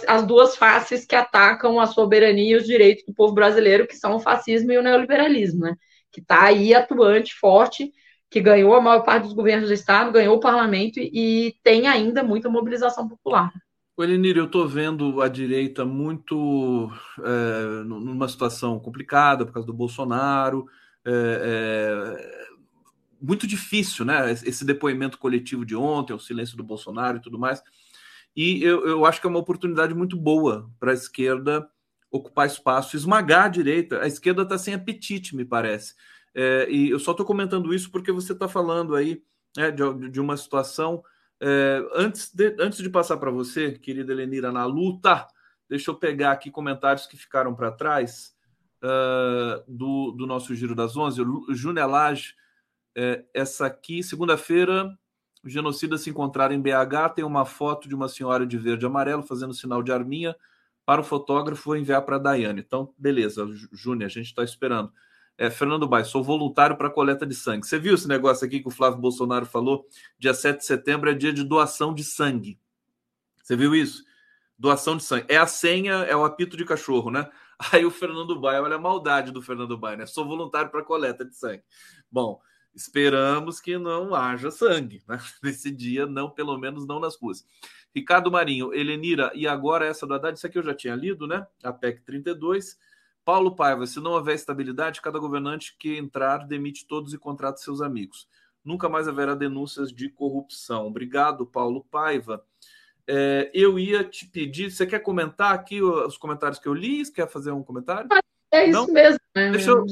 as duas faces que atacam a soberania e os direitos do povo brasileiro, que são o fascismo e o neoliberalismo, né? Que está aí atuante, forte, que ganhou a maior parte dos governos do Estado, ganhou o parlamento e, e tem ainda muita mobilização popular. Elenir, eu estou vendo a direita muito é, numa situação complicada por causa do Bolsonaro. É, é, muito difícil, né? Esse depoimento coletivo de ontem, o silêncio do Bolsonaro e tudo mais. E eu, eu acho que é uma oportunidade muito boa para a esquerda ocupar espaço, esmagar a direita. A esquerda está sem apetite, me parece. É, e eu só estou comentando isso porque você está falando aí é, de, de, uma situação. É, antes, de, antes de passar para você, querida Helenira, na luta, deixa eu pegar aqui comentários que ficaram para trás uh, do, do nosso Giro das Onze. O Júnior Lage, é, essa aqui, segunda-feira, os genocidas se encontraram em BH, tem uma foto de uma senhora de verde e amarelo fazendo sinal de arminha para o fotógrafo enviar para a Daiane. Então, beleza, Júnior, a gente está esperando. É, Fernando Baix, sou voluntário para coleta de sangue. Você viu esse negócio aqui que o Flávio Bolsonaro falou? Dia 7 de setembro é dia de doação de sangue. Você viu isso? Doação de sangue. É a senha, é o apito de cachorro, né? Aí o Fernando Baia, olha a maldade do Fernando Baia, né? Sou voluntário para coleta de sangue. Bom, Esperamos que não haja sangue né? nesse dia, não, pelo menos não nas ruas. Ricardo Marinho, Helenira, e agora essa do Haddad, isso aqui eu já tinha lido, né? A PEC 32. Paulo Paiva, se não houver estabilidade, cada governante que entrar demite todos e contrata seus amigos. Nunca mais haverá denúncias de corrupção. Obrigado, Paulo Paiva. É, eu ia te pedir, você quer comentar aqui os comentários que eu li? Você quer fazer um comentário? É isso não? mesmo. Né? Deixa eu,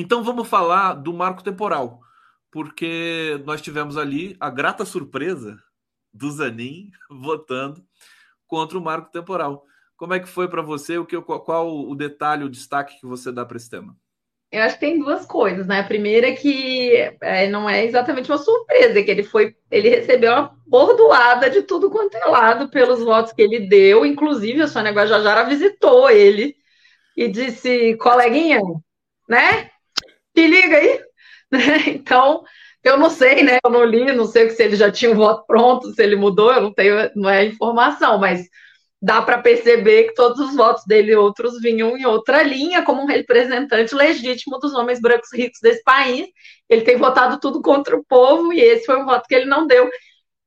então vamos falar do marco temporal, porque nós tivemos ali a grata surpresa do Zanin votando contra o marco temporal. Como é que foi para você? O que, qual o detalhe, o destaque que você dá para esse tema? Eu acho que tem duas coisas, né? A primeira é que é, não é exatamente uma surpresa, é que ele foi, ele recebeu uma bordoada de tudo quanto é lado pelos votos que ele deu, inclusive a Sônia Guajajara visitou ele e disse, coleguinha, né? Se liga aí. Né? Então, eu não sei, né? Eu não li, não sei se ele já tinha o voto pronto, se ele mudou, eu não tenho, não é informação, mas dá para perceber que todos os votos dele e outros vinham em outra linha, como um representante legítimo dos homens brancos ricos desse país. Ele tem votado tudo contra o povo e esse foi um voto que ele não deu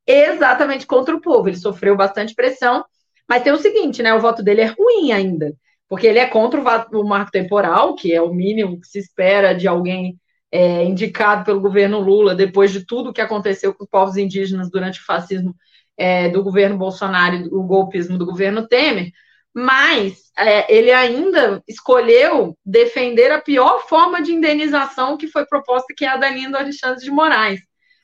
exatamente contra o povo. Ele sofreu bastante pressão, mas tem o seguinte, né? O voto dele é ruim ainda porque ele é contra o marco temporal, que é o mínimo que se espera de alguém é, indicado pelo governo Lula, depois de tudo que aconteceu com os povos indígenas durante o fascismo é, do governo Bolsonaro e o golpismo do governo Temer, mas é, ele ainda escolheu defender a pior forma de indenização que foi proposta, que é a da Linda Alexandre de Moraes.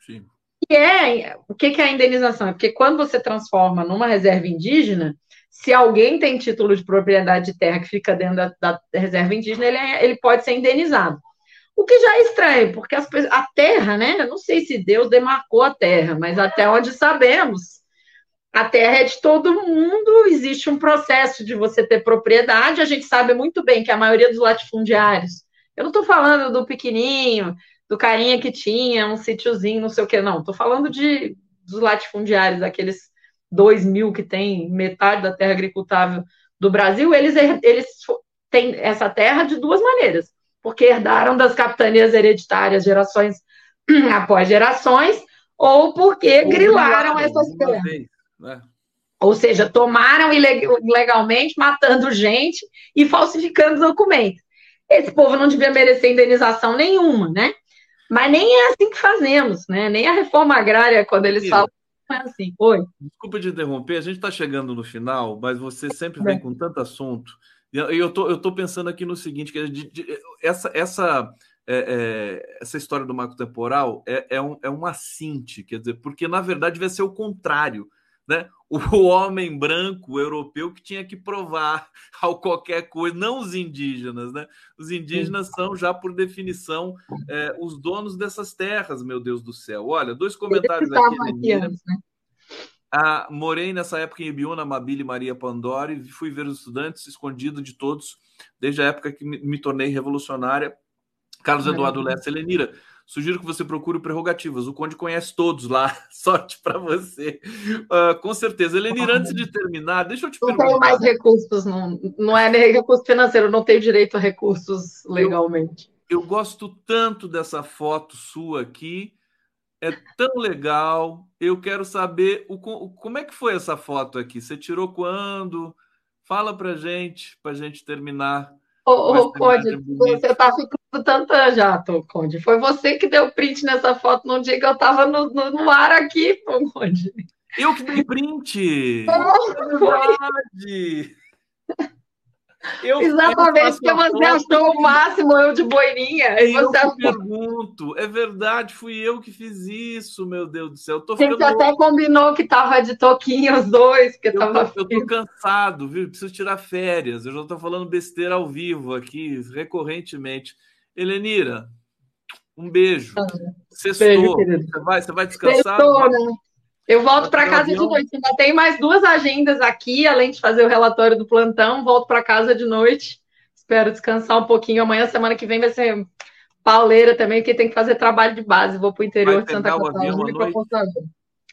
Sim. E é, o que, que é a indenização? É porque quando você transforma numa reserva indígena, se alguém tem título de propriedade de terra que fica dentro da, da reserva indígena, ele, é, ele pode ser indenizado. O que já é estranho, porque as, a terra, né? Eu não sei se Deus demarcou a terra, mas até onde sabemos, a terra é de todo mundo, existe um processo de você ter propriedade. A gente sabe muito bem que a maioria dos latifundiários, eu não estou falando do pequenininho, do carinha que tinha um sítiozinho, não sei o que, não. Estou falando de dos latifundiários, aqueles dois mil que tem metade da terra agricultável do Brasil, eles, eles têm essa terra de duas maneiras, porque herdaram das capitanias hereditárias gerações após gerações, ou porque grilaram essas terras. Né? Ou seja, tomaram ilegalmente, matando gente e falsificando documentos. Esse povo não devia merecer indenização nenhuma, né? Mas nem é assim que fazemos, né? Nem a reforma agrária, quando eles Sim. falam, é assim. Oi. Desculpa de interromper, a gente está chegando no final, mas você sempre vem é. com tanto assunto. E eu tô, eu tô pensando aqui no seguinte: que de, de, essa, essa, é, é, essa história do marco temporal é, é, um, é uma cinte, quer dizer, porque na verdade vai ser o contrário né? O homem branco europeu que tinha que provar ao qualquer coisa, não os indígenas, né? Os indígenas são já por definição é, os donos dessas terras, meu Deus do céu. Olha, dois comentários aqui. Antes, né? Ah, morei nessa época em Ibiúna, Mabile Maria Pandori, fui ver os estudantes escondido de todos, desde a época que me, me tornei revolucionária. Carlos Eduardo Lessa Helenira, Sugiro que você procure prerrogativas. O Conde conhece todos lá. Sorte para você. Uh, com certeza. Elenir, antes de terminar, deixa eu te não perguntar. Não tenho mais recursos, não, não é nem recurso financeiro, não tenho direito a recursos legalmente. Eu, eu gosto tanto dessa foto sua aqui. É tão legal. Eu quero saber o, como é que foi essa foto aqui. Você tirou quando? Fala para gente, para gente terminar. Ô, ô Conde, você tá ficando tantã já, tô, Conde. Foi você que deu print nessa foto num dia que eu tava no, no, no ar aqui, pô, Conde. Eu que dei print! Oh, é! Eu Exatamente, porque você achou o máximo eu de boininha. Você eu pergunto, é verdade, fui eu que fiz isso, meu Deus do céu. Tô a gente até combinou que tava de toquinho os dois, porque eu tava. Tô, eu tô cansado, viu? Preciso tirar férias. Eu já tô falando besteira ao vivo aqui, recorrentemente. Helenira, um beijo. Ah, Sextou. Beijo, você, vai, você vai descansar? Sextou, né? Eu volto para casa avião. de noite. Ainda tem mais duas agendas aqui, além de fazer o relatório do plantão. Volto para casa de noite. Espero descansar um pouquinho. Amanhã, semana que vem, vai ser pauleira também, porque tem que fazer trabalho de base. Vou para o interior de Santa Catarina e para Porto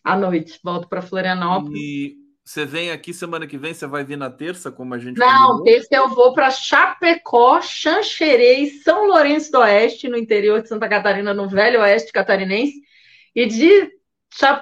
À noite. Volto para Florianópolis. E você vem aqui semana que vem? Você vai vir na terça, como a gente Não, terça eu vou para Chapecó, Xanxerei, São Lourenço do Oeste, no interior de Santa Catarina, no Velho Oeste catarinense. E de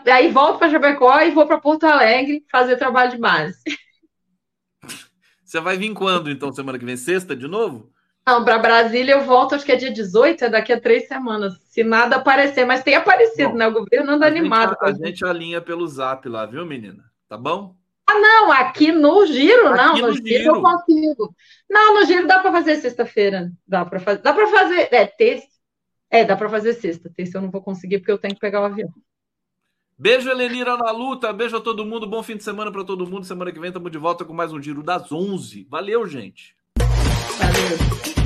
Aí volto para Chapecó e vou para Porto Alegre fazer trabalho de base. Você vai vir quando, então, semana que vem? Sexta de novo? Não, para Brasília eu volto, acho que é dia 18, é daqui a três semanas, se nada aparecer. Mas tem aparecido, bom, né? O governo anda a animado. Gente, a, gente alinha pelo zap lá, viu, menina? Tá bom? Ah, não, aqui no giro, aqui não, no, no giro, giro, eu consigo. Não, no giro dá para fazer sexta-feira. Dá para fazer. Dá para fazer. É, terça. É, dá para fazer sexta. Terça eu não vou conseguir porque eu tenho que pegar o avião. Beijo, Helenira na luta. Beijo a todo mundo. Bom fim de semana para todo mundo. Semana que vem estamos de volta com mais um Giro das 11. Valeu, gente. Valeu.